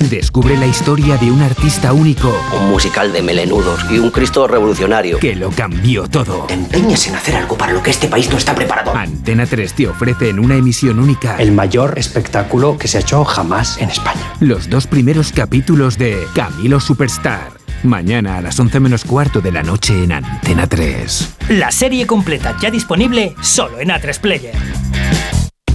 Descubre la historia de un artista único. Un musical de melenudos y un Cristo revolucionario. Que lo cambió todo. Empeñes en hacer algo para lo que este país no está preparado. Antena 3 te ofrece en una emisión única. El mayor espectáculo que se ha hecho jamás en España. Los dos primeros capítulos de Camilo Superstar. Mañana a las 11 menos cuarto de la noche en Antena 3. La serie completa ya disponible solo en A3 Player.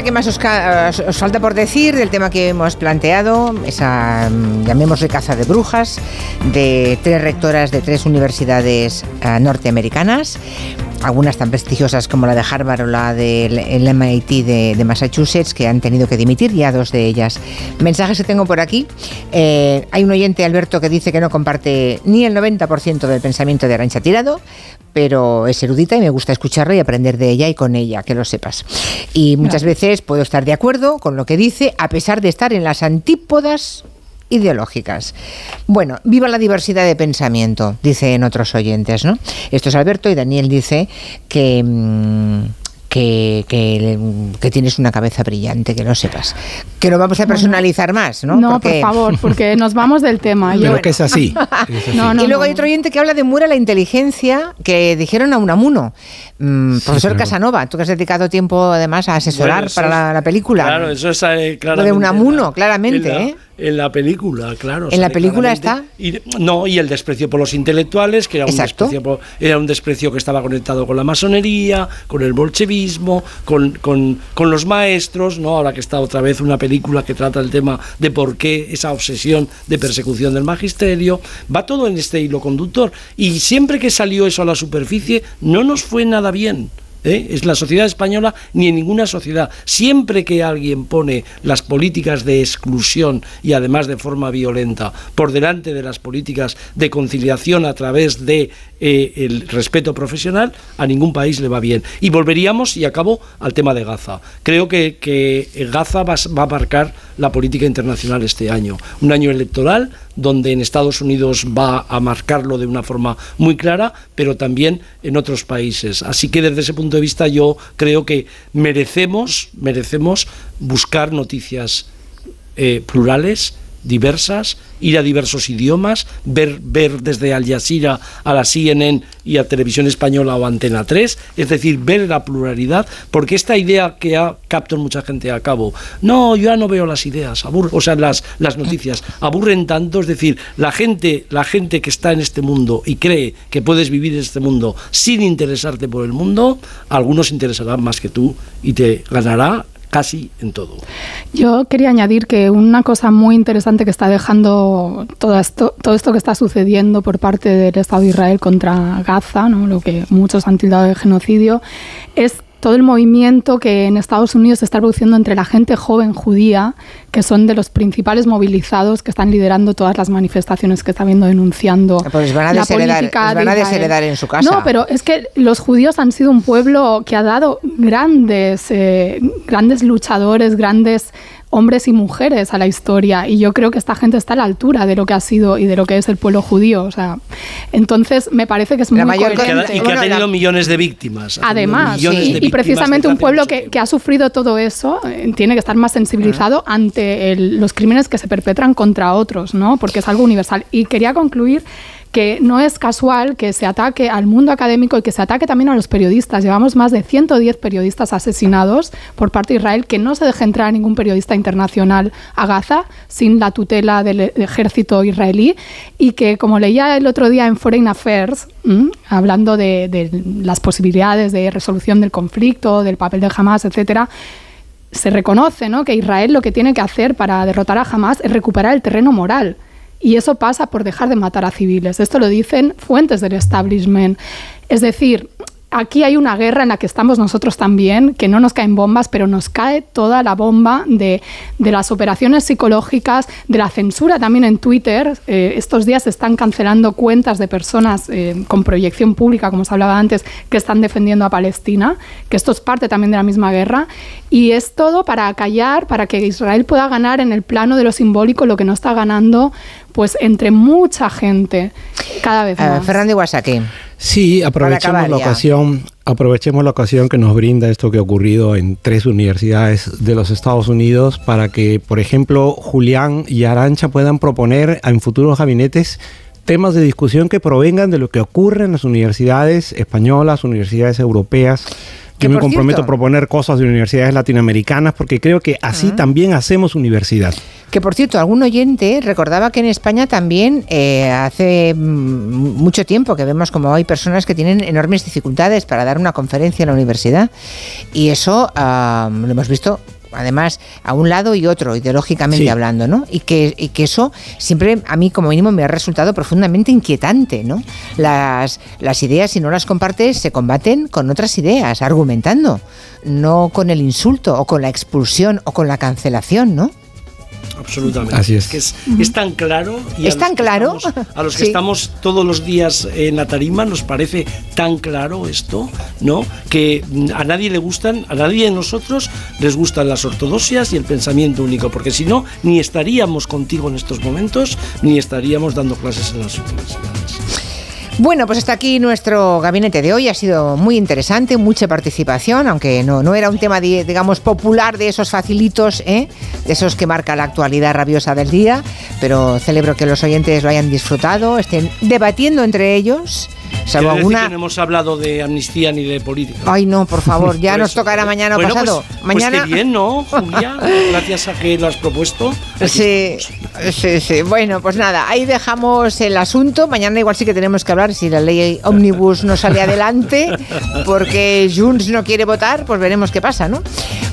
Sé qué más os, falta por decir del tema que hemos planteado, esa, mm, llamémosle caza de brujas, de tres rectoras de tres universidades eh, norteamericanas, algunas tan prestigiosas como la de Harvard o la del MIT de, Massachusetts, que han tenido que dimitir, ya dos de ellas. Mensajes que tengo por aquí. Eh, hay un oyente, Alberto, que dice que no comparte ni el 90% del pensamiento de Arancha Tirado, pero es erudita y me gusta escucharla y aprender de ella y con ella, que lo sepas. Y muchas veces puedo estar de acuerdo con lo que dice, a pesar de estar en las antípodas ideológicas. Bueno, viva la diversidad de pensamiento, dicen otros oyentes, ¿no? Esto es Alberto y Daniel dice que... Mm, que, que, tienes una cabeza brillante, que lo sepas. Que lo vamos a personalizar más, ¿no? No, por favor, porque nos vamos del tema. Pero que es así. (laughs) y luego hay otro oyente que habla de Mura la inteligencia que dijeron a Unamuno. Mm, profesor Casanova, tú que has dedicado tiempo además a asesorar para la, película. Claro, eso es eh, Lo de Unamuno, claramente, ¿eh? En la película, claro. En la película está. Y, no, y el desprecio por los intelectuales, que era un, desprecio era un desprecio que estaba conectado con la masonería, con el bolchevismo, con, con, con, los maestros, ¿no? Ahora que está otra vez una película que trata el tema de por qué esa obsesión de persecución del magisterio. Va todo en este hilo conductor. Y siempre que salió eso a la superficie, no nos fue nada bien. ¿Eh? es la sociedad española ni en ninguna sociedad. Siempre que alguien pone las políticas de exclusión y además de forma violenta por delante de las políticas de conciliación a través de eh, el respeto profesional, a ningún país le va bien. Y volveríamos, y acabo, al tema de Gaza. Creo que, que Gaza va, va a marcar la política internacional este año. Un año electoral donde en Estados Unidos va a marcarlo de una forma muy clara, pero también en otros países. Así que desde ese punto de vista yo creo que merecemos, merecemos buscar noticias eh, plurales, diversas, ir a diversos idiomas, ver, ver desde Al Jazeera a la CNN y a Televisión Española o Antena 3, es decir, ver la pluralidad, porque esta idea que ha captado mucha gente a cabo, no, yo ya no veo las ideas, o sea, las, las noticias, aburren tanto, es decir, la gente, la gente que está en este mundo y cree que puedes vivir en este mundo sin interesarte por el mundo, algunos interesarán más que tú y te ganará casi en todo. Yo quería añadir que una cosa muy interesante que está dejando todo esto, todo esto que está sucediendo por parte del Estado de Israel contra Gaza, ¿no? lo que muchos han tildado de genocidio, es todo el movimiento que en Estados Unidos se está produciendo entre la gente joven judía, que son de los principales movilizados que están liderando todas las manifestaciones que está viendo denunciando pues van a la política van a desheredar en su casa. No, pero es que los judíos han sido un pueblo que ha dado grandes, eh, grandes luchadores, grandes hombres y mujeres a la historia y yo creo que esta gente está a la altura de lo que ha sido y de lo que es el pueblo judío o sea entonces me parece que es muy mayor coherente. y que ha tenido millones de víctimas además y, precisamente un pueblo que, ha sufrido todo eso eh, tiene que estar más sensibilizado ante los crímenes que se perpetran contra otros no porque es algo universal. Y quería concluir que no es casual que se ataque al mundo académico y que se ataque también a los periodistas. Llevamos más de 110 periodistas asesinados por parte de Israel, que no se deje entrar a ningún periodista internacional a Gaza sin la tutela del ejército israelí y que, como leía el otro día en Foreign Affairs, hablando de, de, las posibilidades de resolución del conflicto, del papel de Hamas, etcétera, se reconoce ¿no? que Israel lo que tiene que hacer para derrotar a Hamas es recuperar el terreno moral y eso pasa por dejar de matar a civiles. Esto lo dicen fuentes del establishment. Es decir, aquí hay una guerra en la que estamos nosotros también, que no nos caen bombas, pero nos cae toda la bomba de, las operaciones psicológicas, de la censura también en Twitter. Eh, estos días se están cancelando cuentas de personas eh, con proyección pública, como se hablaba antes, que están defendiendo a Palestina, que esto es parte también de la misma guerra. Y es todo para callar, para que Israel pueda ganar en el plano de lo simbólico lo que no está ganando pues entre mucha gente cada vez más. Fernando Iwasaki. Sí, aprovechemos la ocasión, aprovechemos la ocasión que nos brinda esto que ha ocurrido en tres universidades de los Estados Unidos para que, por ejemplo, Julián y Arancha puedan proponer en futuros gabinetes temas de discusión que provengan de lo que ocurre en las universidades españolas, universidades europeas Yo me comprometo a proponer cosas de universidades latinoamericanas porque creo que así también hacemos universidad. Que por cierto, algún oyente recordaba que en España también eh, hace mm, mucho tiempo que vemos como hay personas que tienen enormes dificultades para dar una conferencia en la universidad. Y eso ah, lo hemos visto además a un lado y otro, ideológicamente hablando, ¿no? Y que, y que eso siempre a mí como mínimo me ha resultado profundamente inquietante, ¿no? Las, las ideas, si no las compartes, se combaten con otras ideas, argumentando, no con el insulto o con la expulsión o con la cancelación, ¿no? Absolutamente. Así es. Que es, es tan claro. Y ¿Es tan claro? a los que estamos todos los días en la tarima nos parece tan claro esto, ¿no? Que a nadie le gustan, a nadie de nosotros les gustan las ortodoxias y el pensamiento único, porque si no, ni estaríamos contigo en estos momentos, ni estaríamos dando clases en las universidades. Bueno, pues hasta aquí nuestro gabinete de hoy. Ha sido muy interesante, mucha participación, aunque no, no era un tema, digamos, popular de esos facilitos, ¿eh? de esos que marca la actualidad rabiosa del día. Pero celebro que los oyentes lo hayan disfrutado, estén debatiendo entre ellos Salvo alguna... que no hemos hablado de amnistía ni de política. Ay, no, por favor, ya (laughs) nos tocará mañana o pasado. Pues, mañana... Pues qué bien, ¿no, Julia? (laughs) Gracias a que lo has propuesto. Sí, sí, sí. Bueno, pues nada, ahí dejamos el asunto. Mañana igual sí que tenemos que hablar si la ley Omnibus no sale adelante, (laughs) porque Junts no quiere votar, pues veremos qué pasa, ¿no?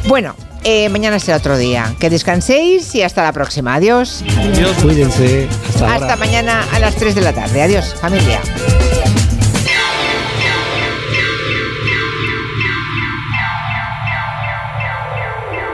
Bueno, eh, mañana será otro día. Que descanséis y hasta la próxima. Adiós. Adiós. Cuídense. Hasta, hasta mañana a las 3 de la tarde. Adiós, familia.